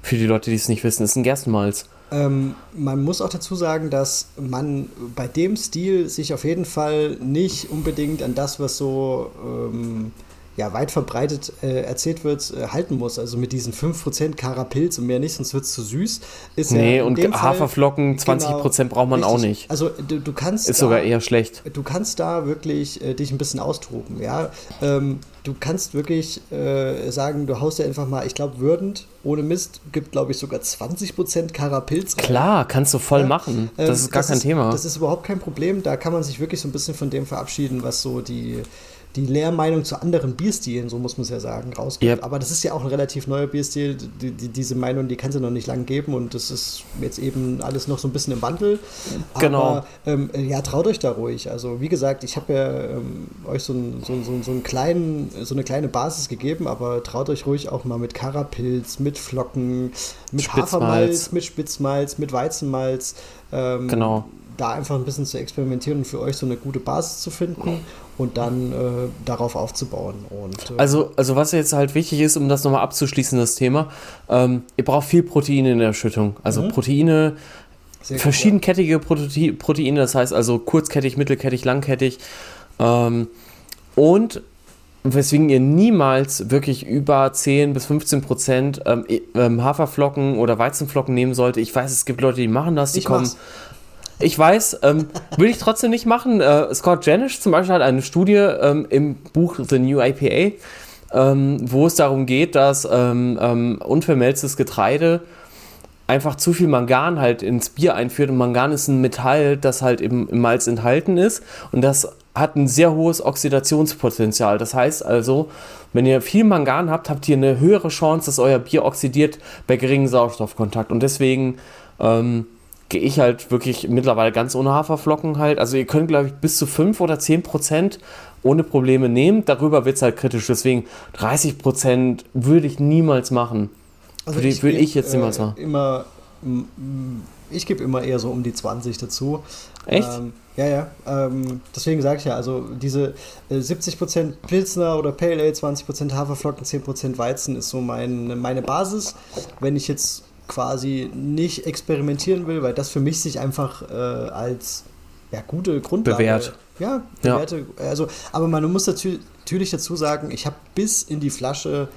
für die Leute, die es nicht wissen, ist ein Gerstenmalz. Ähm, man muss auch dazu sagen, dass man bei dem Stil sich auf jeden Fall nicht unbedingt an das, was so ähm, ja, weit verbreitet äh, erzählt wird, äh, halten muss. Also mit diesen 5% Karapilz und mehr nicht, sonst wird es zu süß. Ist nee, ja und Haferflocken, 20% genau, braucht man richtig. auch nicht. Also du, du kannst. Ist da, sogar eher schlecht. Du kannst da wirklich äh, dich ein bisschen austoben, ja. Ähm, du kannst wirklich äh, sagen, du haust ja einfach mal, ich glaube, würdend, ohne Mist, gibt, glaube ich, sogar 20% Karapilz. Rein. Klar, kannst du voll ja. machen. Das ähm, ist gar das kein ist, Thema. Das ist überhaupt kein Problem. Da kann man sich wirklich so ein bisschen von dem verabschieden, was so die die Lehrmeinung zu anderen Bierstilen, so muss man es ja sagen, rausgeht. Yep. Aber das ist ja auch ein relativ neuer Bierstil. Die, die, diese Meinung, die kann es ja noch nicht lange geben und das ist jetzt eben alles noch so ein bisschen im Wandel. Genau. Aber ähm, ja, traut euch da ruhig. Also wie gesagt, ich habe ja ähm, euch so, ein, so, so, so, einen kleinen, so eine kleine Basis gegeben, aber traut euch ruhig auch mal mit Karapilz, mit Flocken, mit Spitzmalz. Hafermalz, mit Spitzmalz, mit Weizenmalz. Ähm, genau da einfach ein bisschen zu experimentieren und für euch so eine gute Basis zu finden und dann äh, darauf aufzubauen. Und, äh also, also was jetzt halt wichtig ist, um das nochmal abzuschließen, das Thema, ähm, ihr braucht viel Proteine in der Erschüttung. Also mhm. Proteine, Sehr verschiedenkettige Prote Proteine, das heißt also kurzkettig, mittelkettig, langkettig. Ähm, und weswegen ihr niemals wirklich über 10 bis 15 Prozent ähm, ähm, Haferflocken oder Weizenflocken nehmen sollte. Ich weiß, es gibt Leute, die machen das, die ich kommen. Mach's ich weiß, ähm, will ich trotzdem nicht machen. Äh, Scott Janisch zum Beispiel hat eine Studie ähm, im Buch The New IPA, ähm, wo es darum geht, dass ähm, ähm, unvermelztes Getreide einfach zu viel Mangan halt ins Bier einführt. Und Mangan ist ein Metall, das halt im, im Malz enthalten ist. Und das hat ein sehr hohes Oxidationspotenzial. Das heißt also, wenn ihr viel Mangan habt, habt ihr eine höhere Chance, dass euer Bier oxidiert bei geringem Sauerstoffkontakt. Und deswegen ähm, gehe ich halt wirklich mittlerweile ganz ohne Haferflocken halt. Also ihr könnt, glaube ich, bis zu 5 oder 10 Prozent ohne Probleme nehmen. Darüber wird es halt kritisch. Deswegen 30 Prozent würde ich niemals machen. Also würde ich, würd ich, jetzt niemals äh, machen. Immer, ich gebe immer eher so um die 20 dazu. Echt? Ähm, ja, ja. Ähm, deswegen sage ich ja, also diese äh, 70% Pilsner oder Pale Ale, 20% Haferflocken, 10% Weizen ist so mein, meine Basis. Wenn ich jetzt quasi nicht experimentieren will, weil das für mich sich einfach äh, als ja, gute Grundlage bewährt. Ja, bewährte, ja. also, aber man muss dazu, natürlich dazu sagen, ich habe bis in die Flasche,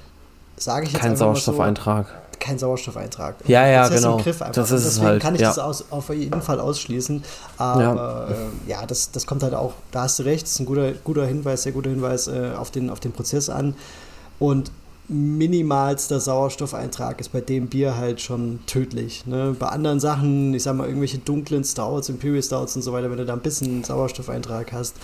sage ich jetzt Kein Sauerstoffeintrag. So, kein Sauerstoffeintrag. Ja, ja, genau. Das ist deswegen halt, kann ich ja. das aus, auf jeden Fall ausschließen. Aber ja, äh, ja das, das kommt halt auch, da hast du recht, das ist ein guter, guter Hinweis, sehr guter Hinweis äh, auf, den, auf den Prozess an. Und minimalster Sauerstoffeintrag ist bei dem Bier halt schon tödlich. Ne? Bei anderen Sachen, ich sag mal, irgendwelche dunklen Stouts, Imperial Stouts und so weiter, wenn du da ein bisschen Sauerstoffeintrag hast.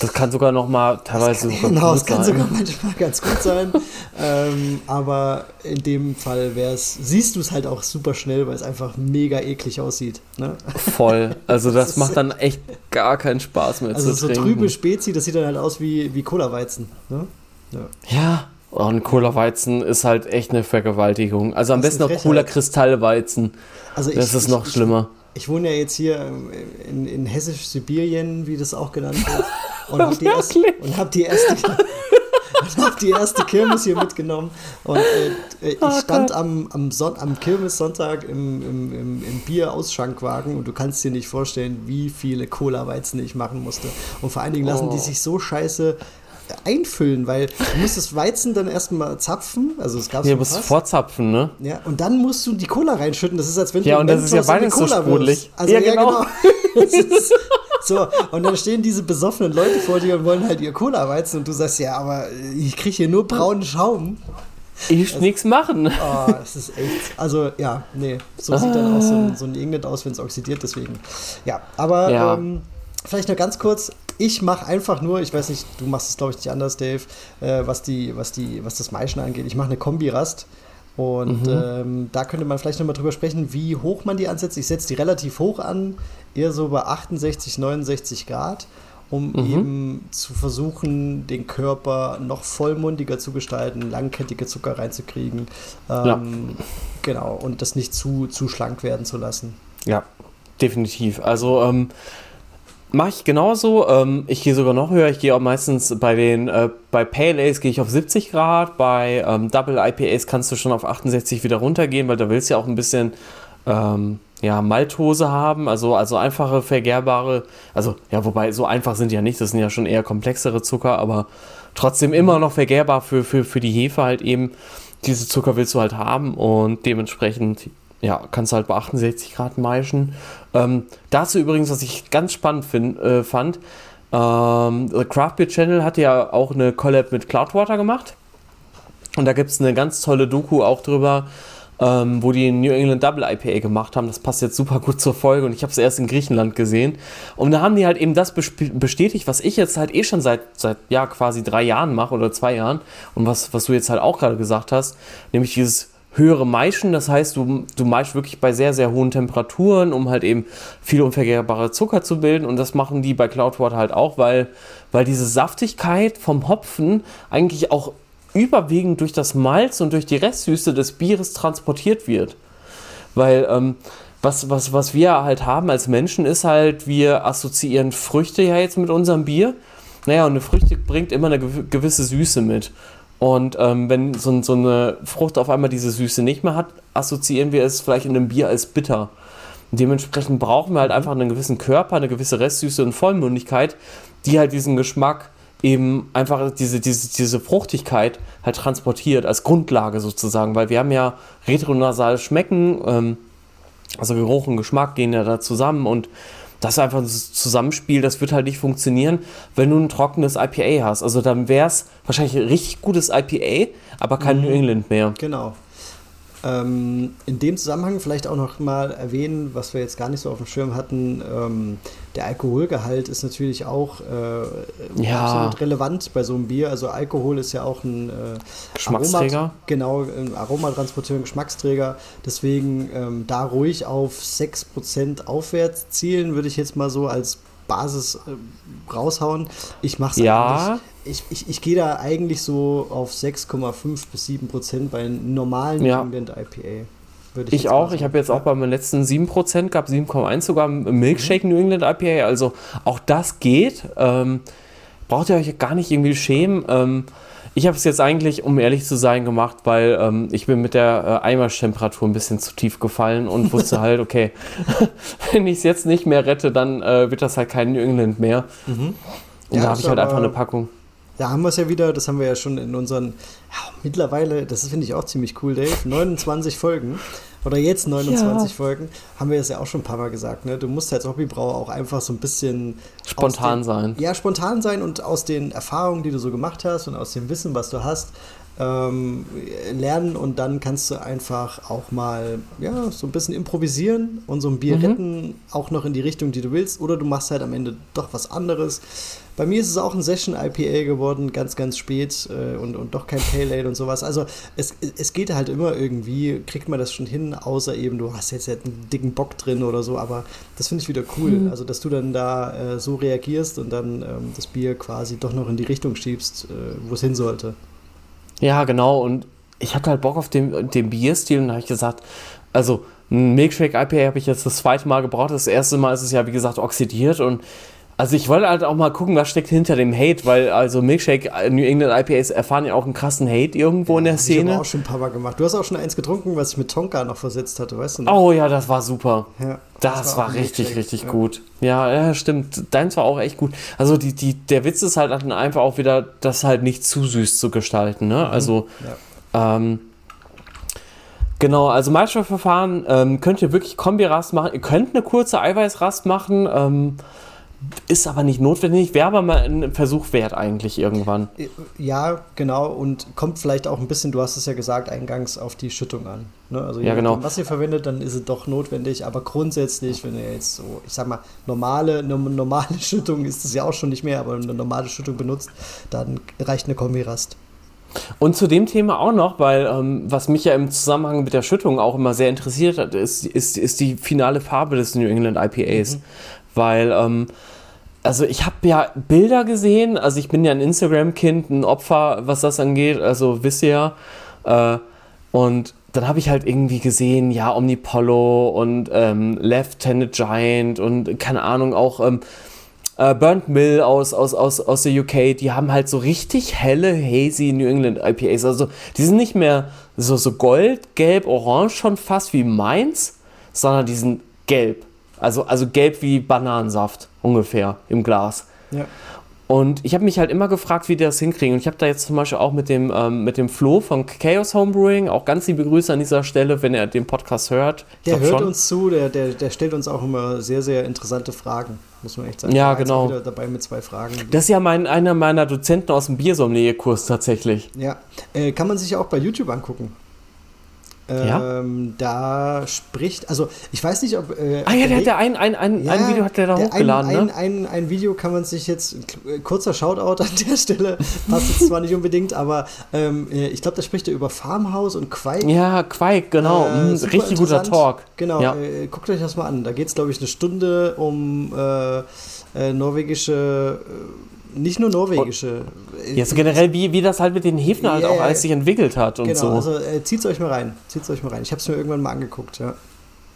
Das kann sogar noch mal teilweise das kann, genau, das kann sogar manchmal ganz gut sein. ähm, aber in dem Fall wär's, siehst du es halt auch super schnell, weil es einfach mega eklig aussieht. Ne? Voll. Also das, das macht dann echt gar keinen Spaß mehr also zu so trinken. trübe Spezi, das sieht dann halt aus wie, wie Cola-Weizen. Ne? Ja. ja. Und Cola-Weizen ist halt echt eine Vergewaltigung. Also am das besten noch Cola-Kristallweizen. Also ich, das ist noch ich, schlimmer. Ich, wohne ja jetzt hier in, in Hessisch-Sibirien, wie das auch genannt wird. Und habe die, erst, hab die erste. hab die erste Kirmes hier mitgenommen. Und äh, ich oh stand am, am, Son am Kirmessonntag im, im, im, im Bier-Ausschankwagen und du kannst dir nicht vorstellen, wie viele Cola-Weizen ich machen musste. Und vor allen Dingen lassen oh. die sich so scheiße einfüllen, weil du musst das Weizen dann erstmal zapfen. Also es gab Ja, du musst vorzapfen, ne? Ja, und dann musst du die Cola reinschütten. Das ist, als wenn du Ja, und das ist ja beides so sprudelig. Also, ja, genau. Ja, genau. so, und dann stehen diese besoffenen Leute vor dir und wollen halt ihr Cola-Weizen und du sagst, ja, aber ich kriege hier nur braunen Schaum. Ich also, nichts machen. Oh, es ist echt. Also, ja, nee. So sieht dann auch so ein, so ein Ingrid aus, wenn es oxidiert, deswegen. Ja, aber ja. Ähm, vielleicht nur ganz kurz ich mache einfach nur, ich weiß nicht, du machst es glaube ich nicht anders, Dave, äh, was, die, was, die, was das Maischen angeht. Ich mache eine Kombi-Rast. Und mhm. ähm, da könnte man vielleicht nochmal drüber sprechen, wie hoch man die ansetzt. Ich setze die relativ hoch an, eher so bei 68, 69 Grad. um mhm. eben zu versuchen, den Körper noch vollmundiger zu gestalten, langkettige Zucker reinzukriegen. Ähm, ja. Genau, und das nicht zu, zu schlank werden zu lassen. Ja, definitiv. Also ähm, mache ich genauso. Ähm, ich gehe sogar noch höher. Ich gehe auch meistens bei den, äh, bei Pale A's gehe ich auf 70 Grad, bei ähm, Double IPAs kannst du schon auf 68 wieder runtergehen, weil da willst du ja auch ein bisschen ähm, ja, Maltose haben, also, also einfache vergärbare, also ja, wobei so einfach sind die ja nicht, das sind ja schon eher komplexere Zucker, aber trotzdem immer noch vergärbar für, für, für die Hefe halt eben. Diese Zucker willst du halt haben und dementsprechend, ja, kannst du halt bei 68 Grad maischen. Ähm, dazu übrigens, was ich ganz spannend find, äh, fand, ähm, The Craft Beer Channel hat ja auch eine Collab mit Cloudwater gemacht. Und da gibt es eine ganz tolle Doku auch drüber, ähm, wo die New England Double IPA gemacht haben. Das passt jetzt super gut zur Folge und ich habe es erst in Griechenland gesehen. Und da haben die halt eben das bestätigt, was ich jetzt halt eh schon seit, seit ja, quasi drei Jahren mache oder zwei Jahren und was, was du jetzt halt auch gerade gesagt hast, nämlich dieses höhere Maischen. Das heißt, du, du maischst wirklich bei sehr, sehr hohen Temperaturen, um halt eben viel unvergärbare Zucker zu bilden. Und das machen die bei Cloudwater halt auch, weil, weil diese Saftigkeit vom Hopfen eigentlich auch überwiegend durch das Malz und durch die Restsüße des Bieres transportiert wird. Weil ähm, was, was, was wir halt haben als Menschen ist halt, wir assoziieren Früchte ja jetzt mit unserem Bier. Naja, und eine Früchte bringt immer eine gewisse Süße mit. Und ähm, wenn so, so, eine Frucht auf einmal diese Süße nicht mehr hat, assoziieren wir es vielleicht in einem Bier als bitter. Und dementsprechend brauchen wir halt einfach einen gewissen Körper, eine gewisse Restsüße und Vollmundigkeit, die halt diesen Geschmack eben einfach diese, diese, diese Fruchtigkeit halt transportiert als Grundlage sozusagen, weil wir haben ja retronasal Schmecken, ähm, also Geruch und Geschmack gehen ja da zusammen und das ist einfach ein Zusammenspiel, das wird halt nicht funktionieren, wenn du ein trockenes IPA hast. Also dann wäre es wahrscheinlich ein richtig gutes IPA, aber kein mhm. New England mehr. Genau. Ähm, in dem Zusammenhang vielleicht auch noch mal erwähnen, was wir jetzt gar nicht so auf dem Schirm hatten. Ähm, der Alkoholgehalt ist natürlich auch äh, ja. absolut relevant bei so einem Bier. Also Alkohol ist ja auch ein äh, Geschmacksträger. Aromat, genau, ein Aromatransporteur, ein Geschmacksträger. Deswegen ähm, da ruhig auf 6% aufwärts zielen, würde ich jetzt mal so als Basis äh, raushauen. Ich mache es ja. ich, ich, ich gehe da eigentlich so auf 6,5 bis 7 Prozent bei normalen ja. England IPA. ich, ich auch. Ich habe jetzt auch bei meinen letzten 7 Prozent gehabt, 7,1 sogar Milkshake mhm. New England IPA. Also auch das geht. Ähm, braucht ihr euch gar nicht irgendwie schämen. Ähm, ich habe es jetzt eigentlich, um ehrlich zu sein, gemacht, weil ähm, ich bin mit der äh, Eimertemperatur ein bisschen zu tief gefallen und wusste halt, okay, wenn ich es jetzt nicht mehr rette, dann äh, wird das halt kein New England mehr. Mhm. Und ja, da habe ich halt einfach eine Packung. Da haben wir es ja wieder, das haben wir ja schon in unseren, ja, mittlerweile, das finde ich auch ziemlich cool, Dave, 29 Folgen oder jetzt 29 ja. Folgen, haben wir es ja auch schon ein paar Mal gesagt, ne? Du musst als Hobbybrauer auch einfach so ein bisschen spontan den, sein. Ja, spontan sein und aus den Erfahrungen, die du so gemacht hast und aus dem Wissen, was du hast, ähm, lernen und dann kannst du einfach auch mal ja, so ein bisschen improvisieren und so ein Bier mhm. retten, auch noch in die Richtung, die du willst, oder du machst halt am Ende doch was anderes. Bei mir ist es auch ein Session IPA geworden, ganz, ganz spät äh, und, und doch kein Pale Ale und sowas. Also es, es geht halt immer irgendwie, kriegt man das schon hin, außer eben du hast jetzt halt einen dicken Bock drin oder so, aber das finde ich wieder cool. Mhm. Also, dass du dann da äh, so reagierst und dann ähm, das Bier quasi doch noch in die Richtung schiebst, äh, wo es hin sollte. Ja, genau. Und ich hatte halt Bock auf den, den Bierstil und da habe ich gesagt, also ein Milkshake IPA habe ich jetzt das zweite Mal gebraucht. Das erste Mal ist es ja, wie gesagt, oxidiert und also ich wollte halt auch mal gucken, was steckt hinter dem Hate, weil also Milkshake äh, New England IPAs erfahren ja auch einen krassen Hate irgendwo ja, in der Szene. Ich habe auch schon ein paar Mal gemacht. Du hast auch schon eins getrunken, was ich mit Tonka noch versetzt hatte, weißt du noch? Oh ja, das war super. Ja, das, das war, war richtig, richtig ja. gut. Ja, ja, stimmt. Deins war auch echt gut. Also die, die, der Witz ist halt einfach auch wieder, das halt nicht zu süß zu gestalten. Ne? Mhm. Also ähm, Genau, also Meisterverfahren ähm, könnt ihr wirklich Kombi-Rast machen. Ihr könnt eine kurze Eiweißrast machen. Ähm, ist aber nicht notwendig, wäre aber mal ein Versuch wert eigentlich irgendwann. Ja, genau, und kommt vielleicht auch ein bisschen, du hast es ja gesagt, eingangs auf die Schüttung an. Ne? Also ja, genau. was ihr verwendet, dann ist es doch notwendig, aber grundsätzlich, wenn ihr jetzt so, ich sag mal, normale, eine normale Schüttung ist es ja auch schon nicht mehr, aber eine normale Schüttung benutzt, dann reicht eine Kombirast. Und zu dem Thema auch noch, weil ähm, was mich ja im Zusammenhang mit der Schüttung auch immer sehr interessiert hat, ist, ist, ist die finale Farbe des New England IPAs. Mhm. Weil ähm, also ich habe ja Bilder gesehen, also ich bin ja ein Instagram-Kind, ein Opfer, was das angeht, also wisst ihr ja. Äh, und dann habe ich halt irgendwie gesehen, ja, Omnipollo und ähm, Left-Handed Giant und keine Ahnung, auch ähm, äh, Burnt Mill aus, aus, aus, aus der UK, die haben halt so richtig helle, hazy New England IPAs. Also die sind nicht mehr so, so gold, gelb, orange schon fast wie meins, sondern die sind gelb. Also, also gelb wie Bananensaft ungefähr im Glas. Ja. Und ich habe mich halt immer gefragt, wie die das hinkriegen. Und ich habe da jetzt zum Beispiel auch mit dem, ähm, mit dem Flo von Chaos Homebrewing, auch ganz liebe Grüße an dieser Stelle, wenn er den Podcast hört. Der hört schon. uns zu, der, der, der stellt uns auch immer sehr, sehr interessante Fragen, muss man echt sagen. Ja, genau. Wieder dabei mit zwei Fragen. Das ist ja mein, einer meiner Dozenten aus dem Biersommelier-Kurs tatsächlich. Ja, äh, kann man sich ja auch bei YouTube angucken. Ja? Ähm, da spricht, also ich weiß nicht, ob. Äh, ah ja, der hat ja ein, ein, ein, ja, ein Video hat der da hochgeladen. Ein, ne? ein, ein, ein, Video kann man sich jetzt, äh, kurzer Shoutout an der Stelle, passt jetzt zwar nicht unbedingt, aber ähm, äh, ich glaube, da spricht er über Farmhaus und Quake. Ja, Quake, genau. Äh, mhm, richtig guter Talk. Genau, ja. äh, guckt euch das mal an. Da geht es, glaube ich, eine Stunde um äh, norwegische nicht nur norwegische. Jetzt generell, wie, wie das halt mit den Hefen halt auch alles sich entwickelt hat und genau, so. Also äh, zieht's euch mal rein. Zieht's euch mal rein. Ich habe es mir irgendwann mal angeguckt, ja.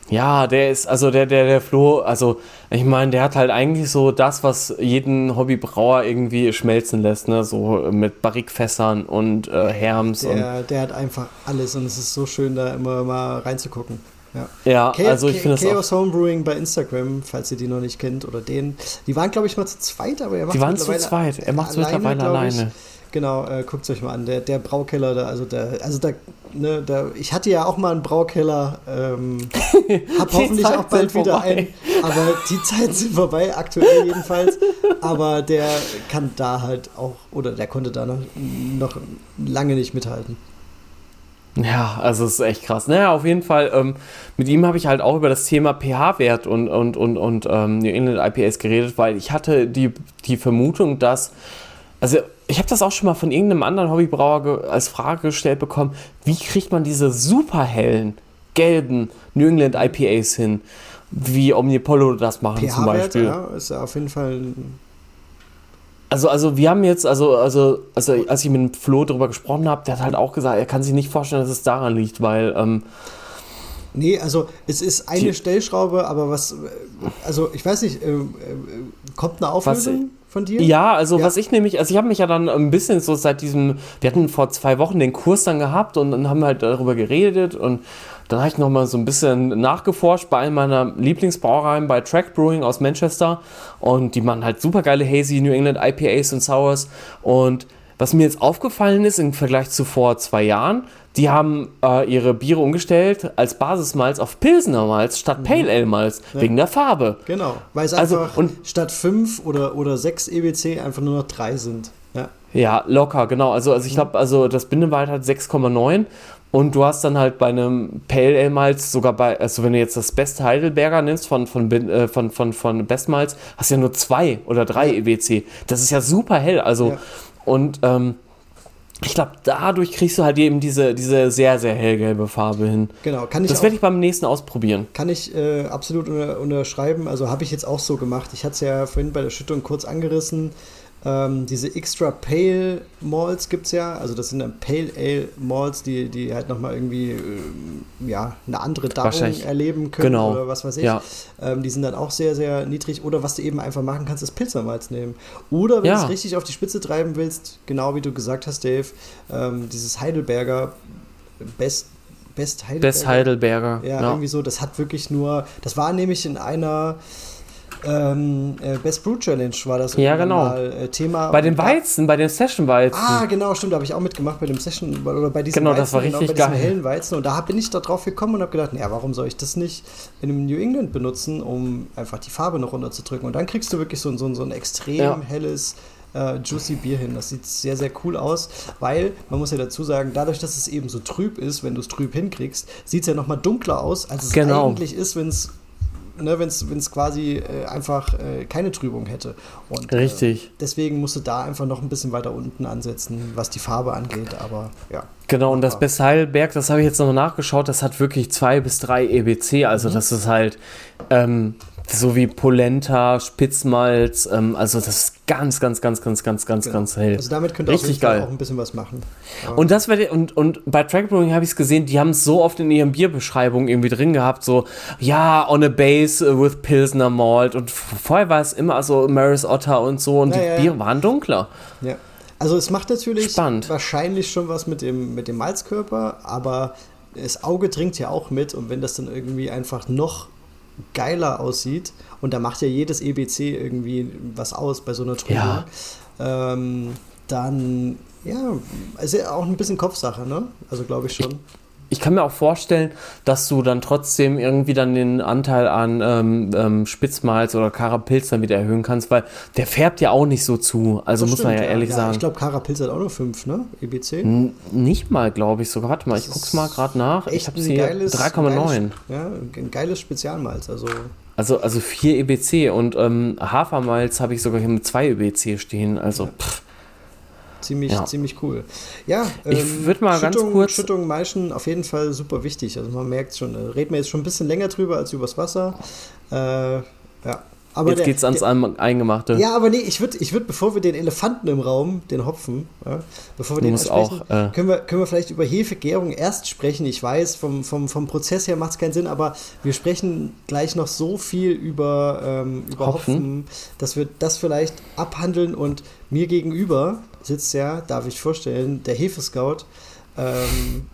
Ja, der ist, also der, der, der Flo, also ich meine, der hat halt eigentlich so das, was jeden Hobbybrauer irgendwie schmelzen lässt, ne? So mit Barrikfässern und äh, Herms. Der, und der hat einfach alles und es ist so schön, da immer mal reinzugucken. Ja, ja Chaos, also ich finde Chaos Homebrewing bei Instagram, falls ihr die noch nicht kennt oder den. Die waren, glaube ich, mal zu zweit, aber er macht Die waren zu zweit, er macht es mittlerweile alleine. Genau, äh, guckt es euch mal an. Der, der Braukeller, da, also der, also da, ne, da, ich hatte ja auch mal einen Braukeller, ähm, hab hoffentlich auch bald wieder einen, aber die Zeiten sind vorbei, aktuell jedenfalls. Aber der kann da halt auch, oder der konnte da noch, noch lange nicht mithalten. Ja, also es ist echt krass. Naja, auf jeden Fall, ähm, mit ihm habe ich halt auch über das Thema pH-Wert und, und, und, und ähm, New England IPAs geredet, weil ich hatte die, die Vermutung, dass, also ich habe das auch schon mal von irgendeinem anderen Hobbybrauer als Frage gestellt bekommen, wie kriegt man diese super hellen, gelben New England IPAs hin, wie Omnipollo das machen zum Beispiel. Ja, ist ja auf jeden Fall ein also, also wir haben jetzt, also, also, also als ich mit Flo darüber gesprochen habe, der hat halt auch gesagt, er kann sich nicht vorstellen, dass es daran liegt, weil. Ähm, nee, also es ist eine die, Stellschraube, aber was, also ich weiß nicht, äh, äh, kommt eine Auflösung was, von dir? Ja, also ja. was ich nämlich, also ich habe mich ja dann ein bisschen so seit diesem, wir hatten vor zwei Wochen den Kurs dann gehabt und dann haben wir halt darüber geredet und dann habe ich noch mal so ein bisschen nachgeforscht bei einem meiner Lieblingsbrauereien bei Track Brewing aus Manchester und die machen halt super geile Hazy New England IPAs und Sours und was mir jetzt aufgefallen ist im Vergleich zu vor zwei Jahren, die haben äh, ihre Biere umgestellt als Basismalz auf Pilsener Malz statt mhm. Pale Ale Malz ja. wegen der Farbe. Genau, weil es also, einfach und, statt fünf oder, oder sechs EBC einfach nur noch drei sind. Ja, ja locker, genau. Also, also ich mhm. glaube, also das Binnenwald hat 6,9 und du hast dann halt bei einem Pale Ale Malz, sogar bei, also wenn du jetzt das Best Heidelberger nimmst von, von, äh, von, von, von Best Malz, hast du ja nur zwei oder drei EWC. Das ist ja super hell. Also, ja. und ähm, ich glaube, dadurch kriegst du halt eben diese, diese sehr, sehr hellgelbe Farbe hin. Genau, kann ich Das werde ich beim nächsten ausprobieren. Kann ich äh, absolut unter, unterschreiben. Also habe ich jetzt auch so gemacht. Ich hatte es ja vorhin bei der Schüttung kurz angerissen. Ähm, diese Extra Pale Malls gibt es ja, also das sind dann Pale Ale Malls, die, die halt nochmal irgendwie äh, ja, eine andere Darbung erleben können genau. oder was weiß ich. Ja. Ähm, die sind dann auch sehr, sehr niedrig. Oder was du eben einfach machen kannst, ist Pilzermalz nehmen. Oder wenn ja. du es richtig auf die Spitze treiben willst, genau wie du gesagt hast, Dave, ähm, dieses Heidelberger Best Best Heidelberger. Best Heidelberger. Ja, ja, irgendwie so. Das hat wirklich nur, das war nämlich in einer ähm, äh, Best Brew Challenge war das ja, genau. mal äh, Thema. Bei den Weizen, bei den Session Weizen. Ah, genau, stimmt, da habe ich auch mitgemacht bei dem Session oder bei diesem genau, Weizen, das war richtig genau, bei geil. hellen Weizen. Und da bin ich da drauf gekommen und habe gedacht, naja, warum soll ich das nicht in einem New England benutzen, um einfach die Farbe noch runterzudrücken? Und dann kriegst du wirklich so, so, so ein extrem ja. helles äh, Juicy Bier hin. Das sieht sehr, sehr cool aus, weil, man muss ja dazu sagen, dadurch, dass es eben so trüb ist, wenn du es trüb hinkriegst, sieht es ja nochmal dunkler aus, als es genau. eigentlich ist, wenn es ne, wenn es quasi äh, einfach äh, keine Trübung hätte. Und, äh, Richtig. Äh, deswegen musst du da einfach noch ein bisschen weiter unten ansetzen, was die Farbe angeht, aber ja. Genau, und das Bestheilberg, das habe ich jetzt noch nachgeschaut, das hat wirklich zwei bis drei EBC, also mhm. das ist halt, ähm, so wie Polenta, Spitzmalz, ähm, also das ist ganz, ganz, ganz, ganz, ganz, ganz, Genau. ganz hell. Also damit könnt ihr Richtig geil. auch ein bisschen was machen. Ja. Und das werde und, und bei Track Brewing habe ich es gesehen, die haben es so oft in ihren Bierbeschreibungen irgendwie drin gehabt, so, ja, on a base with Pilsner Malt. Und vorher war es immer so Maris Otter und so und Ja, die ja, ja. Biere waren dunkler. Ja. Also es macht natürlich Spannend. wahrscheinlich schon was mit dem, mit dem Malzkörper, aber das Auge dringt ja auch mit und wenn das dann irgendwie einfach noch geiler aussieht, und da macht ja jedes EBC irgendwie was aus bei so einer Trübung, Ja. ähm, dann ja, also auch ein bisschen Kopfsache, ne? Also glaube ich schon. Ich kann mir auch vorstellen, dass du dann trotzdem irgendwie dann den Anteil an ähm, ähm, Spitzmalz oder Karapilz dann wieder erhöhen kannst, weil der färbt ja auch nicht so zu. Also Das muss man ja stimmt, ehrlich Ich sagen. glaube, Karapilz hat auch nur 5, ne? EBC. N- Nicht mal, glaube ich sogar. Warte mal, ich Das guck's mal gerade nach. Ich habe hier geiles- 3,9. geiles- Ja, ein geiles Spezialmalz. Also Also, also 4 EBC und ähm, Hafermalz habe ich sogar hier mit 2 EBC stehen. Also, pff, ziemlich, Ja. ziemlich cool. Ja, Ich ähm, würd mal ganz Schüttung, kurz- Schüttung, Maischen auf jeden Fall super wichtig. Also man merkt schon, da reden wir jetzt schon ein bisschen länger drüber als übers Wasser. Äh, ja. Aber jetzt der- geht's ans der, Ein- Eingemachte. Ja, aber nee, ich würde, ich würd, bevor wir den Elefanten im Raum, den Hopfen, ja, bevor wir Du den ansprechen, auch, äh, können, wir, können wir vielleicht über Hefegärung erst sprechen. Ich weiß, vom, vom, vom Prozess her macht es keinen Sinn, aber wir sprechen gleich noch so viel über, ähm, über Hopfen. Hopfen. dass wir das vielleicht abhandeln und mir gegenüber sitzt ja, darf ich vorstellen, der Hefescout. Ähm,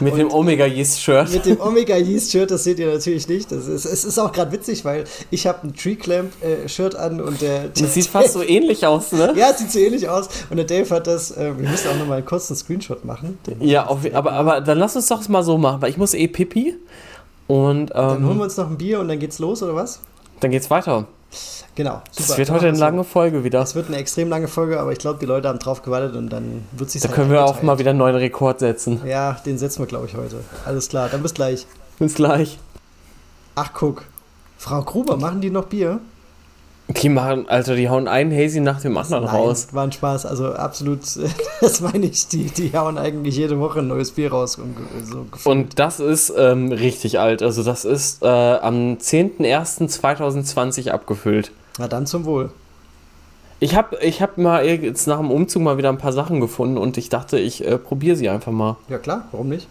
mit dem Omega Yeast Shirt. mit dem Omega Yeast Shirt, das seht ihr natürlich nicht. Das ist, es ist auch gerade witzig, weil ich habe ein Tree Clamp äh, Shirt an und der. Das sieht fast so ähnlich aus, ne? Ja, es sieht so ähnlich aus. Und der Dave hat das. Äh, wir müssen auch noch mal einen kurzen Screenshot machen. Ja, auf, aber, aber dann lass uns doch mal so machen, weil ich muss eh pipi. Und Dann holen ähm, wir uns noch ein Bier und dann geht's los, oder was? dann geht's weiter. Genau. Das wird heute eine lange Folge wieder. Es wird eine extrem lange Folge, aber ich glaube, die Leute haben drauf gewartet und dann wird sich Da können wir auch mal wieder einen neuen Rekord setzen. Ja, den setzen wir, glaube ich, heute. Alles klar, dann bis gleich. Bis gleich. Ach, guck. Frau Gruber, machen die noch Bier? Die machen, Alter, die hauen einen Hazy nach dem anderen raus. war ein Spaß. Also absolut, das meine ich. Die, die hauen eigentlich jede Woche ein neues Bier raus. um- So. Und das ist ähm, richtig alt. Also das ist äh, am 10.01.2020 abgefüllt. Na dann zum Wohl. Ich habe ich hab mal jetzt nach dem Umzug mal wieder ein paar Sachen gefunden und ich dachte, ich äh, probiere sie einfach mal. Ja klar, warum nicht?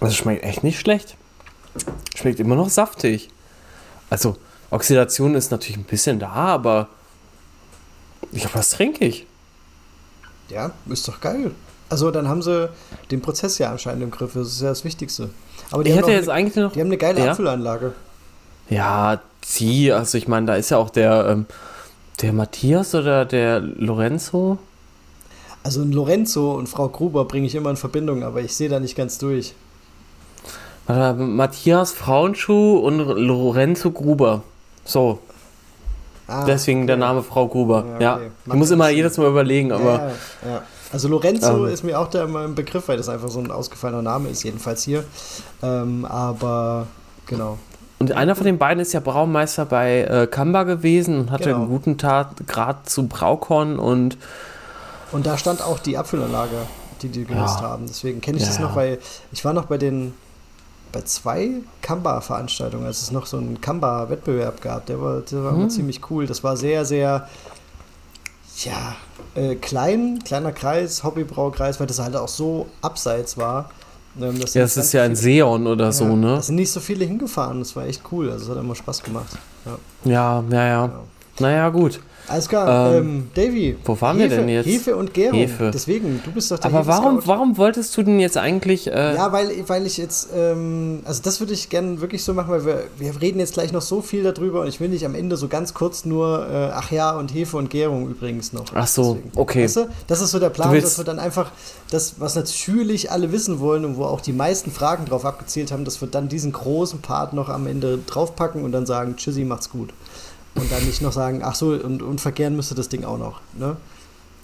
Also schmeckt echt nicht schlecht. Schmeckt immer noch saftig. Also Oxidation ist natürlich ein bisschen da, aber ich glaube, das trinke ich. Ja, ist doch geil. Also dann haben sie den Prozess ja anscheinend im Griff. Das ist ja das Wichtigste. Aber die, Ich haben, jetzt eine, eigentlich noch... die haben eine geile Ja? Apfelanlage. Ja, sie, also ich meine, da ist ja auch der, ähm, der Matthias oder der Lorenzo. Also ein Lorenzo und Frau Gruber bringe ich immer in Verbindung, aber ich sehe da nicht ganz durch. Warte, Matthias Frauenschuh und Lorenzo Gruber. So, Ah, deswegen der okay. Name Frau Gruber. Ja, Ja, okay. ich Macht muss immer jedes Mal überlegen, aber ja, ja, ja. Also Lorenzo Ähm. ist mir auch da immer im Begriff, weil das einfach so ein ausgefallener Name ist, jedenfalls hier. Ähm, aber genau. Und einer von den beiden ist ja Braumeister bei äh, Kamba gewesen und hatte Genau. einen guten Tat Grad zu Braukorn und Und da stand auch die Apfelanlage, die die genutzt Ja. haben. Deswegen kenne ich Ja, das ja. noch, weil ich war noch bei den bei zwei Kamba-Veranstaltungen, als es noch so einen Kamba-Wettbewerb gab. Der war, der war immer Hm. ziemlich cool. Das war sehr, sehr ja, äh, klein, kleiner Kreis, Hobbybraukreis, weil das halt auch so abseits war. Ähm, ja, es ist ja ein Seon oder so, Ja, ne? Da sind nicht so viele hingefahren. Das war echt cool. Also es hat immer Spaß gemacht. Ja, Ja, ja, ja. genau. Naja, gut. Alles klar. Ähm, Ähm, Davy. wo waren wir Hefe, denn jetzt? Hefe und Gärung. Hefe. Deswegen, du bist doch der Aber warum, warum wolltest du denn jetzt eigentlich. Äh, Ja, weil, weil ich jetzt, ähm, also das würde ich gerne wirklich so machen, weil wir, wir reden jetzt gleich noch so viel darüber und ich will nicht am Ende so ganz kurz nur, äh, ach ja, und Hefe und Gärung übrigens noch. Ach so, okay. Weißt du, das ist so der Plan, dass wir dann einfach das, was natürlich alle wissen wollen und wo auch die meisten Fragen drauf abgezielt haben, dass wir dann diesen großen Part noch am Ende draufpacken und dann sagen, tschüssi, macht's gut. Und dann nicht noch sagen, ach so, und, und verkehren müsste das Ding auch noch. Ne?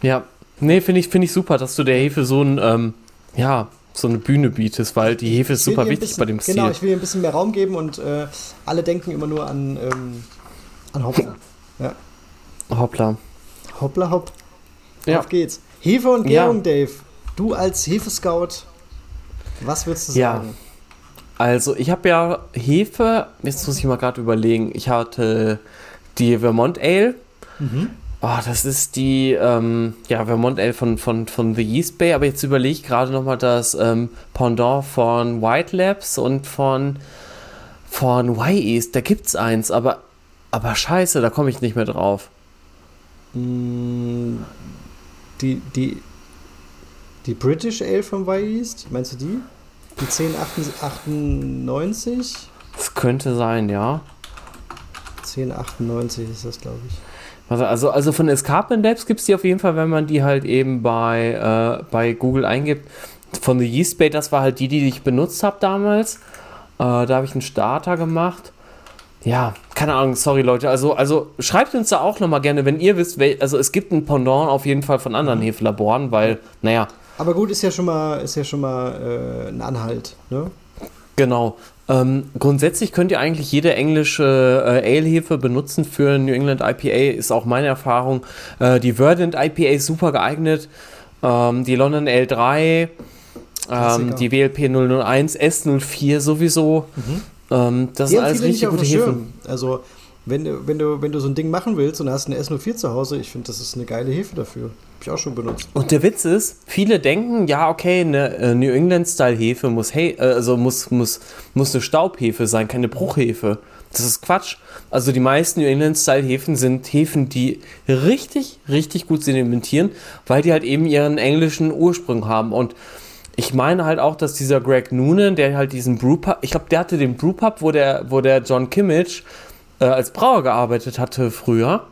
Ja, nee, finde ich, find ich super, dass du der Hefe so ein, ähm, ja, so eine Bühne bietest, weil die Hefe ist super wichtig bisschen, bei dem Stil. Genau, ich will ihr ein bisschen mehr Raum geben und äh, alle denken immer nur an, ähm, an Hopfen. Ja. Hoppla. Hoppla hopp. Ja. Auf geht's. Hefe und Ja. Gärung, Dave. Du als Hefescout, was würdest du Ja. sagen? Also, ich habe ja Hefe, jetzt muss ich mal gerade überlegen. Ich hatte die Vermont Ale. Mhm. Oh, das ist die ähm, ja, Vermont Ale von, von, von The Yeast Bay, aber jetzt überlege ich gerade nochmal das ähm, Pendant von White Labs und von, von Y-East. Da gibt es eins, aber, aber scheiße, da komme ich nicht mehr drauf. Mm, die, die, die British Ale von Y-East, meinst du die? Die 1098? Das könnte sein, ja. 1098 ist das, glaube ich. Also, also, von Escarpment Labs gibt es die auf jeden Fall, wenn man die halt eben bei, äh, bei Google eingibt. Von The Yeast Bay, das war halt die, die ich benutzt habe damals. Äh, da habe ich einen Starter gemacht. Ja, keine Ahnung, sorry Leute. Also, also schreibt uns da auch nochmal gerne, wenn ihr wisst, wel, also es gibt ein Pendant auf jeden Fall von anderen mhm. Hefelaboren, weil, naja. Aber gut, ist ja schon mal, ist ja schon mal äh, ein Anhalt, ne? Genau. Ähm, grundsätzlich könnt ihr eigentlich jede englische äh, Ale-Hefe benutzen für New England IPA, ist auch meine Erfahrung. Äh, die Verdant IPA ist super geeignet. Ähm, die London L3, ähm, die WLP 001, S04 sowieso. Mhm. Ähm, das die sind alles richtig gute Hefen. Also wenn du, wenn, du, wenn du so ein Ding machen willst und hast eine S04 zu Hause, ich finde, das ist eine geile Hefe dafür. Habe ich auch schon benutzt. Und der Witz ist, viele denken, ja, okay, eine äh, New England-Style-Hefe muss, hey, äh, also muss, muss, muss eine Staubhefe sein, keine Bruchhefe. Das ist Quatsch. Also die meisten New England-Style-Hefen sind Hefen, die richtig, richtig gut sedimentieren, weil die halt eben ihren englischen Ursprung haben. Und ich meine halt auch, dass dieser Greg Noonan, der halt diesen Brewpub, ich glaube, der hatte den Brewpub, wo der, wo der John Kimmich äh, als Brauer gearbeitet hatte früher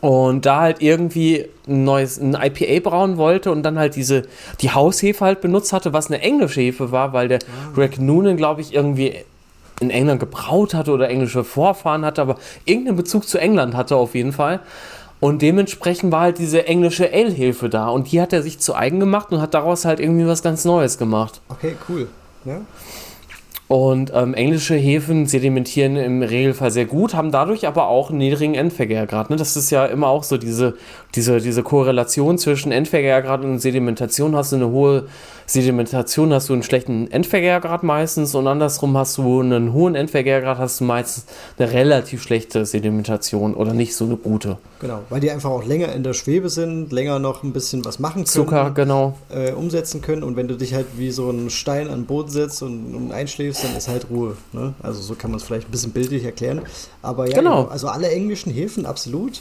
und da halt irgendwie ein neues ein IPA brauen wollte und dann halt diese die Haushefe halt benutzt hatte, was eine englische Hefe war, weil der ah. Greg Noonan, glaube ich, irgendwie in England gebraut hatte oder englische Vorfahren hatte, aber irgendeinen Bezug zu England hatte auf jeden Fall. Und dementsprechend war halt diese englische Ale-Hefe da und die hat er sich zu eigen gemacht und hat daraus halt irgendwie was ganz Neues gemacht. Okay, cool. Ja. Und ähm, englische Hefen sedimentieren im Regelfall sehr gut, haben dadurch aber auch einen niedrigen Endvergärgrad. Ne? Das ist ja immer auch so diese, diese, diese Korrelation zwischen Endvergärgrad und Sedimentation. Hast du eine hohe Sedimentation, hast du einen schlechten Endvergärgrad meistens und andersrum hast du einen hohen Endvergärgrad, hast du meistens eine relativ schlechte Sedimentation oder nicht so eine gute. Genau, weil die einfach auch länger in der Schwebe sind, länger noch ein bisschen was machen können. Zucker, genau. Äh, umsetzen können und wenn du dich halt wie so ein Stein an den Boden setzt und, und einschläfst, dann ist halt Ruhe. Ne? Also so kann man es vielleicht ein bisschen bildlich erklären. Aber ja, genau. also alle englischen Häfen absolut.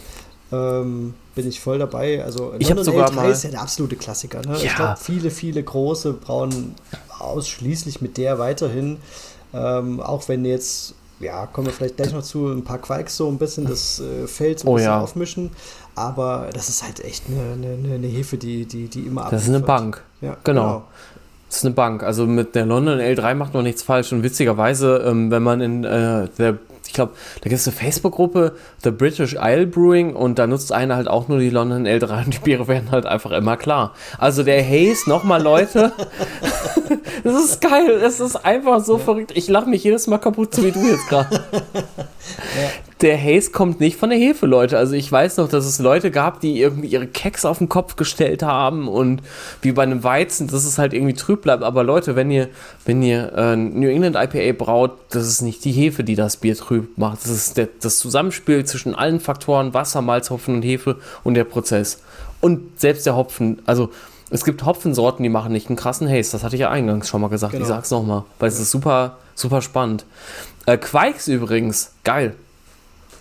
Ähm, bin ich voll dabei. Also ich habe sogar mal ist ja der absolute Klassiker. Ne? Ja. Ich glaube, viele, viele große brauen ausschließlich mit der weiterhin. Ähm, auch wenn jetzt, ja, kommen wir vielleicht gleich noch zu, ein paar Quikes so ein bisschen das äh, Feld so ein oh, bisschen ja. aufmischen. Aber das ist halt echt eine, eine, eine Hefe, die, die, die immer Das ist eine Bank. Ja, genau. genau. Das ist eine Bank. Also mit der London L3 macht man nichts falsch. Und witzigerweise, ähm, wenn man in äh, der ich glaube, da gibt es eine Facebook-Gruppe, The British Isle Brewing, und da nutzt einer halt auch nur die London L3 und die Biere werden halt einfach immer klar. Also der Haze, nochmal Leute, das ist geil, das ist einfach so ja. verrückt. Ich lache mich jedes Mal kaputt, so wie du jetzt gerade. Ja der Haze kommt nicht von der Hefe, Leute. Also ich weiß noch, dass es Leute gab, die irgendwie ihre Keks auf den Kopf gestellt haben und wie bei einem Weizen, dass es halt irgendwie trüb bleibt. Aber Leute, wenn ihr, wenn ihr äh, New England IPA braut, das ist nicht die Hefe, die das Bier macht. Das ist der, das Zusammenspiel zwischen allen Faktoren, Wasser, Malz, Hopfen und Hefe und der Prozess. Und selbst der Hopfen, also es gibt Hopfensorten, die machen nicht einen krassen Haze. Das hatte ich ja eingangs schon mal gesagt. Genau. Ich sag's nochmal, weil es ist super, super spannend. Äh, Quikes übrigens, geil.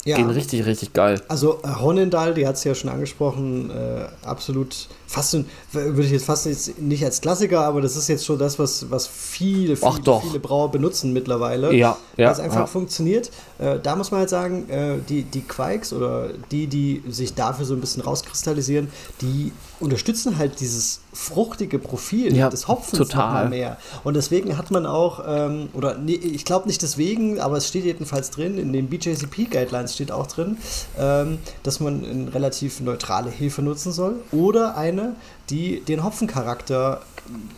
Ja. Gehen richtig, richtig geil. Also äh, Honendal, die hat es ja schon angesprochen, äh, absolut fast, würde ich jetzt fast nicht als Klassiker, aber das ist jetzt schon das, was, was viele, viele, viele Brauer benutzen mittlerweile. Ja, ja. Weil es einfach ja. funktioniert. Äh, da muss man halt sagen, äh, die, die Quikes oder die, die sich dafür so ein bisschen rauskristallisieren, die unterstützen halt dieses fruchtige Profil ja, des Hopfens total. mehr. Und deswegen hat man auch, ähm, oder nee, ich glaube nicht deswegen, aber es steht jedenfalls drin, in den BJCP-Guidelines steht auch drin, ähm, dass man eine relativ neutrale Hefe nutzen soll oder eine eine, die den Hopfencharakter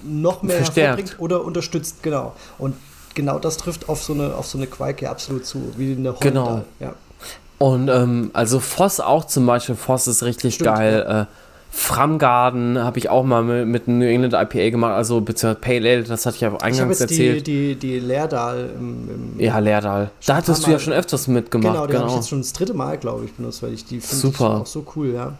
noch mehr Verstärkt. hervorbringt oder unterstützt, genau. Und genau das trifft auf so eine, auf so eine Quake absolut zu, wie eine Honda. Genau. Ja. Und ähm, also Voss auch zum Beispiel, Voss ist richtig Stimmt, geil. Ja. Äh, Framgarden habe ich auch mal mit, mit New England IPA gemacht, also beziehungsweise Pale Ale, das hatte ich ja eingangs ich jetzt erzählt. Die, die, die Leerdal im, im ja, Leerdal. Da hattest du ja schon öfters mitgemacht. Genau, die genau. habe ich jetzt schon das dritte Mal, glaube ich, benutzt, weil ich die finde auch so cool, ja.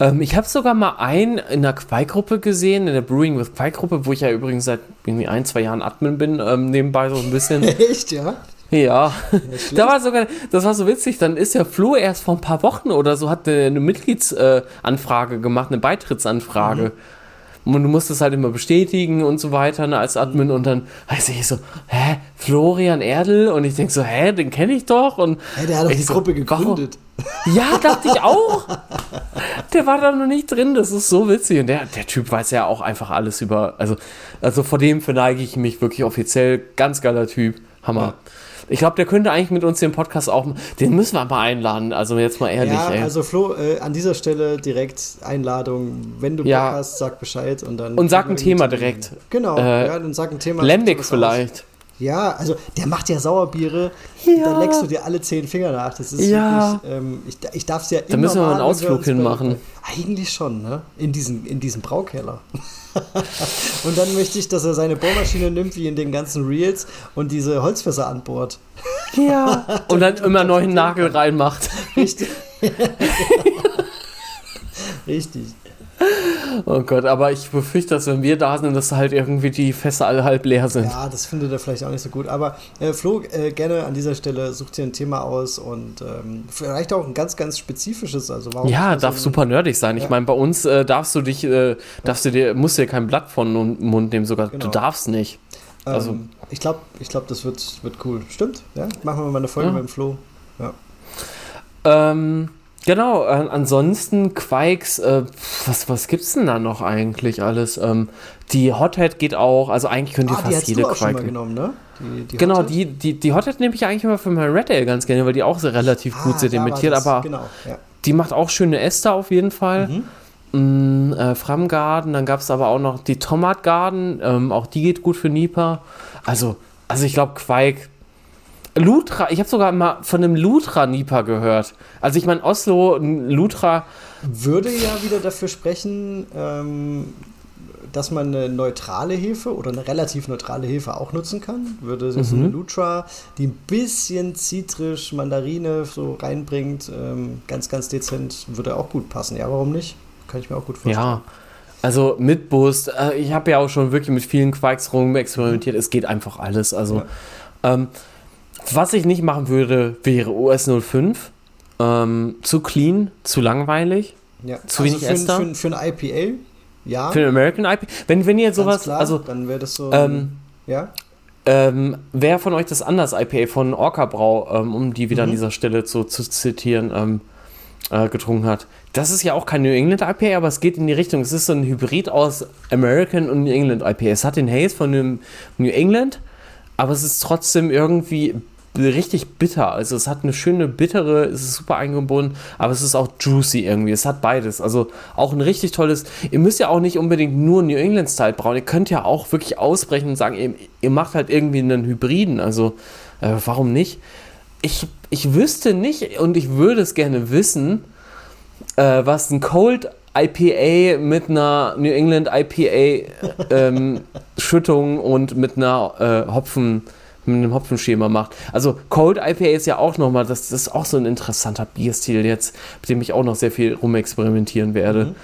Ähm, ich habe sogar mal einen in der Quai-Gruppe gesehen, in der Brewing with Quai-Gruppe, wo ich ja übrigens seit irgendwie ein, zwei Jahren Admin bin, ähm, nebenbei so ein bisschen. Echt, ja? Ja, da war sogar, das war so witzig, dann ist ja Flo erst vor ein paar Wochen oder so, hat eine, eine Mitgliedsanfrage gemacht, eine Beitrittsanfrage. Mhm. Und du musst es halt immer bestätigen und so weiter ne, als Admin und dann heißt ich so, hä, Florian Erdl? Und ich denke so, hä, den kenne ich doch. Und hey, der hat doch die so, Gruppe gegründet. Warum? Ja, dachte ich auch. Der war da noch nicht drin, das ist so witzig. Und der, der Typ weiß ja auch einfach alles über, also, also vor dem verneige ich mich wirklich offiziell. Ganz geiler Typ. Hammer. Ja. Ich glaube, der könnte eigentlich mit uns den Podcast auch. Den müssen wir mal einladen. Also jetzt mal ehrlich. Ja, ey. also Flo, äh, an dieser Stelle direkt Einladung. Wenn du ja. hast, sag Bescheid und dann. Und sag ein Thema direkt. Genau, äh, ja, dann sag ein Thema. Lembeck vielleicht. Aus. Ja, also der macht ja Sauerbiere, ja. da leckst du dir alle zehn Finger nach. Das ist ja. wirklich, ähm, ich, ich darf es ja immer Da müssen wir mal einen Ausflug hinmachen. Eigentlich schon, ne? In diesen, in diesen Braukeller. und dann möchte ich, dass er seine Bohrmaschine nimmt, wie in den ganzen Reels, und diese Holzfässer anbohrt. Ja. und dann immer neuen Nagel reinmacht. Richtig. Richtig. Oh Gott, aber ich befürchte, dass wenn wir da sind, dass halt irgendwie die Fässer alle halb leer sind. Ja, das findet er vielleicht auch nicht so gut. Aber äh, Flo, äh, gerne an dieser Stelle sucht dir ein Thema aus und ähm, vielleicht auch ein ganz, ganz spezifisches. Also warum ja, darf so super nerdig sein. Ja. Ich meine, bei uns äh, darfst du dich, äh, darfst du dir, musst dir kein Blatt von den Mund nehmen, sogar genau. du darfst nicht. Also ähm, ich glaube, ich glaub, das wird, wird cool. Stimmt, ja? Machen wir mal eine Folge ja. mit dem Flo. Ja. Ähm, Genau, äh, ansonsten Quikes, äh, was, was gibt's denn da noch eigentlich alles? Ähm, die Hothead geht auch, also eigentlich könnt ihr ah, fast jede Quike. genommen, ne? Die, die genau, die, die, die Hothead nehme ich eigentlich immer für mein Red Ale ganz gerne, weil die auch so relativ ah, gut sedimentiert, aber genau, ja. die macht auch schöne Äste auf jeden Fall. Mhm. Mm, äh, Framgarden, dann gab es aber auch noch die Tomat Garden, ähm, auch die geht gut für Nipa. Also, also ich glaube, Quike Lutra, ich habe sogar mal von einem Lutra-Nipa gehört. Also ich meine, Oslo, Lutra. Würde ja wieder dafür sprechen, ähm, dass man eine neutrale Hefe oder eine relativ neutrale Hefe auch nutzen kann. Würde mhm. so eine Lutra, die ein bisschen zitrisch, Mandarine so reinbringt, ähm, ganz, ganz dezent, würde auch gut passen. Ja, warum nicht? Kann ich mir auch gut vorstellen. Ja. Also mit Boost, äh, ich habe ja auch schon wirklich mit vielen Quarks rum experimentiert. Es geht einfach alles. Also ja. ähm, was ich nicht machen würde, wäre OS 05. Ähm, zu clean, zu langweilig, ja. zu also wenig für, Ester. Für, für, ein IPA, ja. Für ein American IPA. Wenn, wenn ihr sowas, klar, also dann wäre das so. Ähm, ja. Ähm, wer von euch das anders IPA von Orca Brau, ähm, um die wieder mhm. an dieser Stelle zu, zu zitieren, ähm, äh, getrunken hat? Das ist ja auch kein New England IPA, aber es geht in die Richtung. Es ist so ein Hybrid aus American und New England IPA. Es hat den Haze von New England, aber es ist trotzdem irgendwie richtig bitter. Also es hat eine schöne bittere, es ist super eingebunden, aber es ist auch juicy irgendwie. Es hat beides. Also auch ein richtig tolles. Ihr müsst ja auch nicht unbedingt nur New England Style brauen. Ihr könnt ja auch wirklich ausbrechen und sagen, ihr, ihr macht halt irgendwie einen Hybriden. Also äh, warum nicht? Ich, ich wüsste nicht und ich würde es gerne wissen, äh, was ein Cold IPA mit einer New England IPA ähm, Schüttung und mit einer äh, Hopfen mit einem Hopfenschema macht. Also Cold IPA ist ja auch nochmal, das, das ist auch so ein interessanter Bierstil jetzt, mit dem ich auch noch sehr viel rumexperimentieren werde. Mhm.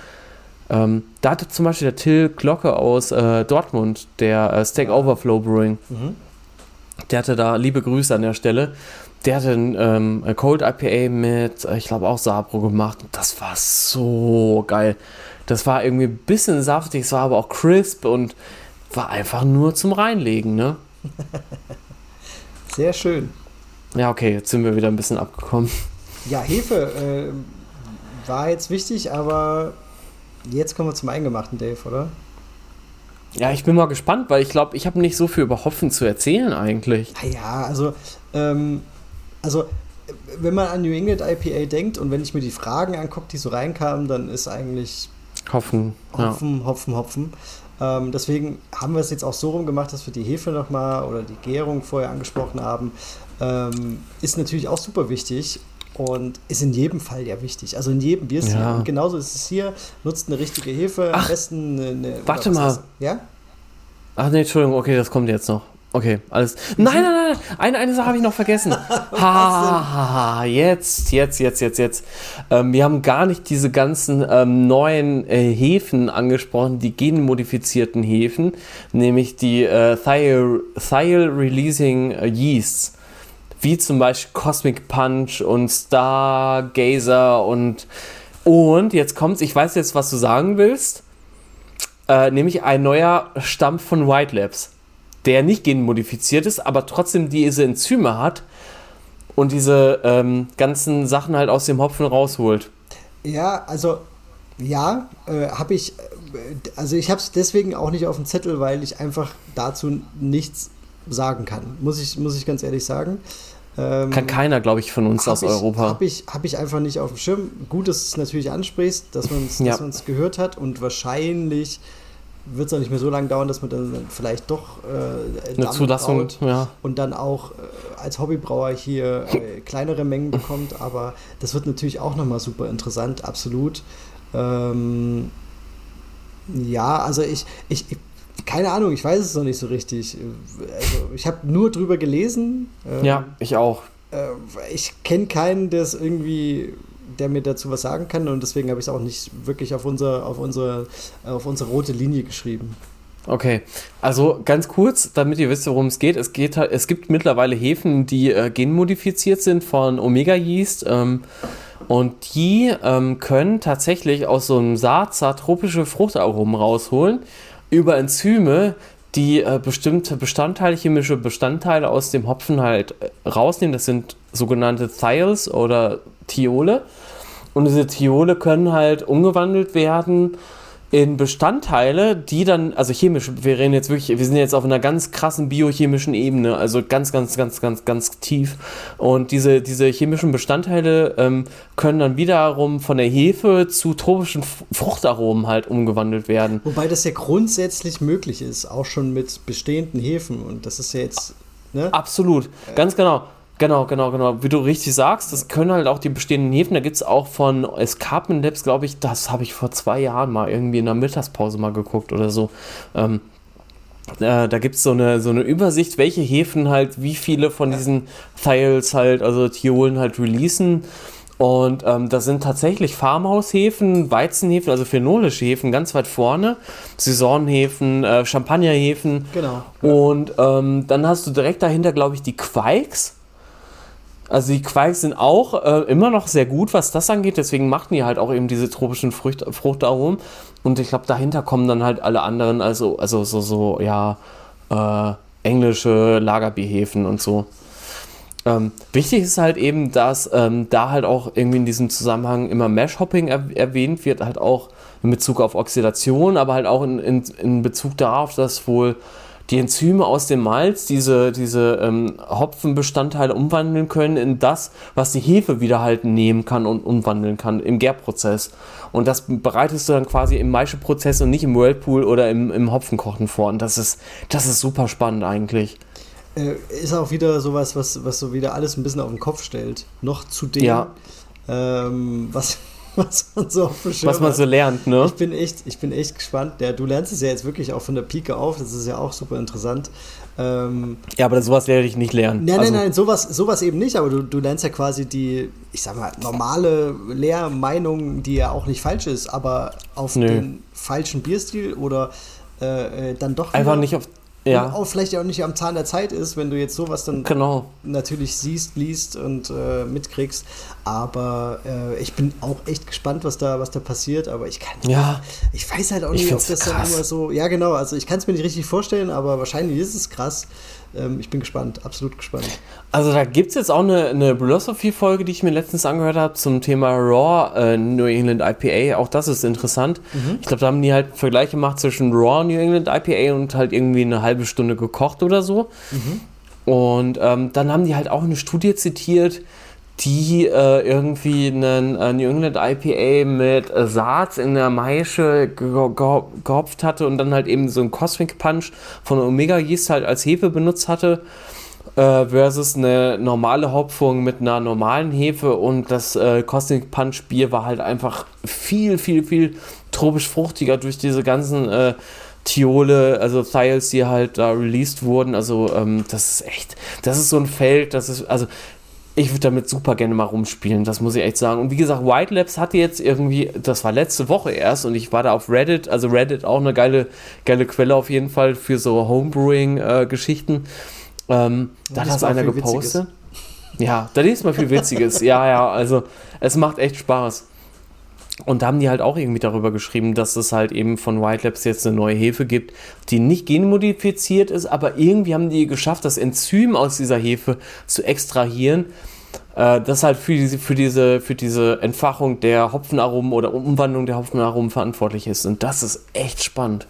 Ähm, da hatte zum Beispiel der Till Glocke aus äh, Dortmund, der äh, Steak Overflow Brewing, mhm. der hatte da liebe Grüße an der Stelle. Der hatte ein ähm, Cold IPA mit, äh, ich glaube auch Sabro gemacht. Das war so geil. Das war irgendwie ein bisschen saftig, es war aber auch crisp und war einfach nur zum Reinlegen, ne? Sehr schön. Ja, okay, jetzt sind wir wieder ein bisschen abgekommen. Ja, Hefe äh, war jetzt wichtig, aber jetzt kommen wir zum Eingemachten, Dave, oder? Ja, ich bin mal gespannt, weil ich glaube, ich habe nicht so viel über Hopfen zu erzählen eigentlich. Ja, also, ähm, also wenn man an New England IPA denkt und wenn ich mir die Fragen angucke, die so reinkamen, dann ist eigentlich Hopfen, Hopfen, ja. Hopfen, Hopfen. Ähm, deswegen haben wir es jetzt auch so rum gemacht, dass wir die Hefe nochmal oder die Gärung vorher angesprochen haben. Ähm, ist natürlich auch super wichtig. und ist in jedem Fall ja wichtig. Also in jedem Bierstil. Ja. Und genauso ist es hier. Nutzt eine richtige Hefe, Ach, am besten eine. Warte mal. Ja? Ach nee, Entschuldigung, okay, das kommt jetzt noch. Okay, alles. Nein, nein, nein, eine, eine Sache habe ich noch vergessen. ha, ha, jetzt, jetzt, jetzt, jetzt, jetzt. Ähm, wir haben gar nicht diese ganzen ähm, neuen äh, Hefen angesprochen, die genmodifizierten Hefen, nämlich die äh, Thiol Releasing äh, Yeasts. Wie zum Beispiel Cosmic Punch und Stargazer und. Und jetzt kommt's, ich weiß jetzt, was du sagen willst. Äh, nämlich ein neuer Stamm von White Labs der nicht genmodifiziert ist, aber trotzdem diese Enzyme hat und diese ähm, ganzen Sachen halt aus dem Hopfen rausholt. Ja, also ja, äh, habe ich, äh, also ich habe es deswegen auch nicht auf dem Zettel, weil ich einfach dazu nichts sagen kann, muss ich, muss ich ganz ehrlich sagen. Ähm, kann keiner, glaube ich, von uns aus ich, Europa. Habe ich, hab ich einfach nicht auf dem Schirm. Gut, dass es natürlich ansprichst, dass man es ja. gehört hat und wahrscheinlich wird es auch nicht mehr so lange dauern, dass man dann vielleicht doch äh, eine Zulassung ja. und dann auch äh, als Hobbybrauer hier äh, kleinere Mengen bekommt. Aber das wird natürlich auch nochmal super interessant, absolut. Ähm, ja, also ich, ich, ich, keine Ahnung, ich weiß es noch nicht so richtig. Also ich habe nur drüber gelesen. Ähm, ja, ich auch. Äh, ich kenne keinen, der es irgendwie der mir dazu was sagen kann und deswegen habe ich es auch nicht wirklich auf, unser, auf, unsere, auf unsere rote Linie geschrieben. Okay, also ganz kurz, damit ihr wisst, worum es geht. Es, geht, es gibt mittlerweile Hefen, die äh, genmodifiziert sind von Omega Yeast. Ähm, und die ähm, können tatsächlich aus so einem Saatsaat tropische Fruchtaromen rausholen über Enzyme, die äh, bestimmte Bestandteile, chemische Bestandteile aus dem Hopfen halt äh, rausnehmen. Das sind sogenannte Thiols oder Thiole. Und diese Thiole können halt umgewandelt werden in Bestandteile, die dann, also chemisch, wir reden jetzt wirklich, wir sind jetzt auf einer ganz krassen biochemischen Ebene, also ganz, ganz, ganz, ganz, ganz tief. Und diese, diese chemischen Bestandteile ähm, können dann wiederum von der Hefe zu tropischen Fruchtaromen halt umgewandelt werden. Wobei das ja grundsätzlich möglich ist, auch schon mit bestehenden Hefen. Und das ist ja jetzt. Ne? Absolut, ganz genau. Genau, genau, genau. Wie du richtig sagst, das können halt auch die bestehenden Hefen. Da gibt es auch von Escarpment Labs, glaube ich, das habe ich vor zwei Jahren mal irgendwie in der Mittagspause mal geguckt oder so. Ähm, äh, da gibt es so eine, so eine Übersicht, welche Hefen halt wie viele von diesen Thiols halt, also Thiolen halt releasen. Und ähm, da sind tatsächlich Farmhaushäfen, Weizenhefen, also phenolische Hefen ganz weit vorne, Saisonhefen, äh, Champagnerhefen. Genau. Und ähm, dann hast du direkt dahinter, glaube ich, die Quikes. Also die Quikes sind auch äh, immer noch sehr gut, was das angeht. Deswegen machten die halt auch eben diese tropischen Frucht, Fruchtaromen. Und ich glaube, dahinter kommen dann halt alle anderen, also, also so, so, ja, äh, englische Lagerbierhefen und so. Ähm, wichtig ist halt eben, dass ähm, da halt auch irgendwie in diesem Zusammenhang immer Mash-Hopping er erwähnt wird, halt auch in Bezug auf Oxidation, aber halt auch in, in, in Bezug darauf, dass wohl die Enzyme aus dem Malz diese, diese ähm, Hopfenbestandteile umwandeln können in das, was die Hefe wieder halt nehmen kann und umwandeln kann im Gärprozess. Und das bereitest du dann quasi im Maischeprozess und nicht im Whirlpool oder im, im Hopfenkochen vor. Und das ist, das ist super spannend eigentlich. Äh, ist auch wieder sowas, was, was so wieder alles ein bisschen auf den Kopf stellt. Noch zu dem, ja. ähm, was, was man so auf Was man so lernt, ne? Ich bin echt, ich bin echt gespannt. Ja, du lernst es ja jetzt wirklich auch von der Pike auf, das ist ja auch super interessant. Ähm, ja, aber sowas werde ich nicht lernen. Nein, also, nein, nein, sowas, sowas eben nicht, aber du, du lernst ja quasi die, ich sag mal, normale Lehrmeinung, die ja auch nicht falsch ist, aber auf nö. den falschen Bierstil oder äh, äh dann doch. Einfach nicht auf ja. auch vielleicht auch nicht am Zahn der Zeit ist, wenn du jetzt sowas dann genau. natürlich siehst, liest und äh, mitkriegst. Aber äh, ich bin auch echt gespannt, was da, was da passiert. Aber ich kann, ja. ich weiß halt auch nicht, ob das krass. dann immer so. Ja, genau. Also ich kann es mir nicht richtig vorstellen, aber wahrscheinlich ist es krass. Ähm, ich bin gespannt, absolut gespannt. Also da gibt es jetzt auch eine, eine Philosophy-Folge, die ich mir letztens angehört habe zum Thema Raw äh, New England IPA. Auch das ist interessant. Mhm. Ich glaube, da haben die halt Vergleiche gemacht zwischen Raw New England IPA und halt irgendwie eine halbe Stunde gekocht oder so. Mhm. Und ähm, dann haben die halt auch eine Studie zitiert, die äh, irgendwie einen äh, New England IPA mit äh, Saat in der Maische ge ge gehopft hatte und dann halt eben so einen Cosmic Punch von Omega Yeast halt als Hefe benutzt hatte. äh, versus eine normale Hopfung mit einer normalen Hefe und das äh, Cosmic Punch Bier war halt einfach viel, viel, viel tropisch fruchtiger durch diese ganzen äh, Thiole, also Thiles, die halt da released wurden. Also ähm, das ist echt, das ist so ein Feld, das ist, also ich würde damit super gerne mal rumspielen, das muss ich echt sagen. Und wie gesagt, White Labs hatte jetzt irgendwie, das war letzte Woche erst und ich war da auf Reddit, also Reddit auch eine geile, geile Quelle auf jeden Fall für so Homebrewing-Geschichten. Äh, ähm, da hat das einer gepostet. Ja, da liest man viel Witziges. ja, ja, also es macht echt Spaß. Und da haben die halt auch irgendwie darüber geschrieben, dass es halt eben von White Labs jetzt eine neue Hefe gibt, die nicht genmodifiziert ist, aber irgendwie haben die geschafft, das Enzym aus dieser Hefe zu extrahieren, äh, das halt für diese, für, diese, für diese Entfachung der Hopfenaromen oder Umwandlung der Hopfenaromen verantwortlich ist. Und das ist echt spannend.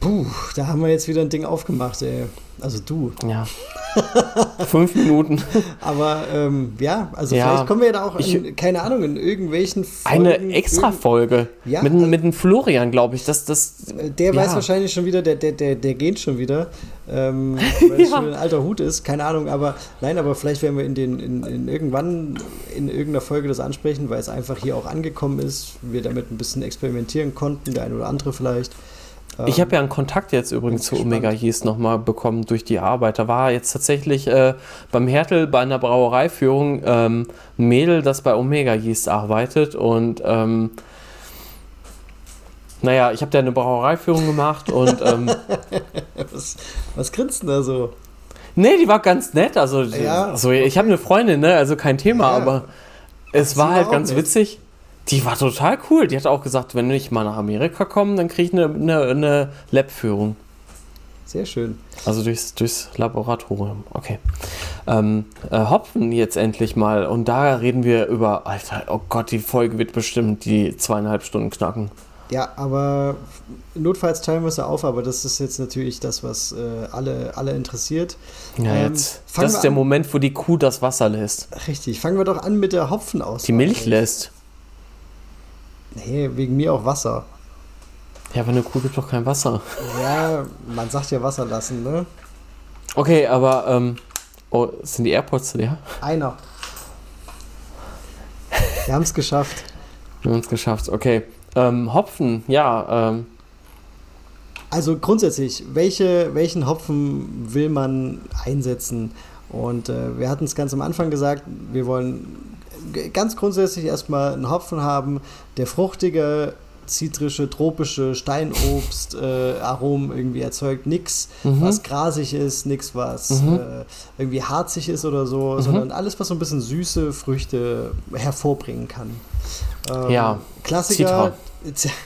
Puh, da haben wir jetzt wieder ein Ding aufgemacht, ey. Also du. Ja. Fünf Minuten. Aber ähm, ja, also ja, vielleicht kommen wir ja da auch in, ich, keine Ahnung, in irgendwelchen Folgen. Eine Extra-Folge. Ja, mit, also, mit dem Florian, glaube ich. Das, das, der ja. weiß wahrscheinlich schon wieder, der, der, der, der geht schon wieder. Ähm, weil es schon ein alter Hut ist, keine Ahnung, aber nein, aber vielleicht werden wir in den, in, in irgendwann in irgendeiner Folge das ansprechen, weil es einfach hier auch angekommen ist, wir damit ein bisschen experimentieren konnten, der eine oder andere vielleicht. Ich habe ja einen Kontakt jetzt übrigens zu Omega Yeast nochmal bekommen durch die Arbeit. Da war jetzt tatsächlich äh, beim Hertel bei einer Brauereiführung ähm, ein Mädel, das bei Omega Yeast arbeitet und ähm, naja, ich habe da eine Brauereiführung gemacht und ähm, was, was grinst denn da so? Nee, die war ganz nett. Also, ja, also ich habe eine Freundin, ne? Also kein Thema, ja. aber es war halt ganz nett. witzig. Die war total cool. Die hat auch gesagt, wenn ich mal nach Amerika komme, dann kriege ich eine, eine, eine Lab-Führung. Sehr schön. Also durchs, durchs Laboratorium. Okay. Ähm, äh, Hopfen jetzt endlich mal. Und da reden wir über, Alter, oh Gott, die Folge wird bestimmt die zweieinhalb Stunden knacken. Ja, aber notfalls teilen wir es auf, aber das ist jetzt natürlich das, was äh, alle, alle interessiert. Ja, ähm, jetzt. Das ist der Moment, wo die Kuh das Wasser lässt. Richtig. Fangen wir doch an mit der Hopfen aus. Die Milch lässt. Nee, wegen mir auch Wasser. Ja, aber eine Kuh gibt doch kein Wasser. Ja, man sagt ja Wasser lassen, ne? Okay, aber, ähm, oh, sind die AirPods leer? Einer. Wir haben es geschafft. Wir haben es geschafft, okay. Ähm, Hopfen, ja, ähm. Also grundsätzlich, welche, welchen Hopfen will man einsetzen? Und äh, wir hatten es ganz am Anfang gesagt, wir wollen ganz grundsätzlich erstmal einen Hopfen haben, der fruchtige, zitrische, tropische Steinobst, äh, Aromen irgendwie erzeugt. Nichts, mhm. was grasig ist, nichts, was mhm. äh, irgendwie harzig ist oder so, mhm. sondern alles, was so ein bisschen süße Früchte hervorbringen kann. Ähm, ja, Klassiker.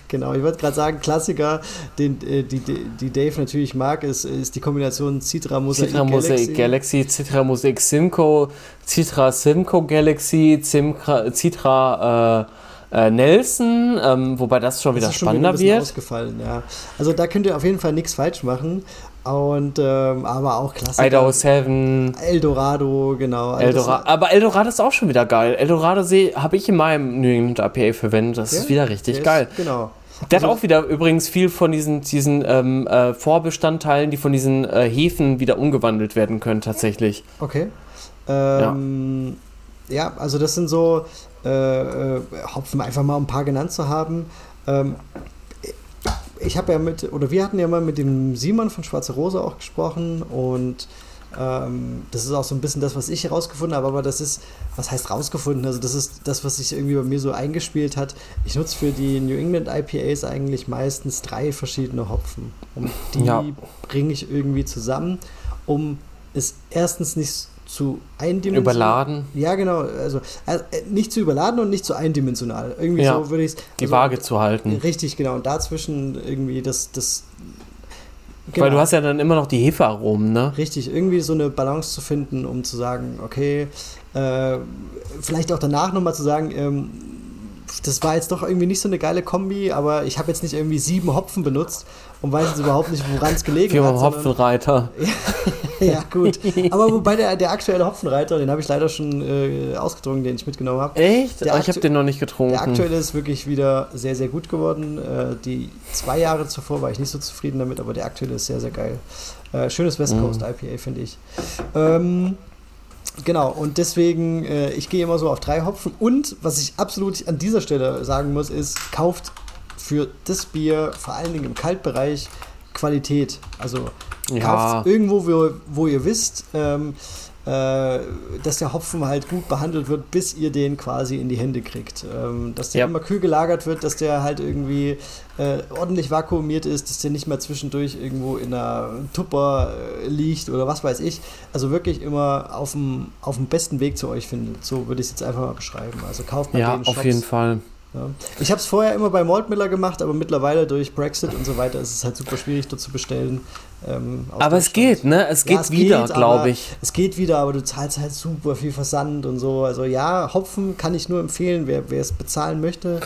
Genau, ich wollte gerade sagen, Klassiker, den äh, die, die Dave natürlich mag, ist, ist die Kombination Citra Mosaic Citra Mosaic Galaxy, Citra Mosaic Simcoe, Citra Simcoe Galaxy, Citra, Citra äh, äh, Nelson, ähm, wobei das schon wieder das spannender schon wieder wird. Ausgefallen, ja. Also da könnt ihr auf jeden Fall nichts falsch machen. Und ähm, aber auch Klassiker. Idaho 7. Eldorado, genau. Also Eldorado, aber Eldorado ist auch schon wieder geil. Eldorado habe ich in meinem New England APA verwendet. Das ja? ist wieder richtig geil. Ist, genau. Der also, hat auch wieder übrigens viel von diesen, diesen ähm, äh, Vorbestandteilen, die von diesen äh, Hefen wieder umgewandelt werden können, tatsächlich. Okay. Ähm, ja. ja. also das sind so äh, äh Hopfen, einfach mal ein paar genannt zu haben. Ähm, ich habe ja mit, oder wir hatten ja mal mit dem Simon von Schwarze Rose auch gesprochen und ähm, das ist auch so ein bisschen das, was ich herausgefunden habe, aber das ist, was heißt rausgefunden? Also das ist das, was sich irgendwie bei mir so eingespielt hat. Ich nutze für die New England IPAs eigentlich meistens drei verschiedene Hopfen und die ja. bringe ich irgendwie zusammen, um es erstens nicht zu eindimensional. Überladen. Ja, genau. Also äh, nicht zu überladen und nicht zu eindimensional. Irgendwie ja, so würde ich es. Die also, Waage zu halten. Richtig, genau. Und dazwischen irgendwie das. das genau. Weil du hast ja dann immer noch die Hefearomen, ne? Richtig, irgendwie so eine Balance zu finden, um zu sagen, okay, äh, vielleicht auch danach nochmal zu sagen, ähm, das war jetzt doch irgendwie nicht so eine geile Kombi, aber ich habe jetzt nicht irgendwie sieben Hopfen benutzt und weiß jetzt überhaupt nicht, woran es gelegen Wie hat. Hopfenreiter. ja, gut. Aber wobei der, der aktuelle Hopfenreiter, den habe ich leider schon äh, ausgetrunken, den ich mitgenommen habe. Echt? Der Ah, ich habe den noch nicht getrunken. Der aktuelle ist wirklich wieder sehr, sehr gut geworden. Äh, die zwei Jahre zuvor war ich nicht so zufrieden damit, aber der aktuelle ist sehr, sehr geil. Äh, schönes West Mhm. Coast IPA, finde ich. Ähm, genau, und deswegen, äh, ich gehe immer so auf drei Hopfen. Und was ich absolut an dieser Stelle sagen muss, ist, kauft für das Bier, vor allen Dingen im Kaltbereich, Qualität. Also Ja. kauft irgendwo, wo, wo ihr wisst, ähm, äh, dass der Hopfen halt gut behandelt wird, bis ihr den quasi in die Hände kriegt. Ähm, dass der Ja. immer kühl gelagert wird, dass der halt irgendwie äh, ordentlich vakuumiert ist, dass der nicht mehr zwischendurch irgendwo in einer Tupper äh, liegt oder was weiß ich. Also wirklich immer auf dem, auf dem besten Weg zu euch findet. So würde ich es jetzt einfach mal beschreiben. Also kauft mal ja, den auf Shops. jeden Fall. Ja. Ich habe es vorher immer bei Maltmiller gemacht, aber mittlerweile durch Brexit und so weiter ist es halt super schwierig dort zu bestellen. ähm, Aber es geht, ne? Es Ja, geht wieder, glaube ich. Es geht wieder, aber du zahlst halt super viel Versand und so. Also ja, Hopfen kann ich nur empfehlen, wer es bezahlen möchte.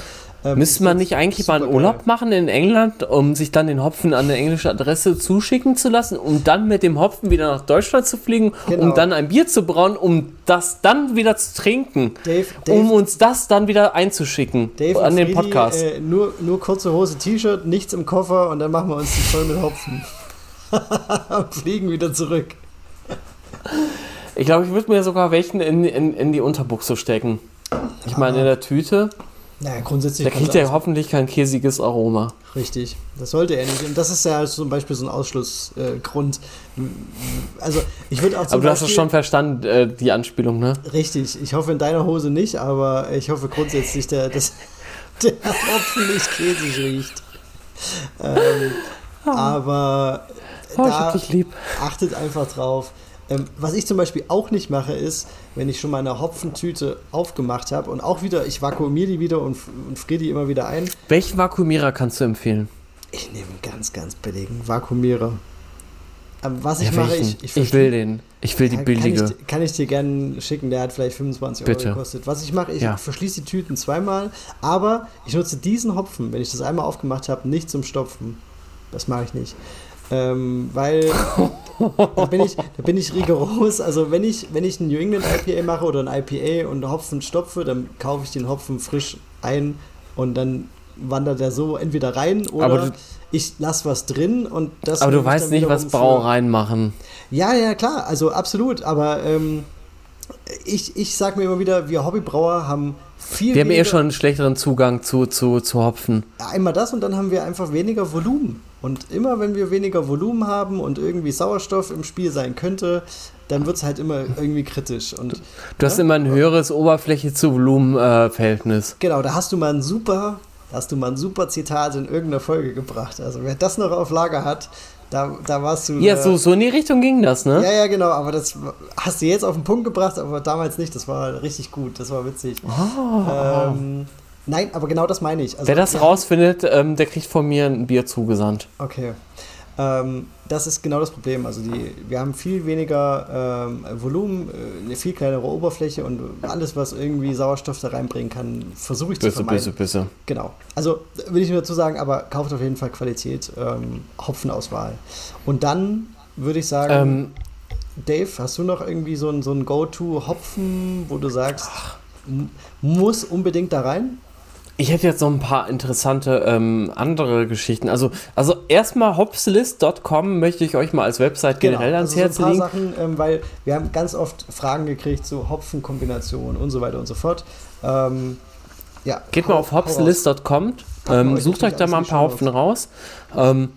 Ähm, Müsste man nicht eigentlich mal einen. Urlaub machen in England, um sich dann den Hopfen an eine englische Adresse zuschicken zu lassen, um dann mit dem Hopfen wieder nach Deutschland zu fliegen, Genau. um dann ein Bier zu brauen, um das dann wieder zu trinken, Dave, Dave, um uns das dann wieder einzuschicken Dave an den Friedi, Podcast. Äh, nur, nur kurze Hose, T-Shirt, nichts im Koffer und dann machen wir uns die voll mit Hopfen. Und Fliegen wieder zurück. Ich glaube, ich würde mir sogar welchen in, in, in die Unterbuchse stecken. Ich meine, in der Tüte, Naja, grundsätzlich. da kriegt er hoffentlich kein käsiges Aroma. Richtig, das sollte er nicht. Und das ist ja zum Beispiel so ein Ausschlussgrund. Äh, also ich würde auch Aber du hast es Beispiel- schon verstanden, äh, die Anspielung, ne? Richtig, ich hoffe in deiner Hose nicht, aber ich hoffe grundsätzlich, der, dass der Hopfen nicht käsig riecht. Ähm, aber Oh, da achtet einfach drauf. Ähm, was ich zum Beispiel auch nicht mache, ist, wenn ich schon mal eine Hopfentüte aufgemacht habe und auch wieder, ich vakuumiere die wieder und, und friere die immer wieder ein. Welchen Vakuumierer kannst du empfehlen? Ich nehme einen ganz, ganz billigen Vakuumierer. Ähm, was ich Ja, mache, welchen? ich, ich, ich will den. Ich will die billige. Kann ich, kann ich dir gerne schicken, der hat vielleicht 25 Bitte. Euro gekostet. Was ich mache, ich Ja. verschließe die Tüten zweimal, aber ich nutze diesen Hopfen, wenn ich das einmal aufgemacht habe, nicht zum Stopfen. Das mache ich nicht. Ähm, weil da, bin ich, da bin ich rigoros. Also wenn ich, wenn ich ein New England IPA mache oder ein IPA und Hopfen stopfe, dann kaufe ich den Hopfen frisch ein und dann wandert er so entweder rein oder du- ich lasse was drin und das Aber du weißt nicht, was Brauereien machen. ja, ja, klar, also absolut. Aber ähm, ich, ich sag mir immer wieder, wir Hobbybrauer haben viel Wir haben eh schon einen schlechteren Zugang zu, zu, zu Hopfen. Einmal das und dann haben wir einfach weniger Volumen. Und immer wenn wir weniger Volumen haben und irgendwie Sauerstoff im Spiel sein könnte, dann wird es halt immer irgendwie kritisch. Und Du hast Ja? immer ein höheres Oberfläche-zu-Volumen-Verhältnis. genau, da hast du mal ein super, da hast du mal ein super Zitat in irgendeiner Folge gebracht. Also wer das noch auf Lager hat, da, da warst du. ja, äh, so, so in die Richtung ging das, ne? Ja, ja, genau, aber das hast du jetzt auf den Punkt gebracht, aber damals nicht. Das war richtig gut, das war witzig. Ähm, nein, aber genau das meine ich. Also, Wer das wir rausfindet, ähm, der kriegt von mir ein Bier zugesandt. Okay. Ähm, das ist genau das Problem. Also die, wir haben viel weniger ähm, Volumen, äh, eine viel kleinere Oberfläche und alles, was irgendwie Sauerstoff da reinbringen kann, versuche ich zu Bisse, vermeiden. bisse, bisse. Genau. Also will ich nur dazu sagen, aber kauft auf jeden Fall Qualität, ähm, Hopfenauswahl. Und dann würde ich sagen, Ähm, Dave, hast du noch irgendwie so ein, so ein Go-To-Hopfen, wo du sagst, muss unbedingt da rein? Ich hätte jetzt noch ein paar interessante ähm, andere Geschichten. Also, also erstmal hopslist.com möchte ich euch mal als Website generell ans also Herz so ein legen. paar Sachen, ähm, weil wir haben ganz oft Fragen gekriegt zu Hopfenkombinationen und so weiter und so fort. Ähm, ja, Geht mal auf hopslist.com, ähm, sucht euch da mal ein paar Hopfen raus. Ähm,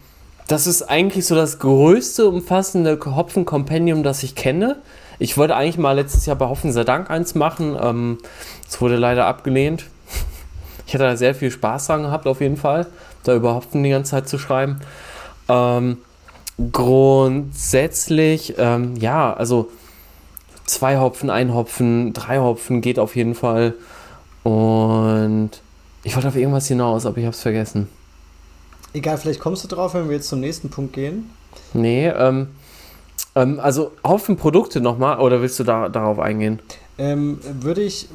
das ist eigentlich so das größte umfassende Hopfen-Kompendium, das ich kenne. Ich wollte eigentlich mal letztes Jahr bei Hopfen sei Dank eins machen. Ähm, Es wurde leider abgelehnt. Ich hatte da sehr viel Spaß dran gehabt, auf jeden Fall, da über Hopfen die ganze Zeit zu schreiben. Ähm, grundsätzlich, ähm, ja, also zwei Hopfen, ein Hopfen, drei Hopfen geht auf jeden Fall. Und ich wollte auf irgendwas hinaus, aber ich habe es vergessen. Egal, vielleicht kommst du drauf, wenn wir jetzt zum nächsten Punkt gehen. Nee, ähm, ähm, also Hopfenprodukte nochmal, oder willst du da, darauf eingehen? Ähm, würde ich,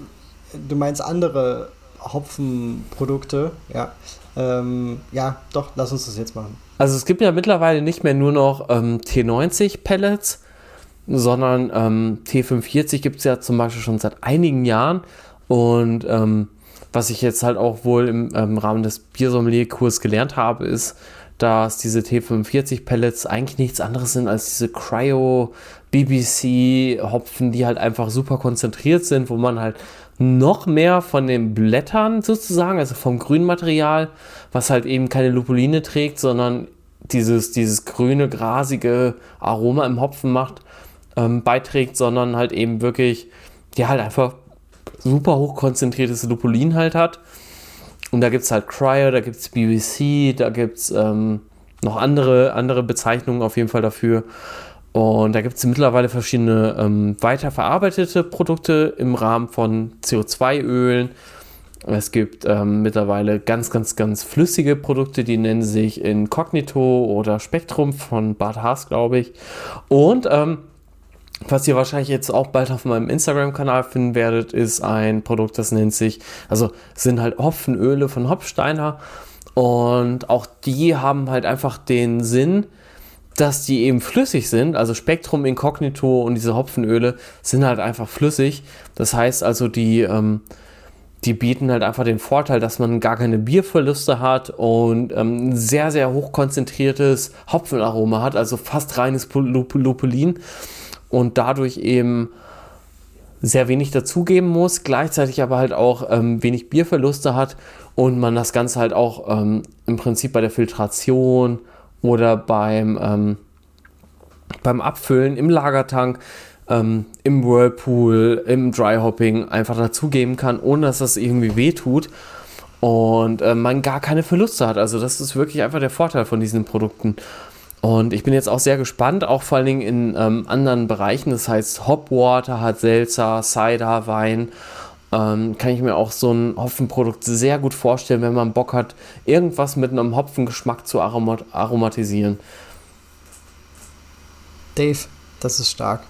du meinst andere Hopfenprodukte. Ja. Ähm, ja, doch, lass uns das jetzt machen. Also es gibt ja mittlerweile nicht mehr nur noch ähm, T90 Pellets, sondern ähm, T45 gibt es ja zum Beispiel schon seit einigen Jahren. Und ähm, was ich jetzt halt auch wohl im, im Rahmen des Biersommelier-Kurs gelernt habe, ist, dass diese T45 Pellets eigentlich nichts anderes sind als diese Cryo BBC Hopfen, die halt einfach super konzentriert sind, wo man halt noch mehr von den Blättern sozusagen, also vom Grünmaterial, was halt eben keine Lupuline trägt, sondern dieses, dieses grüne, grasige Aroma im Hopfen macht, ähm, beiträgt, sondern halt eben wirklich, ja, halt einfach super hoch konzentriertes Lupulin halt hat. Und da gibt es halt Cryo, da gibt es BBC, da gibt es ähm, noch andere, andere Bezeichnungen auf jeden Fall dafür. Und da gibt es mittlerweile verschiedene ähm, weiterverarbeitete Produkte im Rahmen von CO2-Ölen. Es gibt ähm, mittlerweile ganz, ganz, ganz flüssige Produkte, die nennen sich Incognito oder Spektrum von Bart Haas, glaube ich. Und ähm, was ihr wahrscheinlich jetzt auch bald auf meinem Instagram-Kanal finden werdet, ist ein Produkt, das nennt sich, also sind halt Hopfenöle von Hopsteiner. Und auch die haben halt einfach den Sinn, dass die eben flüssig sind. Also Spektrum Incognito und diese Hopfenöle sind halt einfach flüssig. Das heißt also, die, ähm, die bieten halt einfach den Vorteil, dass man gar keine Bierverluste hat und ähm, sehr, sehr hoch konzentriertes Hopfenaroma hat, also fast reines Lupulin und dadurch eben sehr wenig dazugeben muss, gleichzeitig aber halt auch ähm, wenig Bierverluste hat und man das Ganze halt auch ähm, im Prinzip bei der Filtration oder beim, ähm, beim Abfüllen im Lagertank, ähm, im Whirlpool, im Dryhopping einfach dazugeben kann, ohne dass das irgendwie wehtut und äh, man gar keine Verluste hat. Also das ist wirklich einfach der Vorteil von diesen Produkten. Und ich bin jetzt auch sehr gespannt, auch vor allen Dingen in ähm, anderen Bereichen. Das heißt, Hopwater hat Seltzer, Cider, Wein. Ähm, kann ich mir auch so ein Hopfenprodukt sehr gut vorstellen, wenn man Bock hat, irgendwas mit einem Hopfengeschmack zu aromat aromatisieren. Dave, das ist stark.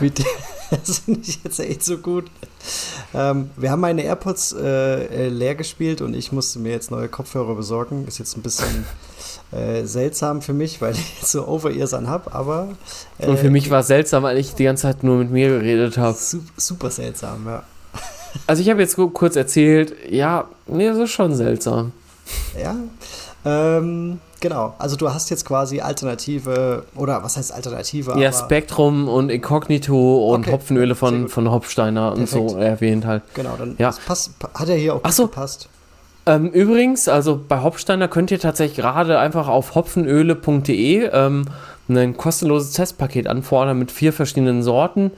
das finde ich jetzt echt so gut. Ähm, wir haben meine AirPods äh, äh, leer gespielt und ich musste mir jetzt neue Kopfhörer besorgen. Ist jetzt ein bisschen äh, seltsam für mich, weil ich jetzt so Over-Ears an habe, aber. Äh, und für mich war es seltsam, weil ich die ganze Zeit nur mit mir geredet habe. Super seltsam, ja. Also ich habe jetzt kurz erzählt, ja, nee, das ist schon seltsam. Ja. Ähm, genau. Also du hast jetzt quasi Alternative, oder was heißt Alternative? Ja, Spektrum und Incognito und okay. Hopfenöle von, von Hopsteiner Perfekt. und so erwähnt halt. Genau, dann ja. passt, hat er hier auch Ach so. gepasst. Ähm, übrigens, also bei Hopsteiner könnt ihr tatsächlich gerade einfach auf hopfenöle.de ähm, ein kostenloses Testpaket anfordern mit vier verschiedenen Sorten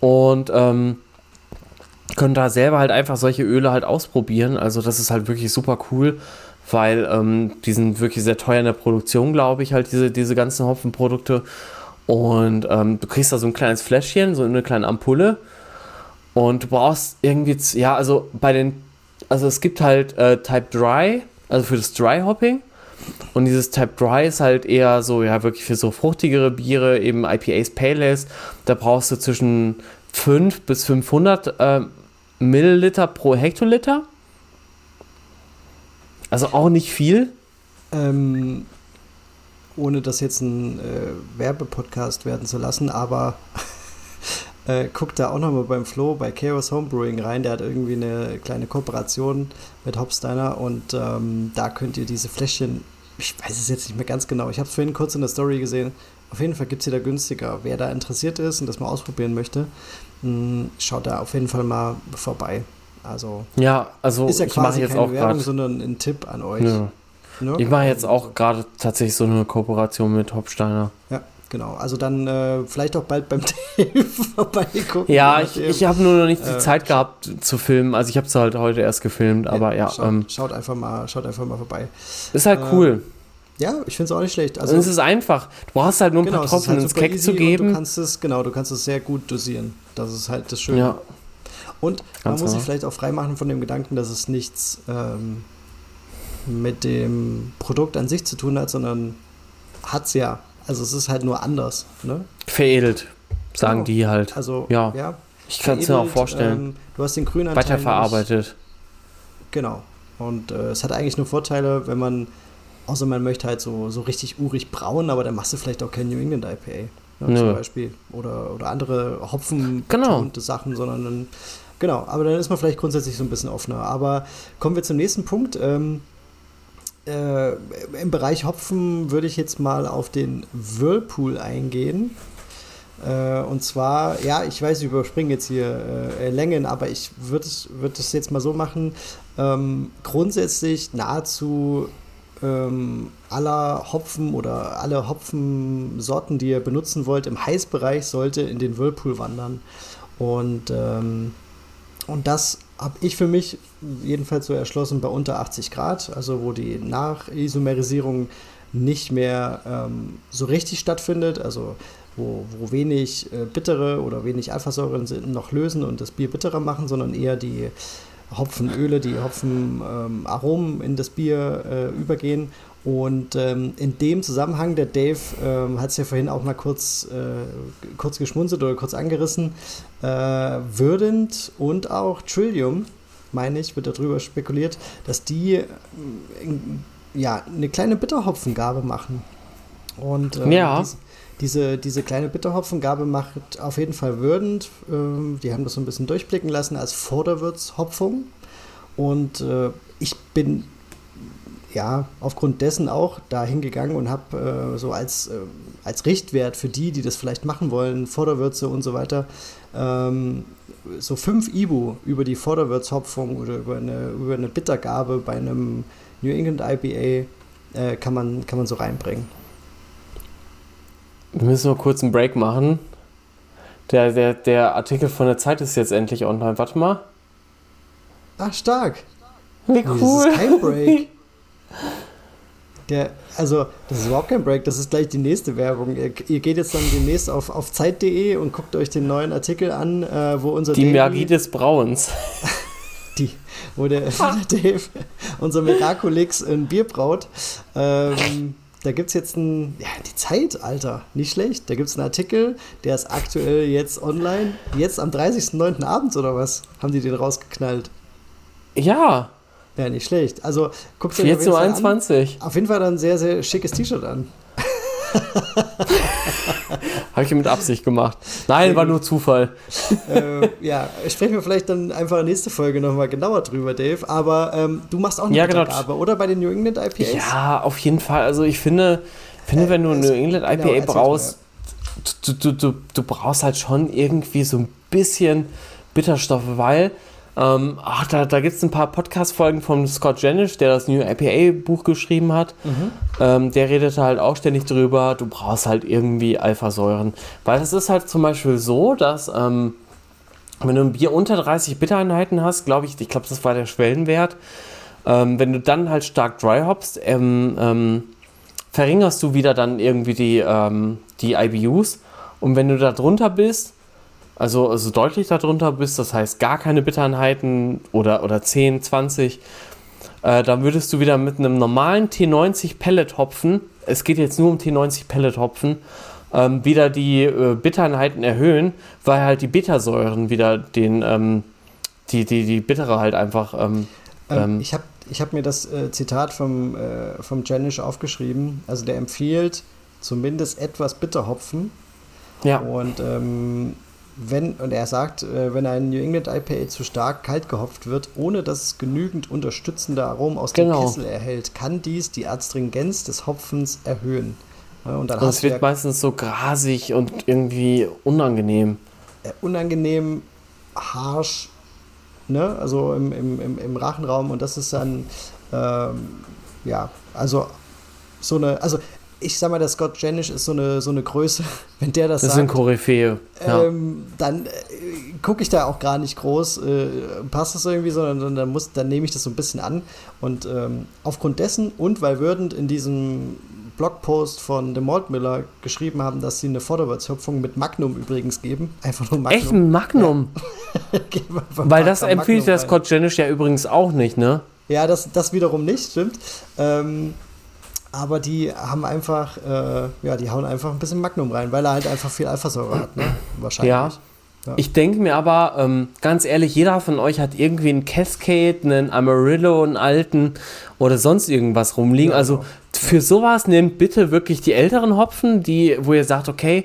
und ähm, könnt da selber halt einfach solche Öle halt ausprobieren. Also das ist halt wirklich super cool, weil ähm, die sind wirklich sehr teuer in der Produktion, glaube ich, halt diese, diese ganzen Hopfenprodukte. Und ähm, du kriegst da so ein kleines Fläschchen, so eine kleine Ampulle. Und du brauchst irgendwie, ja, also bei den also es gibt halt äh, Type Dry, also für das Dry Hopping. Und dieses Type Dry ist halt eher so, ja, wirklich für so fruchtigere Biere, eben IPAs, Pale Da brauchst du zwischen 5 bis 500 äh, Milliliter pro Hektoliter. Also auch nicht viel. Ähm, ohne das jetzt ein äh, Werbepodcast werden zu lassen, aber äh, guckt da auch nochmal beim Flo bei Chaos Homebrewing rein. Der hat irgendwie eine kleine Kooperation mit Hopsteiner und ähm, da könnt ihr diese Fläschchen, ich weiß es jetzt nicht mehr ganz genau, ich habe es vorhin kurz in der Story gesehen. Auf jeden Fall gibt es sie da günstiger. Wer da interessiert ist und das mal ausprobieren möchte, mh, hm, schaut da auf jeden Fall mal vorbei. Also, ja, also ist ja quasi jetzt keine auch Werbung, sondern ein Tipp an euch. Ja. Ne? Ich mache jetzt auch gerade tatsächlich so eine Kooperation mit Hopsteiner. Ja. Genau, also dann äh, vielleicht auch bald beim Dave vorbeigucken. Ja, ich, ich habe nur noch nicht die äh, Zeit gehabt zu filmen. Also ich habe es halt heute erst gefilmt, aber ja. Schaut, ähm, schaut, einfach mal, schaut einfach mal vorbei. Ist halt cool. Äh, ja, ich finde es auch nicht schlecht. Also, es ist einfach. Du brauchst halt nur ein genau, paar Tropfen halt ins Keck zu geben. Du kannst es, genau, du kannst es sehr gut dosieren. Das ist halt das Schöne. Ja. Und man muss sich vielleicht auch freimachen von dem Gedanken, dass es nichts ähm, mit dem Produkt an sich zu tun hat, sondern hat es ja. Also es ist halt nur anders. Ne? Veredelt, sagen genau. die halt. Also, ja. ja. Ich kann es mir auch vorstellen. Ähm, du hast den grünen Weiterverarbeitet. Genau. Und äh, es hat eigentlich nur Vorteile, wenn man, außer man möchte halt so, so richtig urig braun, aber dann machst du vielleicht auch kein New England IPA. Ne, zum Beispiel. Oder, oder andere Hopfen genau. Sachen, sondern dann, genau, aber dann ist man vielleicht grundsätzlich so ein bisschen offener. Aber kommen wir zum nächsten Punkt. Ähm, äh, Im Bereich Hopfen würde ich jetzt mal auf den Whirlpool eingehen. Äh, und zwar, ja, ich weiß, ich überspringe jetzt hier äh, Längen, aber ich würde es würd jetzt mal so machen. Ähm, grundsätzlich nahezu ähm, aller Hopfen oder alle Hopfensorten, die ihr benutzen wollt, im Heißbereich sollte in den Whirlpool wandern. Und, ähm, und das habe ich für mich jedenfalls so erschlossen bei unter 80 Grad, also wo die Nachisomerisierung nicht mehr ähm, so richtig stattfindet, also wo, wo wenig äh, bittere oder wenig Alphasäuren noch lösen und das Bier bitterer machen, sondern eher die Hopfenöle, die Hopfenaromen ähm, in das Bier äh, übergehen. Und ähm, in dem Zusammenhang, der Dave ähm, hat es ja vorhin auch mal kurz, äh, kurz geschmunzelt oder kurz angerissen, äh, Würdend und auch Trillium, meine ich, wird darüber spekuliert, dass die äh, ja, eine kleine Bitterhopfengabe machen. Und ähm, ja. Dies, diese, diese kleine Bitterhopfengabe macht auf jeden Fall würdend. Ähm, die haben das so ein bisschen durchblicken lassen als Vorderwürzhopfung. Und äh, ich bin ja aufgrund dessen auch da hingegangen und habe äh, so als, äh, als Richtwert für die, die das vielleicht machen wollen, Vorderwürze und so weiter, ähm, so fünf Ibu über die Vorderwürzhopfung oder über eine, über eine Bittergabe bei einem New England IPA äh, kann, man, kann man so reinbringen. Wir müssen mal kurz einen Break machen. Der, der, der Artikel von der Zeit ist jetzt endlich online. Warte mal. Ach, stark. Wie cool. Das ist kein Break. Der, also, das ist überhaupt kein Break, das ist gleich die nächste Werbung. Ihr, ihr geht jetzt dann demnächst auf, auf Zeit.de und guckt euch den neuen Artikel an, äh, wo unser Die Magie des Brauens. die, wo der, der Dave, unser Miraculix, ein Bier braut. Ähm, da gibt es jetzt ein, ja, die Zeit, Alter, nicht schlecht. Da gibt es einen Artikel, der ist aktuell jetzt online. Jetzt am 30.09. abends oder was? Haben die den rausgeknallt? Ja. Ja, nicht schlecht. Also guckt euch 21. Auf jeden Fall dann ein sehr, sehr schickes T-Shirt an. Habe ich mit Absicht gemacht. Nein, war nur Zufall. äh, ja, sprechen wir vielleicht dann einfach nächste Folge nochmal genauer drüber, Dave. Aber ähm, du machst auch eine ja, genau. oder? Bei den New England IPAs? Ja, auf jeden Fall. Also ich finde, finde äh, wenn du eine New England IPA genau, brauchst, du, du, du, du brauchst halt schon irgendwie so ein bisschen Bitterstoffe, weil ähm, ach, da, da gibt es ein paar Podcast-Folgen von Scott Janish, der das New IPA-Buch geschrieben hat. Mhm. Ähm, der redete halt auch ständig drüber, du brauchst halt irgendwie Alphasäuren. Weil es ist halt zum Beispiel so, dass ähm, wenn du ein Bier unter 30 Bittereinheiten hast, glaube ich, ich glaube, das war der Schwellenwert, ähm, wenn du dann halt stark dry hopst, ähm, ähm, verringerst du wieder dann irgendwie die, die IBUs. Und wenn du da drunter bist, also, also deutlich darunter bist, das heißt gar keine Bittereinheiten oder, oder 10, 20, äh, dann würdest du wieder mit einem normalen T90 Pellet Hopfen, es geht jetzt nur um T90 Pellet Hopfen, ähm, wieder die äh, Bittereinheiten erhöhen, weil halt die Bittersäuren wieder den, ähm, die, die, die Bittere halt einfach. Ähm, ähm, ähm ich habe ich hab mir das äh, Zitat vom, äh, vom Janisch aufgeschrieben. Also der empfiehlt zumindest etwas Bitterhopfen. Ja. Und ähm, wenn, und er sagt, äh, wenn ein New England IPA zu stark kalt gehopft wird, ohne dass es genügend unterstützende Aromen aus genau. dem Kessel erhält, kann dies die Astringenz des Hopfens erhöhen. und dann und es wird ja meistens so grasig und irgendwie unangenehm. Unangenehm, harsch, ne? also im, im, im, im Rachenraum und das ist dann, ähm, ja, also so eine, also ich sag mal, der Scott Janish ist so eine, so eine Größe, wenn der das, das sagt. Das sind Koryphäe. Ja. Ähm, dann äh, gucke ich da auch gar nicht groß, äh, passt das irgendwie, sondern dann, muss, dann nehme ich das so ein bisschen an. Und ähm, aufgrund dessen und weil Würdend in diesem Blogpost von The Malt Miller geschrieben haben, dass sie eine Vorderwärtshüpfung mit Magnum übrigens geben. Einfach nur Magnum. Echt ein Magnum? Ja. weil das empfiehlt der Scott Janish ja übrigens auch nicht, ne? Ja, das, das wiederum nicht, stimmt. Ähm, aber die haben einfach, äh, ja, die hauen einfach ein bisschen Magnum rein, weil er halt einfach viel Alphasäure hat, ne? Wahrscheinlich. Ja. Ja. Ich denke mir aber, ähm, ganz ehrlich, jeder von euch hat irgendwie einen Cascade, einen Amarillo, einen alten oder sonst irgendwas rumliegen. Ja, also genau. für sowas nehmt bitte wirklich die älteren Hopfen, die, wo ihr sagt, okay,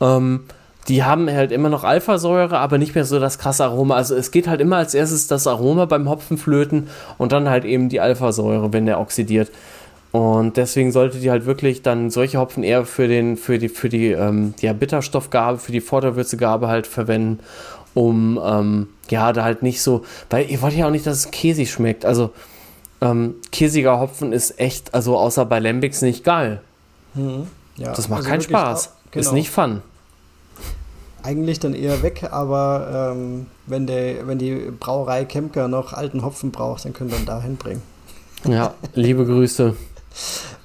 ähm, die haben halt immer noch Alphasäure, aber nicht mehr so das krasse Aroma. Also es geht halt immer als erstes das Aroma beim Hopfenflöten und dann halt eben die Alphasäure, wenn der oxidiert. Und deswegen solltet ihr halt wirklich dann solche Hopfen eher für, den, für die, für die ähm, ja, Bitterstoffgabe, für die Vorderwürzegabe halt verwenden, um ähm, ja, da halt nicht so, weil ihr wollt ja auch nicht, dass es käsig schmeckt. Also ähm, käsiger Hopfen ist echt, also außer bei Lambics nicht geil. Mhm. Ja, das macht also keinen Spaß. Auch, genau. Ist nicht fun. Eigentlich dann eher weg, aber ähm, wenn, der, wenn die Brauerei Kemker noch alten Hopfen braucht, dann können wir ihn da hinbringen. Ja, liebe Grüße.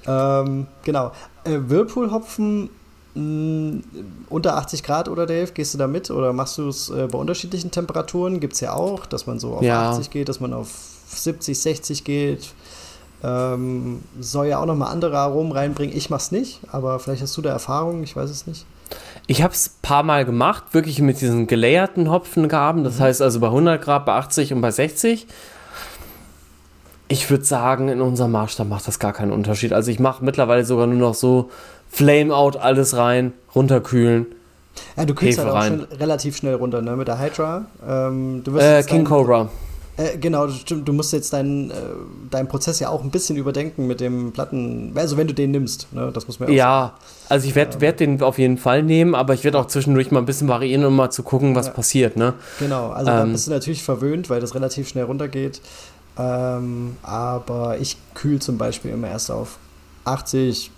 Ähm, genau. Äh, Whirlpool-Hopfen mm, unter 80 Grad oder Dave, gehst du da mit oder machst du es äh, bei unterschiedlichen Temperaturen? Gibt es ja auch, dass man so auf ja. 80 geht, dass man auf 70, 60 geht. Ähm, soll ja auch nochmal andere Aromen reinbringen. Ich mach's nicht, aber vielleicht hast du da Erfahrung, ich weiß es nicht. Ich habe es ein paar Mal gemacht, wirklich mit diesen gelayerten Hopfengaben. Das mhm. heißt also bei 100 Grad, bei 80 und bei 60 ich würde sagen, in unserem Maßstab macht das gar keinen Unterschied. Also ich mache mittlerweile sogar nur noch so Flame out, alles rein, runterkühlen. Ja, du kühlst halt auch schon relativ schnell runter, ne, mit der Hydra. Ähm, äh, King dein, Cobra. Äh, genau, stimmt. Du musst jetzt deinen, äh, deinen Prozess ja auch ein bisschen überdenken mit dem Platten. Also wenn du den nimmst, ne, das muss man ja Ja, also ich werde werd den auf jeden Fall nehmen, aber ich werde auch zwischendurch mal ein bisschen variieren, um mal zu gucken, was ja. passiert, ne? Genau, also ähm, da bist du natürlich verwöhnt, weil das relativ schnell runtergeht. Ähm, aber ich kühl zum Beispiel immer erst auf 80,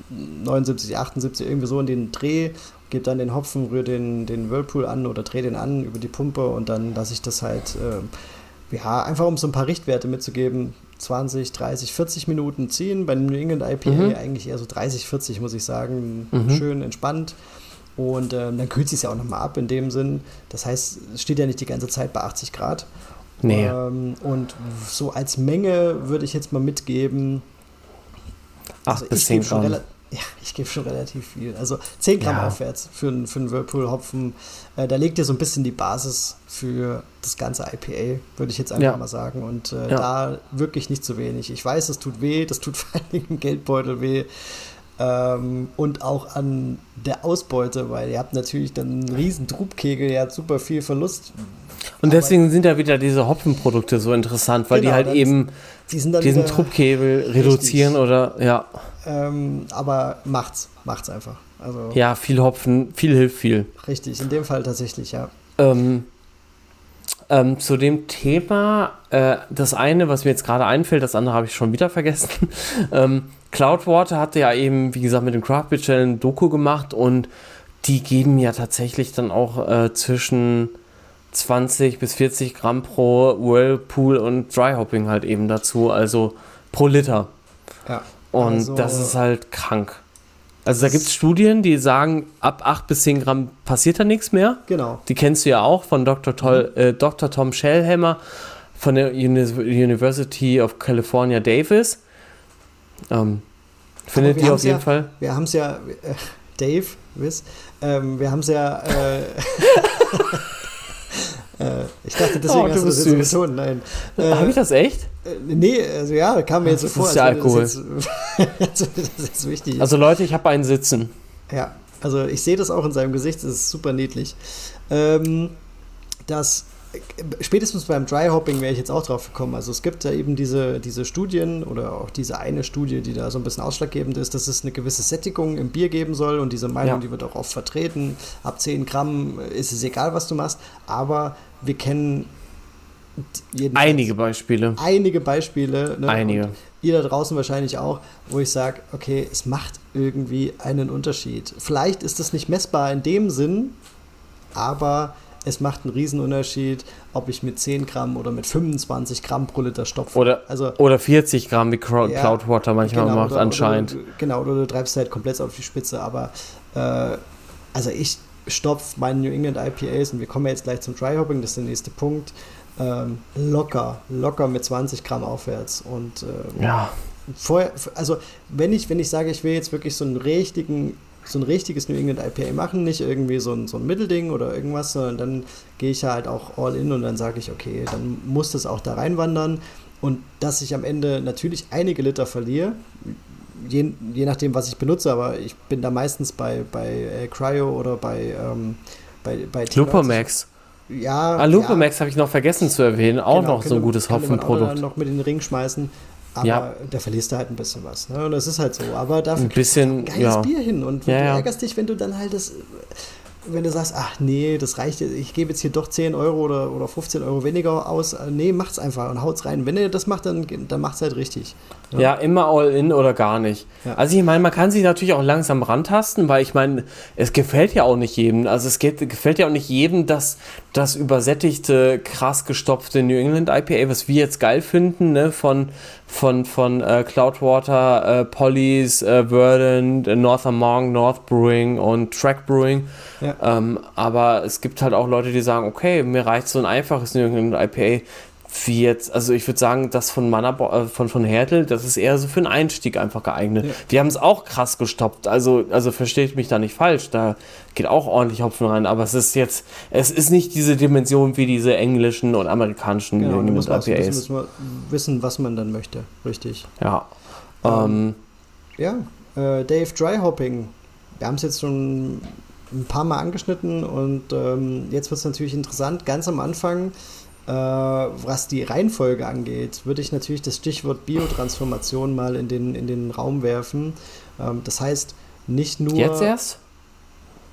79, 78, irgendwie so in den Dreh, gebe dann den Hopfen, rühre den, den Whirlpool an oder drehe den an über die Pumpe und dann lasse ich das halt, äh, ja, einfach um so ein paar Richtwerte mitzugeben, 20, 30, 40 Minuten ziehen. Bei New England IPA mhm. eigentlich eher so 30, 40, muss ich sagen. Mhm. Schön entspannt. Und äh, dann kühlt sich ja auch nochmal ab in dem Sinn. Das heißt, es steht ja nicht die ganze Zeit bei 80 Grad. Nee. Ähm, und so als Menge würde ich jetzt mal mitgeben. 8 also bis 10 Gramm. Ja, ich gebe schon relativ viel. Also 10 Gramm ja. aufwärts für, für einen Whirlpool-Hopfen. Äh, da legt ihr so ein bisschen die Basis für das ganze IPA, würde ich jetzt einfach ja. mal sagen. Und äh, ja. da wirklich nicht zu wenig. Ich weiß, es tut weh, das tut vor allem im Geldbeutel weh. Ähm, und auch an der Ausbeute, weil ihr habt natürlich dann einen riesen Trubkegel, ihr habt super viel Verlust, und deswegen sind ja wieder diese Hopfenprodukte so interessant, weil genau, die halt eben die diesen Truppkebel reduzieren oder ja. Ähm, aber macht's, macht's einfach. Also, ja, viel Hopfen, viel hilft viel. Richtig, in dem Fall tatsächlich, ja. Ähm, ähm, zu dem Thema, äh, das eine, was mir jetzt gerade einfällt, das andere habe ich schon wieder vergessen. ähm, Cloudwater hatte ja eben, wie gesagt, mit dem Craft Beer Channel ein Doku gemacht und die geben ja tatsächlich dann auch äh, zwischen 20 bis 40 Gramm pro Whirlpool und Dry Hopping halt eben dazu, also pro Liter. Ja. Und also, das ist halt krank. Also da gibt es Studien, die sagen, ab 8 bis 10 Gramm passiert da nichts mehr. Genau. Die kennst du ja auch von Dr. Toll, mhm. äh, Dr. Tom Shellhammer von der University of California Davis. Ähm, findet ihr auf jeden ja, Fall. Wir haben es ja, äh, Dave, wiss, ähm, wir haben es ja. Äh, ich dachte, deswegen oh, hast du das jetzt betont. Nein. Äh, Habe ich das echt? Äh, nee, also ja, kam mir jetzt so vor. Das ist ja Alkohol. Das jetzt, das jetzt wichtig Also Leute, ich habe einen Sitzen. Ja, also ich sehe das auch in seinem Gesicht, das ist super niedlich. Ähm, das spätestens beim Dry Hopping wäre ich jetzt auch drauf gekommen. Also es gibt ja eben diese, diese Studien oder auch diese eine Studie, die da so ein bisschen ausschlaggebend ist, dass es eine gewisse Sättigung im Bier geben soll und diese Meinung, ja. die wird auch oft vertreten. Ab 10 Gramm ist es egal, was du machst, aber wir kennen einige Beispiele. Einige Beispiele. Ne? Einige. Und ihr da draußen wahrscheinlich auch, wo ich sage, okay, es macht irgendwie einen Unterschied. Vielleicht ist es nicht messbar in dem Sinn, aber es macht einen Riesenunterschied, ob ich mit 10 Gramm oder mit 25 Gramm pro Liter stopfe. Oder, also, oder 40 Gramm, wie Cloud, ja, Cloudwater manchmal genau, macht, oder, anscheinend. Oder, genau, oder du treibst halt komplett auf die Spitze. Aber äh, also ich stopfe meine New England IPAs und wir kommen jetzt gleich zum Dry Hopping, das ist der nächste Punkt. Ähm, locker, locker mit 20 Gramm aufwärts. Und ähm, ja. vorher, also wenn ich, wenn ich sage, ich will jetzt wirklich so einen richtigen so ein richtiges New England IPA machen, nicht irgendwie so ein, so ein Mittelding oder irgendwas, sondern dann gehe ich halt auch all in und dann sage ich, okay, dann muss das auch da reinwandern. Und dass ich am Ende natürlich einige Liter verliere, je, je nachdem, was ich benutze, aber ich bin da meistens bei, bei äh, Cryo oder bei, ähm, bei, bei Lupamax. Ja. Ah, Lupamax ja. habe ich noch vergessen zu erwähnen. Auch genau, noch so ein gutes Hopfenprodukt. noch mit in den Ring schmeißen. Aber ja. da verlierst du halt ein bisschen was. Ne? Und das ist halt so. Aber dafür ein bisschen, geiles ja. Bier hin. Und ja, du ärgerst dich, wenn du dann halt das wenn du sagst, ach nee, das reicht, ich gebe jetzt hier doch 10 Euro oder, oder 15 Euro weniger aus, äh, nee, macht's einfach und haut's rein. Wenn ihr das macht, dann, dann macht's halt richtig. Ja, ja immer all in oder gar nicht. Ja. Also ich meine, man kann sich natürlich auch langsam rantasten, weil ich meine, es gefällt ja auch nicht jedem. Also es geht, gefällt ja auch nicht jedem, dass das übersättigte, krass gestopfte New England IPA, was wir jetzt geil finden, ne, von, von, von äh, Cloudwater, äh, Polly's, äh, Verdant, äh, Northermorton, North Brewing und Track Brewing. Ja. Ähm, aber es gibt halt auch Leute, die sagen, okay, mir reicht so ein einfaches New England IPA wie jetzt, also ich würde sagen, das von Manna, äh, von, von Hertel, das ist eher so für einen Einstieg einfach geeignet. Ja. Wir haben es auch krass gestoppt, also, also versteht mich da nicht falsch, da geht auch ordentlich Hopfen rein, aber es ist jetzt, es ist nicht diese Dimension wie diese englischen und amerikanischen genau, muss man IPAs. Muss man wissen, was man dann möchte, richtig. Ja. Ähm, ähm, ja, äh, Dave Dryhopping, wir haben es jetzt schon ein paar Mal angeschnitten und ähm, jetzt wird es natürlich interessant, ganz am Anfang was die Reihenfolge angeht, würde ich natürlich das Stichwort Biotransformation mal in den, in den Raum werfen. Ähm, das heißt, nicht nur. Jetzt erst?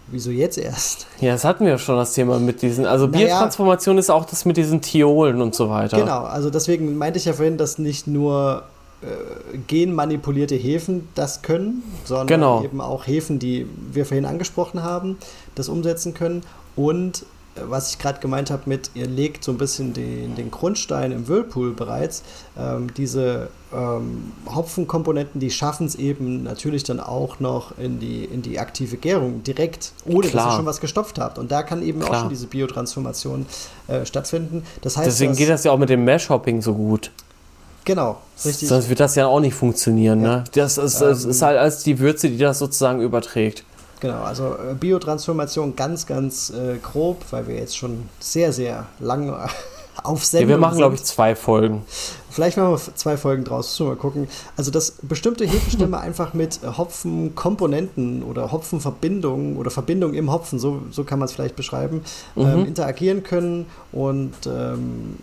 Wieso jetzt erst? Ja, das hatten wir ja schon das Thema mit diesen. Also naja, Biotransformation ist auch das mit diesen Thiolen und so weiter. Genau, also deswegen meinte ich ja vorhin, dass nicht nur äh, genmanipulierte Hefen das können, sondern genau. eben auch Hefen, die wir vorhin angesprochen haben, das umsetzen können. Und was ich gerade gemeint habe mit, ihr legt so ein bisschen den, den Grundstein im Whirlpool bereits, ähm, diese ähm, Hopfenkomponenten, die schaffen es eben natürlich dann auch noch in die, in die aktive Gärung direkt, ohne Klar. dass ihr schon was gestopft habt. Und da kann eben Klar. auch schon diese Biotransformation äh, stattfinden. Das heißt, Deswegen geht das ja auch mit dem Mash-Hopping so gut. Genau, richtig. Sonst wird das ja auch nicht funktionieren. Ja. Ne? Das, ist, das ähm, ist halt als die Würze, die das sozusagen überträgt. Genau, also äh, Biotransformation ganz, ganz äh, grob, weil wir jetzt schon sehr, sehr lang auf Sendung ja, Wir machen, glaube ich, zwei Folgen. Vielleicht machen wir zwei Folgen draus, mal gucken. Also, dass bestimmte Hefestämme einfach mit Hopfenkomponenten oder Hopfenverbindungen oder Verbindungen im Hopfen, so, so kann man es vielleicht beschreiben, mhm. ähm, interagieren können und ähm,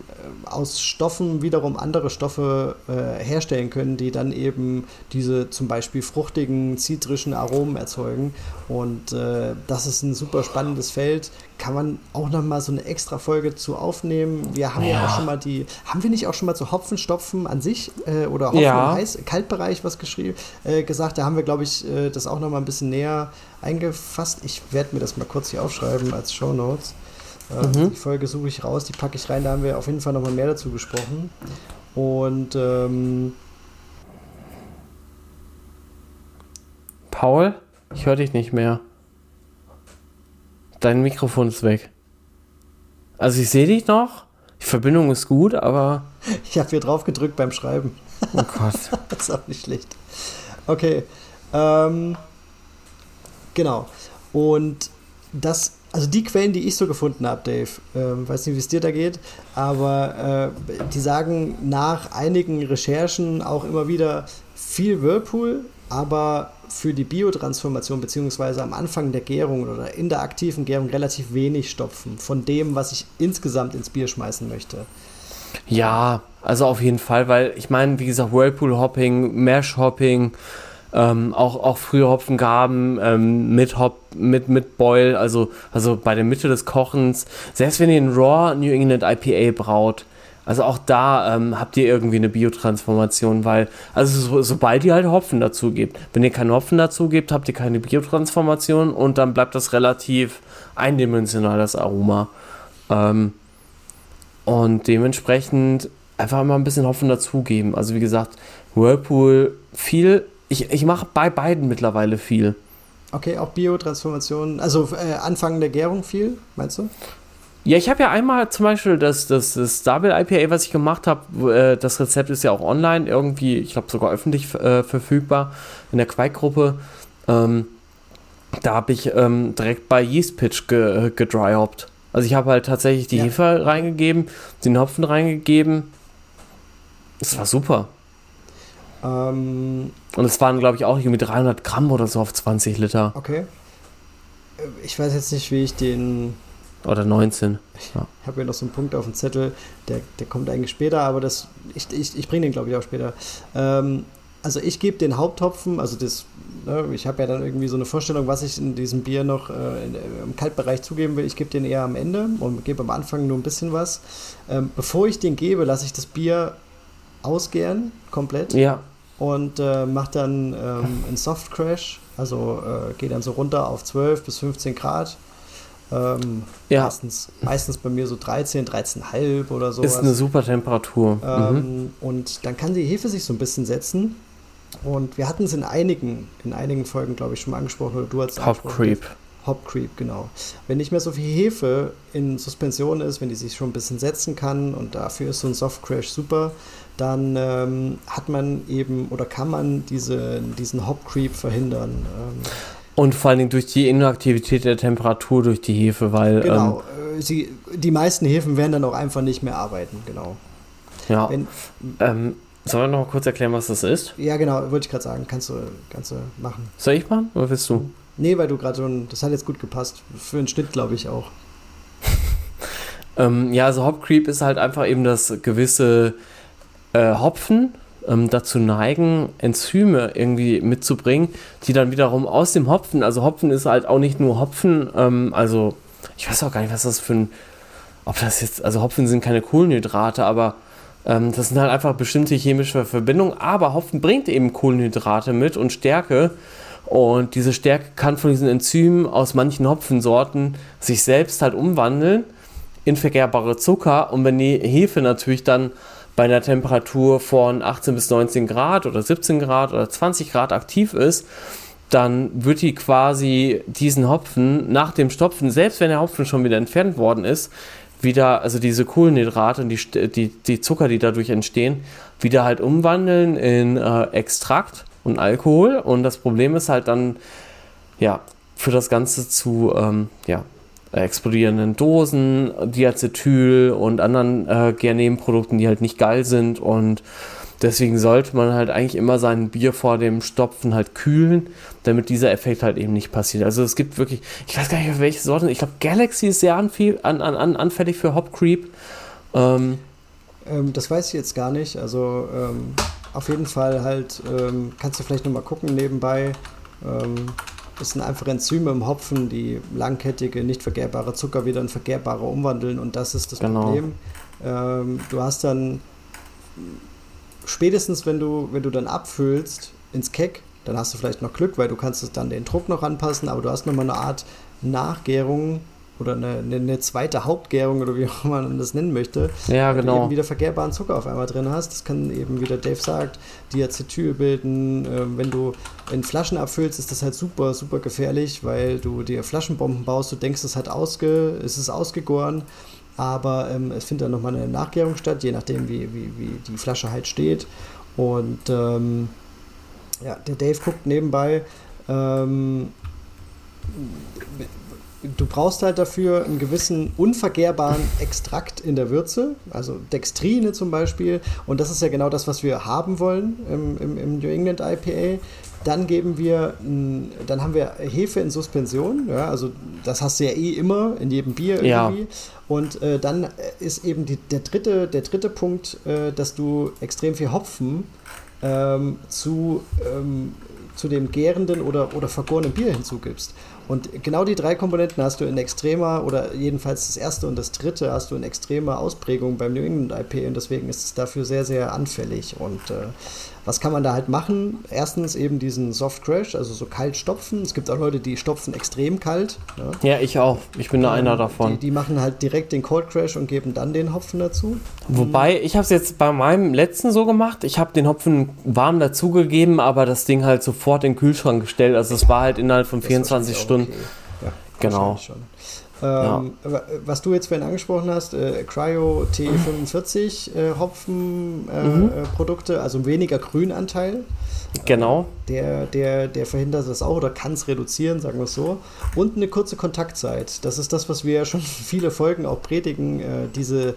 aus Stoffen wiederum andere Stoffe äh, herstellen können, die dann eben diese zum Beispiel fruchtigen, zitrischen Aromen erzeugen. Und äh, das ist ein super spannendes Feld. Kann man auch noch mal so eine extra Folge zu aufnehmen. Wir haben ja, ja auch schon mal die, haben wir nicht auch schon mal zu Hopfen Stopfen an sich äh, oder Hopfen ja. im Heiß, Kaltbereich was geschrieben, äh, gesagt. Da haben wir, glaube ich, äh, das auch noch mal ein bisschen näher eingefasst. Ich werde mir das mal kurz hier aufschreiben als Show Notes. Äh, mhm. Die Folge suche ich raus, die packe ich rein. Da haben wir auf jeden Fall noch mal mehr dazu gesprochen. Und ähm, Paul, ich höre dich nicht mehr. Dein Mikrofon ist weg. Also ich sehe dich noch. Die Verbindung ist gut, aber. Ich habe hier drauf gedrückt beim Schreiben. Oh Gott. das ist auch nicht schlecht. Okay. Ähm, genau. Und das, also die Quellen, die ich so gefunden habe, Dave, ähm, weiß nicht, wie es dir da geht, aber äh, die sagen nach einigen Recherchen auch immer wieder viel Whirlpool, aber für die Biotransformation beziehungsweise am Anfang der Gärung oder in der aktiven Gärung relativ wenig stopfen von dem, was ich insgesamt ins Bier schmeißen möchte. Ja, also auf jeden Fall, weil ich meine, wie gesagt, Whirlpool Hopping, Mash Hopping, ähm, auch, auch frühe Hopfengaben ähm, mit Hop, mit, mit Boil, also, also bei der Mitte des Kochens. Selbst wenn ihr einen Raw New England IPA braut, also auch da ähm, habt ihr irgendwie eine Biotransformation, weil, also so, sobald ihr halt Hopfen dazu gebt, wenn ihr keinen Hopfen dazu gebt, habt ihr keine Biotransformation und dann bleibt das relativ eindimensional, das Aroma. Ähm, und dementsprechend einfach mal ein bisschen Hopfen dazugeben. Also wie gesagt, Whirlpool viel, ich, ich mache bei beiden mittlerweile viel. Okay, auch Biotransformation, also äh, Anfang der Gärung viel, meinst du? Ja, ich habe ja einmal zum Beispiel das, das, das Double IPA, was ich gemacht habe, äh, das Rezept ist ja auch online irgendwie, ich glaube sogar öffentlich äh, verfügbar in der Quake-Gruppe. Ähm, da habe ich ähm, direkt bei Yeast Pitch ge gedryhopped. Also ich habe halt tatsächlich die ja. Hefe reingegeben, den Hopfen reingegeben. Es war super. Ähm, Und es waren, glaube ich, auch irgendwie 300 Gramm oder so auf 20 Liter. Okay. Ich weiß jetzt nicht, wie ich den. Oder 19. Ja. Ich habe hier noch so einen Punkt auf dem Zettel, der, der kommt eigentlich später, aber das, ich, ich, ich bringe den, glaube ich, auch später. Ähm, also ich gebe den Haupthopfen, also das, ne, ich habe ja dann irgendwie so eine Vorstellung, was ich in diesem Bier noch äh, in, im Kaltbereich zugeben will. Ich gebe den eher am Ende und gebe am Anfang nur ein bisschen was. Ähm, bevor ich den gebe, lasse ich das Bier ausgären, komplett. Ja. Und äh, mache dann ähm, einen Soft Crash, also äh, gehe dann so runter auf 12 bis 15 Grad. Ähm, ja. meistens, meistens bei mir so 13, 13,5 oder so. Ist eine super Temperatur. Ähm, mhm. Und dann kann die Hefe sich so ein bisschen setzen. Und wir hatten es in einigen, in einigen Folgen, glaube ich, schon mal angesprochen, oder du hast Hop Creep. Hop Creep, genau. Wenn nicht mehr so viel Hefe in Suspension ist, wenn die sich schon ein bisschen setzen kann und dafür ist so ein Soft Crash super, dann ähm, hat man eben oder kann man diese, diesen Hop Creep verhindern. Ähm, und vor allen Dingen durch die Inaktivität der Temperatur durch die Hefe, weil. Genau, ähm, sie, die meisten Hefen werden dann auch einfach nicht mehr arbeiten, genau. Ja. Wenn, ähm, Sollen wir noch mal kurz erklären, was das ist? Ja, genau, wollte ich gerade sagen. Kannst du, kannst du machen. Soll ich machen oder willst du? Nee, weil du gerade schon, das hat jetzt gut gepasst. Für den Schnitt, glaube ich, auch. ähm, ja, also Hop Creep ist halt einfach eben das gewisse äh, Hopfen ähm, dazu neigen, Enzyme irgendwie mitzubringen, die dann wiederum aus dem Hopfen, also Hopfen ist halt auch nicht nur Hopfen, ähm, also ich weiß auch gar nicht, was das für ein, ob das jetzt, also Hopfen sind keine Kohlenhydrate, aber ähm, das sind halt einfach bestimmte chemische Verbindungen, aber Hopfen bringt eben Kohlenhydrate mit und Stärke. Und diese Stärke kann von diesen Enzymen aus manchen Hopfensorten sich selbst halt umwandeln in verkehrbare Zucker. Und wenn die Hefe natürlich dann bei einer Temperatur von 18 bis 19 Grad oder 17 Grad oder 20 Grad aktiv ist, dann wird die quasi diesen Hopfen nach dem Stopfen, selbst wenn der Hopfen schon wieder entfernt worden ist, wieder, also diese Kohlenhydrate und die, die, die Zucker, die dadurch entstehen, wieder halt umwandeln in äh, Extrakt und Alkohol. Und das Problem ist halt dann, ja, für das Ganze zu, ähm, ja, explodierenden Dosen, Diacetyl und anderen äh, Gernebenprodukten, die halt nicht geil sind und Deswegen sollte man halt eigentlich immer sein Bier vor dem Stopfen halt kühlen, damit dieser Effekt halt eben nicht passiert. Also es gibt wirklich, ich weiß gar nicht, welche Sorten, ich glaube Galaxy ist sehr anfällig, an, an, anfällig für Hop Creep. Ähm, ähm, das weiß ich jetzt gar nicht. Also ähm, auf jeden Fall halt, ähm, kannst du vielleicht nochmal gucken nebenbei. Das sind einfach Enzyme im Hopfen, die langkettige, nicht vergärbare Zucker wieder in vergärbare umwandeln und das ist das genau. Problem. Ähm, du hast dann spätestens wenn du, wenn du dann abfüllst ins Keck, dann hast du vielleicht noch Glück, weil du kannst es dann den Druck noch anpassen, aber du hast nochmal eine Art Nachgärung oder eine, eine, zweite Hauptgärung oder wie auch man das nennen möchte, ja, genau. du eben wieder vergärbaren Zucker auf einmal drin hast. Das kann eben, wie der Dave sagt, Diacetyl bilden. Ähm, wenn du in Flaschen abfüllst, ist das halt super, super gefährlich, weil du dir Flaschenbomben baust, du denkst, es hat ausge, es ist ausgegoren aber ähm, es findet dann nochmal eine Nachgärung statt, je nachdem, wie, wie, wie die Flasche halt steht. Und ähm, ja, der Dave guckt nebenbei. Ähm, du brauchst halt dafür einen gewissen unvergehrbaren Extrakt in der Würze, also Dextrine zum Beispiel. Und das ist ja genau das, was wir haben wollen im, im, im New England IPA. Dann geben wir, dann haben wir Hefe in Suspension, ja, also das hast du ja eh immer in jedem Bier irgendwie. Ja. Und äh, dann ist eben die, der, dritte, der dritte Punkt, äh, dass du extrem viel Hopfen ähm, zu, ähm, zu dem gärenden oder, oder vergorenen Bier hinzugibst. Und genau die drei Komponenten hast du in extremer, oder jedenfalls das erste und das dritte hast du in extremer Ausprägung beim New England IP und deswegen ist es dafür sehr, sehr anfällig. Und äh, was kann man da halt machen? Erstens eben diesen Soft Crash, also so kalt stopfen. Es gibt auch Leute, die stopfen extrem kalt. Ja, ja ich auch. Ich bin da einer davon. Die, die, machen halt direkt den Cold Crash und geben dann den Hopfen dazu. Wobei, ich habe es jetzt bei meinem letzten so gemacht. Ich habe den Hopfen warm dazugegeben, aber das Ding halt sofort in den Kühlschrank gestellt. Also es war halt innerhalb von 24 Stunden. Okay. Ja, genau. Ähm, ja. Was du jetzt vorhin angesprochen hast, äh, Cryo T45 äh, Hopfenprodukte, äh, mhm. also weniger Grünanteil. Genau. Der, der, der verhindert das auch oder kann es reduzieren, sagen wir es so. Und eine kurze Kontaktzeit. Das ist das, was wir ja schon viele Folgen auch predigen, äh, diese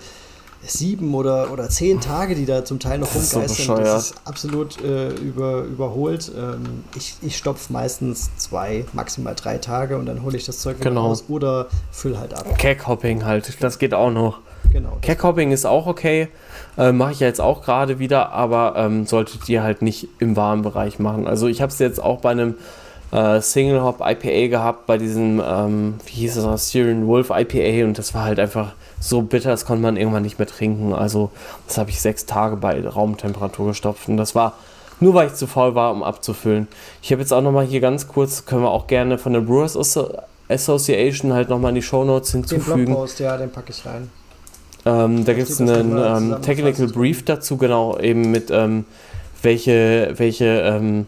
sieben oder, oder zehn Tage, die da zum Teil noch rumgeistern, das, so das ist absolut äh, über, überholt. Ähm, ich ich stopfe meistens zwei, maximal drei Tage und dann hole ich das Zeug wieder genau. raus oder füll halt ab. Cackhopping halt, das geht auch noch. Genau. Cackhopping ist auch okay, äh, mache ich ja jetzt auch gerade wieder, aber ähm, solltet ihr halt nicht im warmen Bereich machen. Also ich habe es jetzt auch bei einem äh, Single Hop IPA gehabt, bei diesem, ähm, wie hieß es, Syrian Wolf IPA und das war halt einfach so bitter, das konnte man irgendwann nicht mehr trinken. Also das habe ich sechs Tage bei Raumtemperatur gestopft und das war nur, weil ich zu faul war, um abzufüllen. Ich habe jetzt auch nochmal hier ganz kurz, können wir auch gerne von der Brewers Association halt nochmal in die Show Notes hinzufügen. Den Blogpost, ja, den packe ich rein. Ähm, da gibt es einen ähm, Technical Brief dazu, genau, eben mit ähm, welche, welche ähm,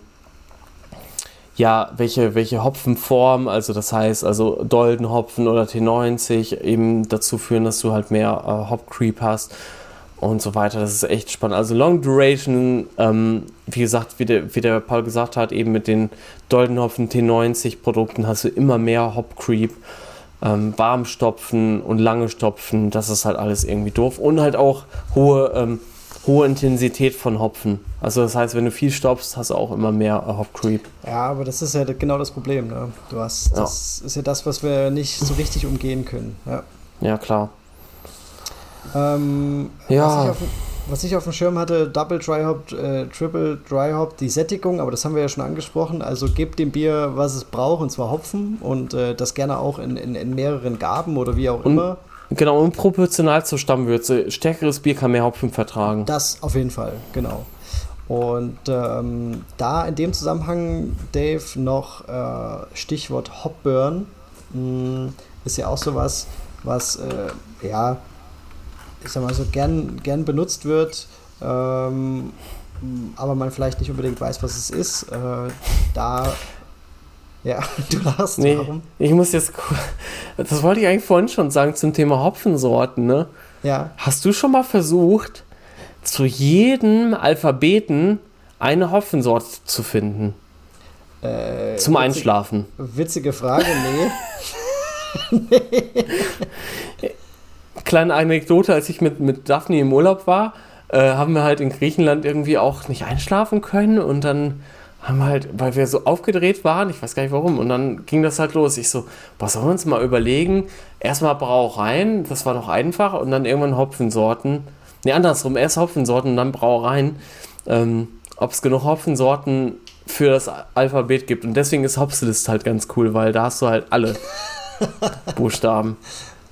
ja, welche, welche Hopfenform, also das heißt, also Doldenhopfen oder T90 eben dazu führen, dass du halt mehr äh, Hop hast und so weiter. Das ist echt spannend. Also Long Duration, ähm, wie gesagt, wie der, wie der Paul gesagt hat, eben mit den Doldenhopfen T90 Produkten hast du immer mehr Hop Creep. Ähm, warm stopfen und lange stopfen, das ist halt alles irgendwie doof. Und halt auch hohe ähm, hohe Intensität von Hopfen. Also das heißt, wenn du viel stoppst, hast du auch immer mehr äh, Hop Creep. Ja, aber das ist ja genau das Problem. Ne? Du hast, das ja. ist ja das, was wir nicht so richtig umgehen können. Ja, ja klar. Ähm, ja. Was ich, auf, was ich, auf, dem Schirm hatte, Double Dry Hop, äh, Triple Dry Hop, die Sättigung, aber das haben wir ja schon angesprochen. Also gebt dem Bier, was es braucht, und zwar Hopfen und äh, das gerne auch in, in, in mehreren Gaben oder wie auch und, immer. Genau, und proportional zur Stammwürze. Stärkeres Bier kann mehr Hopfen vertragen. Das auf jeden Fall, genau. Und ähm, da in dem Zusammenhang, Dave, noch äh, Stichwort Hopburn mh, hm, ist ja auch sowas, was äh, ja, ich sag mal so gern, gern benutzt wird, ähm, aber man vielleicht nicht unbedingt weiß, was es ist. Äh, da ja, du lachst. Nee, warum? Ich muss jetzt. Das wollte ich eigentlich vorhin schon sagen zum Thema Hopfensorten, ne? Ja. Hast du schon mal versucht, zu jedem Alphabeten eine Hopfensorte zu finden? Äh, zum witzig, Einschlafen. Witzige Frage, nee. nee. Kleine Anekdote, als ich mit, mit Daphne im Urlaub war, äh, haben wir halt in Griechenland irgendwie auch nicht einschlafen können und dann haben halt, weil wir so aufgedreht waren, ich weiß gar nicht warum, und dann ging das halt los. Ich so, was sollen wir uns mal überlegen? Erstmal Brauereien, das war noch einfach, und dann irgendwann Hopfensorten. Ne, andersrum, erst Hopfensorten und dann Brauereien. Ähm, Ob es genug Hopfensorten für das Alphabet gibt. Und deswegen ist Hopslist halt ganz cool, weil da hast du halt alle Buchstaben.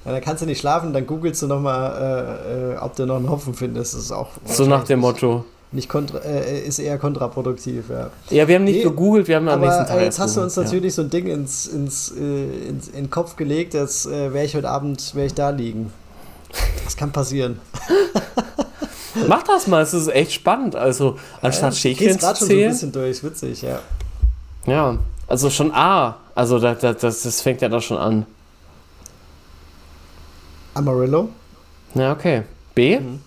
Ja, dann kannst du nicht schlafen, dann googelst du nochmal, äh, äh, ob du noch einen Hopfen findest. Das ist auch so nach dem Motto nicht kontra, äh, ist eher kontraproduktiv, ja. Ja, wir haben nicht nee, gegoogelt, wir haben am nächsten Tag. Äh, jetzt hast du uns natürlich ja. so ein Ding ins, ins, äh, ins, in den Kopf gelegt, jetzt äh, werde ich heute Abend ich da liegen. Das kann passieren. Mach das mal, es ist echt spannend. Also, anstatt ja, Schäfchen zu schon so ein bisschen durch, witzig, ja. Ja, also schon A. Also, das, das, das fängt ja da schon an. Amarillo? Ja, okay. B? Mhm.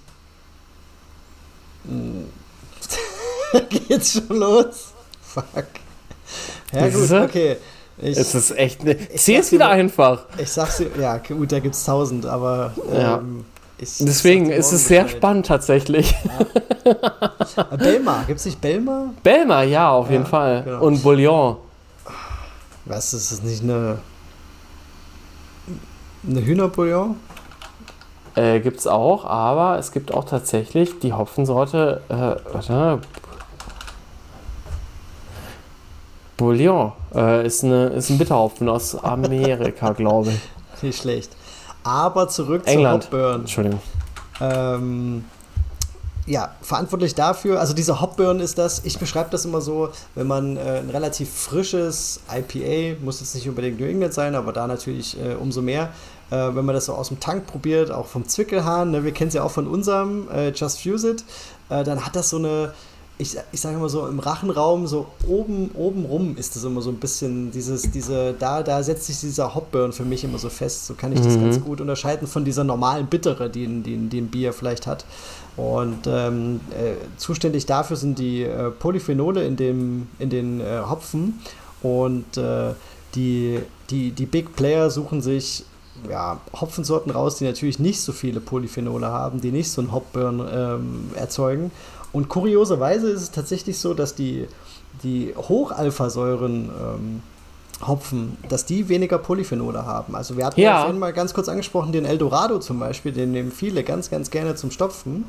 Geht's schon los? Fuck. Ja, gut, okay. Ich, es ist echt. Ne, Zieh es wieder einfach. Ich sag's dir, ja, gut, da gibt's tausend, aber. Ja. Ähm, ich, Deswegen ist es sehr Bescheid. spannend tatsächlich. Ja. Belmar, gibt's nicht Belmar? Belmar, ja, auf ja, jeden Fall. Genau. Und Bouillon. Was ist das nicht eine. Eine Hühnerbouillon? Äh, gibt es auch, aber es gibt auch tatsächlich die Hopfensorte, äh, warte, Bouillon äh, ist, eine, ist ein Bitterhopfen aus Amerika, glaube ich. Nicht schlecht. Aber zurück England. zu Hopburn. Entschuldigung. Ähm, ja, verantwortlich dafür, also dieser Hopburn ist das, ich beschreibe das immer so, wenn man äh, ein relativ frisches IPA, muss jetzt nicht unbedingt New England sein, aber da natürlich äh, umso mehr, äh, wenn man das so aus dem Tank probiert, auch vom Zwickelhahn, ne, wir kennen es ja auch von unserem äh, Just Fuse It, äh, dann hat das so eine, ich, ich sage immer so, im Rachenraum, so oben, oben rum ist das immer so ein bisschen, dieses, diese, da, da setzt sich dieser Hopburn für mich immer so fest. So kann ich das mhm. ganz gut unterscheiden von dieser normalen Bittere, die, die, die ein Bier vielleicht hat. Und ähm, äh, zuständig dafür sind die äh, Polyphenole in, dem, in den äh, Hopfen. Und äh, die, die, die Big Player suchen sich ja, Hopfensorten raus, die natürlich nicht so viele Polyphenole haben, die nicht so einen Hopburn ähm, erzeugen. Und kurioserweise ist es tatsächlich so, dass die, die Hochalphasäuren ähm, Hopfen, dass die weniger Polyphenole haben. Also wir hatten ja. vorhin mal ganz kurz angesprochen, den Eldorado zum Beispiel, den nehmen viele ganz, ganz gerne zum Stopfen.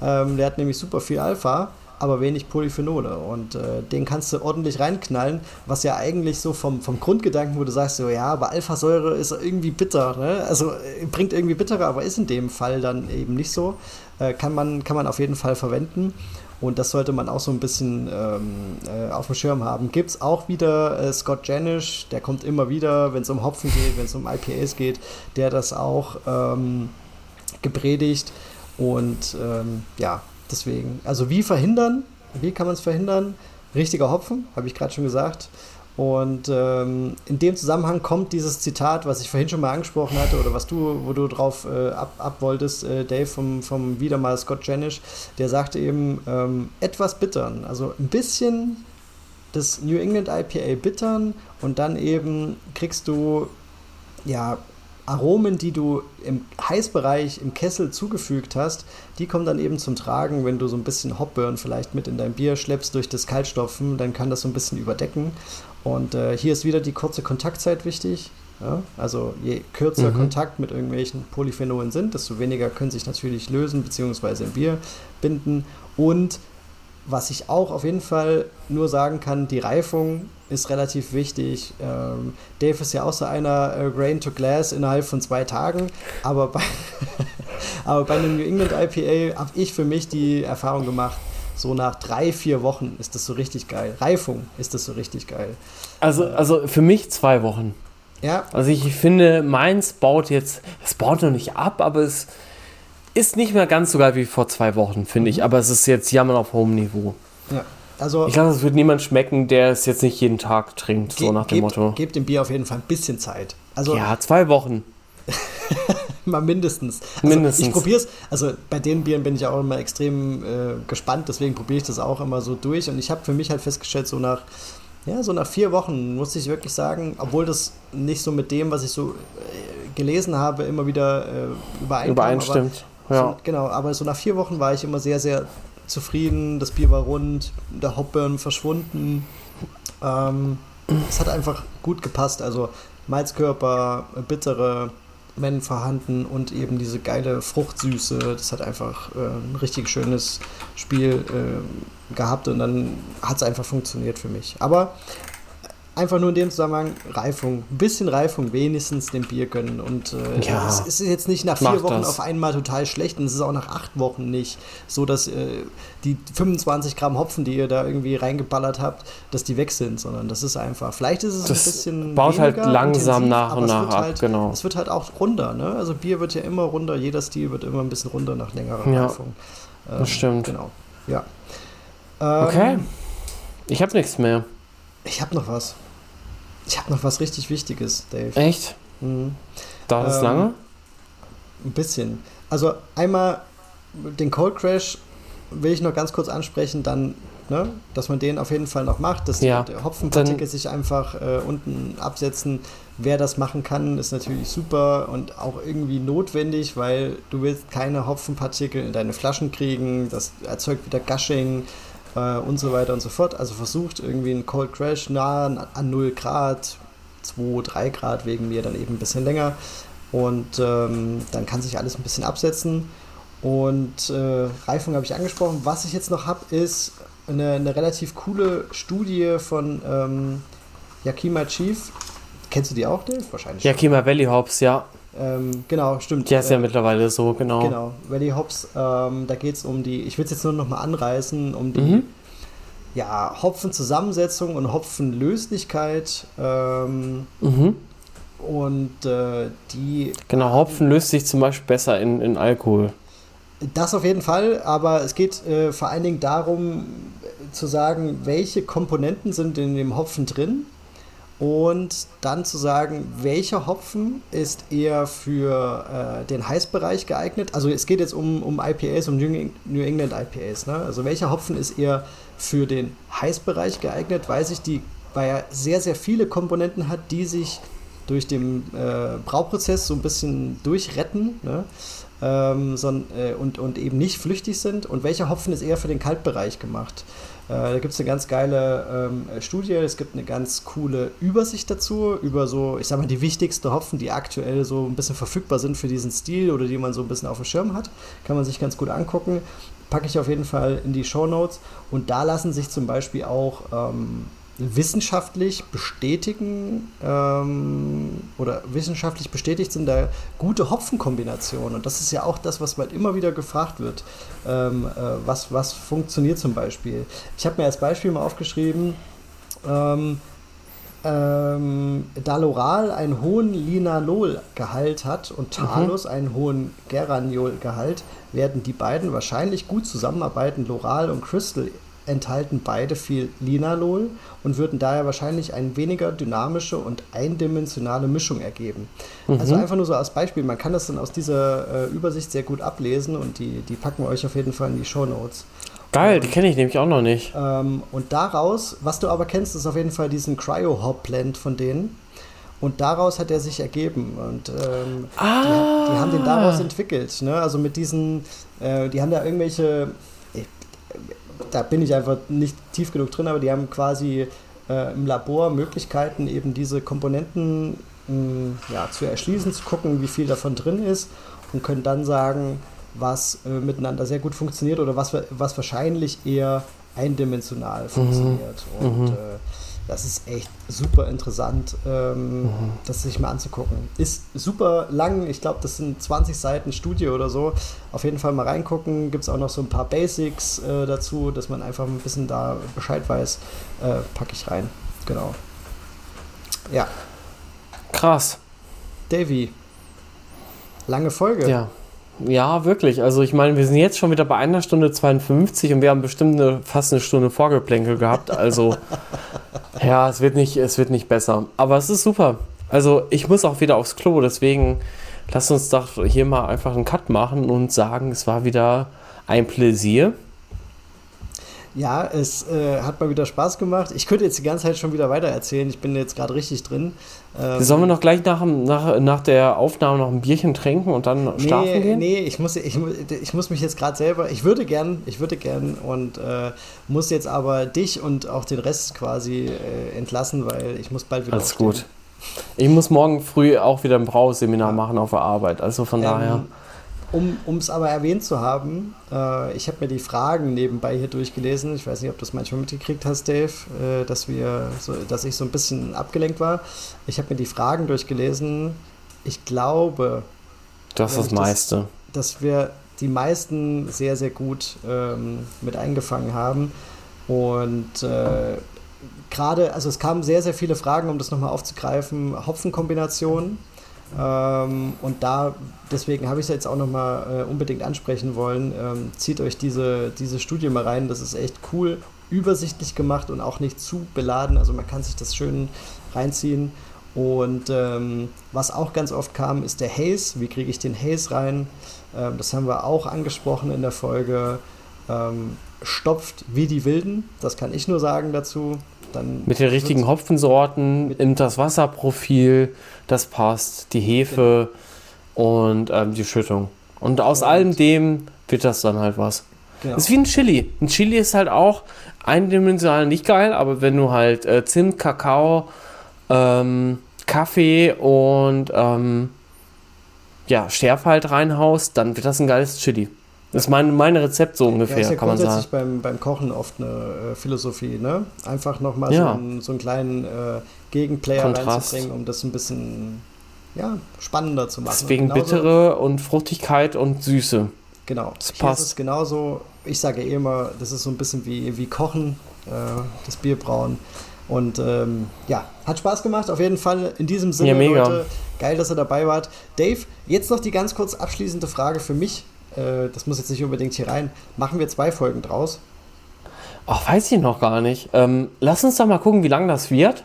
Ähm, der hat nämlich super viel Alpha, aber wenig Polyphenole und äh, den kannst du ordentlich reinknallen, was ja eigentlich so vom, vom Grundgedanken, wo du sagst, so ja, aber Alphasäure ist irgendwie bitter, ne? also äh, bringt irgendwie bittere, aber ist in dem Fall dann eben nicht so. Äh, kann, man, kann man auf jeden Fall verwenden. Und das sollte man auch so ein bisschen ähm, äh, auf dem Schirm haben. Gibt es auch wieder äh, Scott Janish, der kommt immer wieder, wenn es um Hopfen geht, wenn es um IPAs geht, der das auch ähm, gepredigt. Und ähm, ja, deswegen, also wie verhindern? Wie kann man es verhindern? Richtiger Hopfen, habe ich gerade schon gesagt. Und ähm, in dem Zusammenhang kommt dieses Zitat, was ich vorhin schon mal angesprochen hatte, oder was du, wo du drauf äh, ab, ab wolltest, äh, Dave, vom, vom wieder mal Scott Janisch, der sagte eben, ähm, etwas bittern, also ein bisschen das New England IPA bittern und dann eben kriegst du ja Aromen, die du im Heißbereich im Kessel zugefügt hast, die kommen dann eben zum Tragen, wenn du so ein bisschen Hopburn vielleicht mit in dein Bier schleppst durch das Kaltstopfen, dann kann das so ein bisschen überdecken. Und äh, hier ist wieder die kurze Kontaktzeit wichtig. Ja? Also je kürzer mhm. Kontakt mit irgendwelchen Polyphenolen sind, desto weniger können sich natürlich lösen bzw. im Bier binden. Und was ich auch auf jeden Fall nur sagen kann, die Reifung ist relativ wichtig. Ähm, Dave ist ja auch so einer äh, Grain to Glass innerhalb von zwei Tagen, aber bei, aber bei einem New England IPA habe ich für mich die Erfahrung gemacht, so nach drei, vier Wochen ist das so richtig geil. Reifung ist das so richtig geil. Also, also für mich zwei Wochen. Ja. Also ich finde, meins baut jetzt, es baut noch nicht ab, aber es ist nicht mehr ganz so geil wie vor zwei Wochen, finde mhm. ich. Aber es ist jetzt Jammern auf hohem Niveau. Ja. Also, ich glaube, es wird niemand schmecken, der es jetzt nicht jeden Tag trinkt, so nach dem gebt, Motto. Gebt dem Bier auf jeden Fall ein bisschen Zeit. Also, ja, zwei Wochen. mal mindestens. Also mindestens. Ich probiere es, also bei den Bieren bin ich auch immer extrem äh, gespannt, deswegen probiere ich das auch immer so durch. Und ich habe für mich halt festgestellt, so nach, ja, so nach vier Wochen muss ich wirklich sagen, obwohl das nicht so mit dem, was ich so äh, gelesen habe, immer wieder äh, übereinkam. Übereinstimmt. Ja. So, genau, aber so nach vier Wochen war ich immer sehr, sehr zufrieden. Das Bier war rund, der Hopburn verschwunden. Ähm, es hat einfach gut gepasst. Also Malzkörper, bittere Mengen vorhanden und eben diese geile Fruchtsüße. Das hat einfach äh, ein richtig schönes Spiel äh, gehabt und dann hat es einfach funktioniert für mich. Aber einfach nur in dem Zusammenhang Reifung, ein bisschen Reifung wenigstens dem Bier gönnen. Und äh, ja, es ist jetzt nicht nach vier Wochen das. auf einmal total schlecht und es ist auch nach acht Wochen nicht so, dass äh, die 25 Gramm Hopfen, die ihr da irgendwie reingeballert habt, dass die weg sind, sondern das ist einfach, vielleicht ist es das ein bisschen. Baut halt langsam intensiv, nach und nach ab, halt, genau. Es wird halt auch runder, ne? Also Bier wird ja immer runder, jeder Stil wird immer ein bisschen runder nach längerer ja, Reifung. Ähm, das stimmt. Genau. Ja. Ähm, okay. Ich habe nichts mehr. Ich habe noch was. Ich habe noch was richtig Wichtiges, Dave. Echt? Mhm. Dauert es ähm, lange? Ein bisschen. Also einmal den Cold Crash will ich noch ganz kurz ansprechen, dann, ne, dass man den auf jeden Fall noch macht, dass ja, die Hopfenpartikel sich einfach äh, unten absetzen. Wer das machen kann, ist natürlich super und auch irgendwie notwendig, weil du willst keine Hopfenpartikel in deine Flaschen kriegen. Das erzeugt wieder Gushing äh, und so weiter und so fort. Also versucht irgendwie einen Cold Crash nah an 0 Grad, 2, 3 Grad wegen mir dann eben ein bisschen länger. Und ähm, dann kann sich alles ein bisschen absetzen. Und äh, Reifung habe ich angesprochen. Was ich jetzt noch habe, ist eine, eine, relativ coole Studie von ähm, Yakima Chief. Kennst du die auch, Dave? Wahrscheinlich. Yakima Valley Hops, ja. Ähm, genau, stimmt. Ja, ist ja äh, mittlerweile so, genau. Genau, Valley Hops, ähm, da geht es um die, ich will es jetzt nur noch mal anreißen, um die mhm. ja, Hopfenzusammensetzung und Hopfenlöslichkeit. Ähm, mhm. Und äh, die. Genau, Hopfen löst sich zum Beispiel besser in, in Alkohol. Das auf jeden Fall, aber es geht äh, vor allen Dingen darum zu sagen, welche Komponenten sind in dem Hopfen drin und dann zu sagen, welcher Hopfen ist eher für äh, den Heißbereich geeignet. Also es geht jetzt um, um IPAs, um New England IPAs. Ne? Also welcher Hopfen ist eher für den Heißbereich geeignet, weil sich die, weil er sehr, sehr viele Komponenten hat, die sich durch den äh, Brauprozess so ein bisschen durchretten. Ne? ähm, so, äh, und, und eben nicht flüchtig sind und welcher Hopfen ist eher für den Kaltbereich gemacht. Äh, da gibt es eine ganz geile ähm, Studie, es gibt eine ganz coole Übersicht dazu, über so, ich sag mal, die wichtigsten Hopfen, die aktuell so ein bisschen verfügbar sind für diesen Stil oder die man so ein bisschen auf dem Schirm hat. Kann man sich ganz gut angucken. Packe ich auf jeden Fall in die Show Notes. Und da lassen sich zum Beispiel auch ähm, wissenschaftlich bestätigen ähm, oder wissenschaftlich bestätigt sind da gute Hopfenkombinationen. Und das ist ja auch das, was mal immer wieder gefragt wird. Ähm, äh, was, was funktioniert zum Beispiel? Ich habe mir als Beispiel mal aufgeschrieben, ähm, ähm, Daloral einen hohen Linalol-Gehalt hat und Talus mhm. einen hohen Geraniol-Gehalt, werden die beiden wahrscheinlich gut zusammenarbeiten. Loral und Crystal enthalten beide viel Linalol und würden daher wahrscheinlich eine weniger dynamische und eindimensionale Mischung ergeben. Mhm. Also einfach nur so als Beispiel, man kann das dann aus dieser äh, Übersicht sehr gut ablesen und die, die packen wir euch auf jeden Fall in die Show Notes. Geil, die kenne ich nämlich auch noch nicht. Ähm, und daraus, was du aber kennst, ist auf jeden Fall diesen Cryo-Hop-Blend von denen. Und daraus hat er sich ergeben. Und ähm, ah. die, die, haben den daraus entwickelt. Ne? Also mit diesen, äh, die haben da irgendwelche, da bin ich einfach nicht tief genug drin, aber die haben quasi äh, im Labor Möglichkeiten, eben diese Komponenten mh, hm, ja, zu erschließen, zu gucken, wie viel davon drin ist und können dann sagen, was äh, miteinander sehr gut funktioniert oder was, was wahrscheinlich eher eindimensional mhm. funktioniert. Mhm. Und äh, das ist echt super interessant, ähm, mhm. das sich mal anzugucken. Ist super lang, ich glaube, das sind 20 Seiten Studie oder so. Auf jeden Fall mal reingucken. Gibt es auch noch so ein paar Basics äh, dazu, dass man einfach ein bisschen da Bescheid weiß. Äh, packe ich rein. Genau. Ja. Krass. Davy. Lange Folge. Ja. Ja, wirklich. Also ich meine, wir sind jetzt schon wieder bei einer Stunde 52 und wir haben bestimmt eine, fast eine Stunde Vorgeplänkel gehabt. Also ja, es wird, nicht, es wird nicht besser. Aber es ist super. Also ich muss auch wieder aufs Klo, deswegen lasst uns doch hier mal einfach einen Cut machen und sagen, es war wieder ein Pläsier. Ja, es äh, hat mal wieder Spaß gemacht. Ich könnte jetzt die ganze Zeit schon wieder weiter erzählen. Ich bin jetzt gerade richtig drin. Ähm, Sollen wir noch gleich nach, nach, nach der Aufnahme noch ein Bierchen trinken und dann nee, schlafen gehen? Nee, ich muss, ich, ich muss mich jetzt gerade selber, ich würde gern, ich würde gern und äh, muss jetzt aber dich und auch den Rest quasi äh, entlassen, weil ich muss bald wieder Alles aufstehen. gut. Ich muss morgen früh auch wieder ein Brauseminar ja. machen auf der Arbeit, also von ähm, daher um es aber erwähnt zu haben, äh, ich habe mir die Fragen nebenbei hier durchgelesen. Ich weiß nicht, ob du es manchmal mitgekriegt hast, Dave, äh, dass, wir so, dass ich so ein bisschen abgelenkt war. Ich habe mir die Fragen durchgelesen. Ich glaube, das ist das meiste. Das, dass wir die meisten sehr, sehr gut ähm, mit eingefangen haben. Und äh, gerade, also es kamen sehr, sehr viele Fragen, um das nochmal aufzugreifen. Hopfenkombinationen ähm, und da, deswegen habe ich es jetzt auch nochmal äh, unbedingt ansprechen wollen. Ähm, zieht euch diese, diese Studie mal rein, das ist echt cool, übersichtlich gemacht und auch nicht zu beladen. Also man kann sich das schön reinziehen. Und ähm, was auch ganz oft kam, ist der Haze. Wie kriege ich den Haze rein? Ähm, das haben wir auch angesprochen in der Folge. Ähm, stopft wie die Wilden, das kann ich nur sagen dazu. Dann mit den richtigen Hopfensorten, nimmt das Wasserprofil, das passt, die Hefe genau. und ähm, die Schüttung. Und aus und allem dem wird das dann halt was. Genau. ist wie ein Chili. Ein Chili ist halt auch eindimensional nicht geil, aber wenn du halt äh, Zimt, Kakao, ähm, Kaffee und ähm, ja, Schärfe halt reinhaust, dann wird das ein geiles Chili. Das ist mein, mein Rezept so ungefähr, ja, ist ja kann man sagen. Beim, beim Kochen oft eine äh, Philosophie, ne? Einfach nochmal ja. so, einen, so einen kleinen äh, Gegenplayer Kontrast. reinzubringen, um das ein bisschen ja, spannender zu machen. Deswegen genauso, bittere und Fruchtigkeit und Süße. Genau. Das Hier passt. ist es genauso. Ich sage eh immer, das ist so ein bisschen wie, wie Kochen, äh, das Bierbrauen. Und ähm, ja, hat Spaß gemacht, auf jeden Fall. In diesem Sinne, ja, mega. Leute, geil, dass ihr dabei wart. Dave, jetzt noch die ganz kurz abschließende Frage für mich äh, das muss jetzt nicht unbedingt hier rein, machen wir zwei Folgen draus. Ach, weiß ich noch gar nicht. Ähm, lass uns doch mal gucken, wie lang das wird.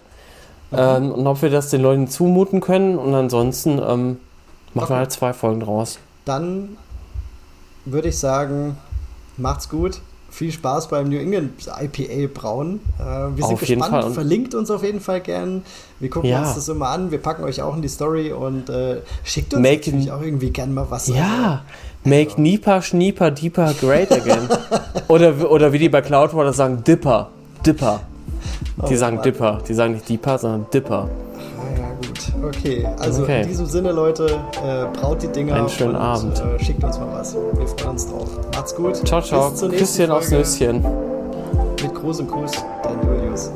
Ähm, und ob wir das den Leuten zumuten können. Und ansonsten ähm, machen Okay. wir halt zwei Folgen draus. Dann würde ich sagen, macht's gut. Viel Spaß beim New England IPA Brauen. Äh, wir sind Auf jeden gespannt. Verlinkt uns auf jeden Fall gern. Wir gucken Ja. uns das immer an. Wir packen euch auch in die Story und äh, schickt uns Make- natürlich auch irgendwie gern mal was. Ja, make Nipa, Schnieper, Deeper great again. oder, oder wie die bei Cloudwater sagen, Dipper. Dipper. Die Oh, sagen Mann. Dipper. Die sagen nicht Deeper, sondern Dipper. Gut. Okay, also Okay. in diesem Sinne, Leute, äh, braut die Dinger. Einen schönen und, Abend. Äh, schickt uns mal was. Wir freuen uns drauf. Macht's gut. Ciao, ciao. Bis zur nächsten Küsschen aufs. Nüsschen. Mit großem Kuss, dein Julius.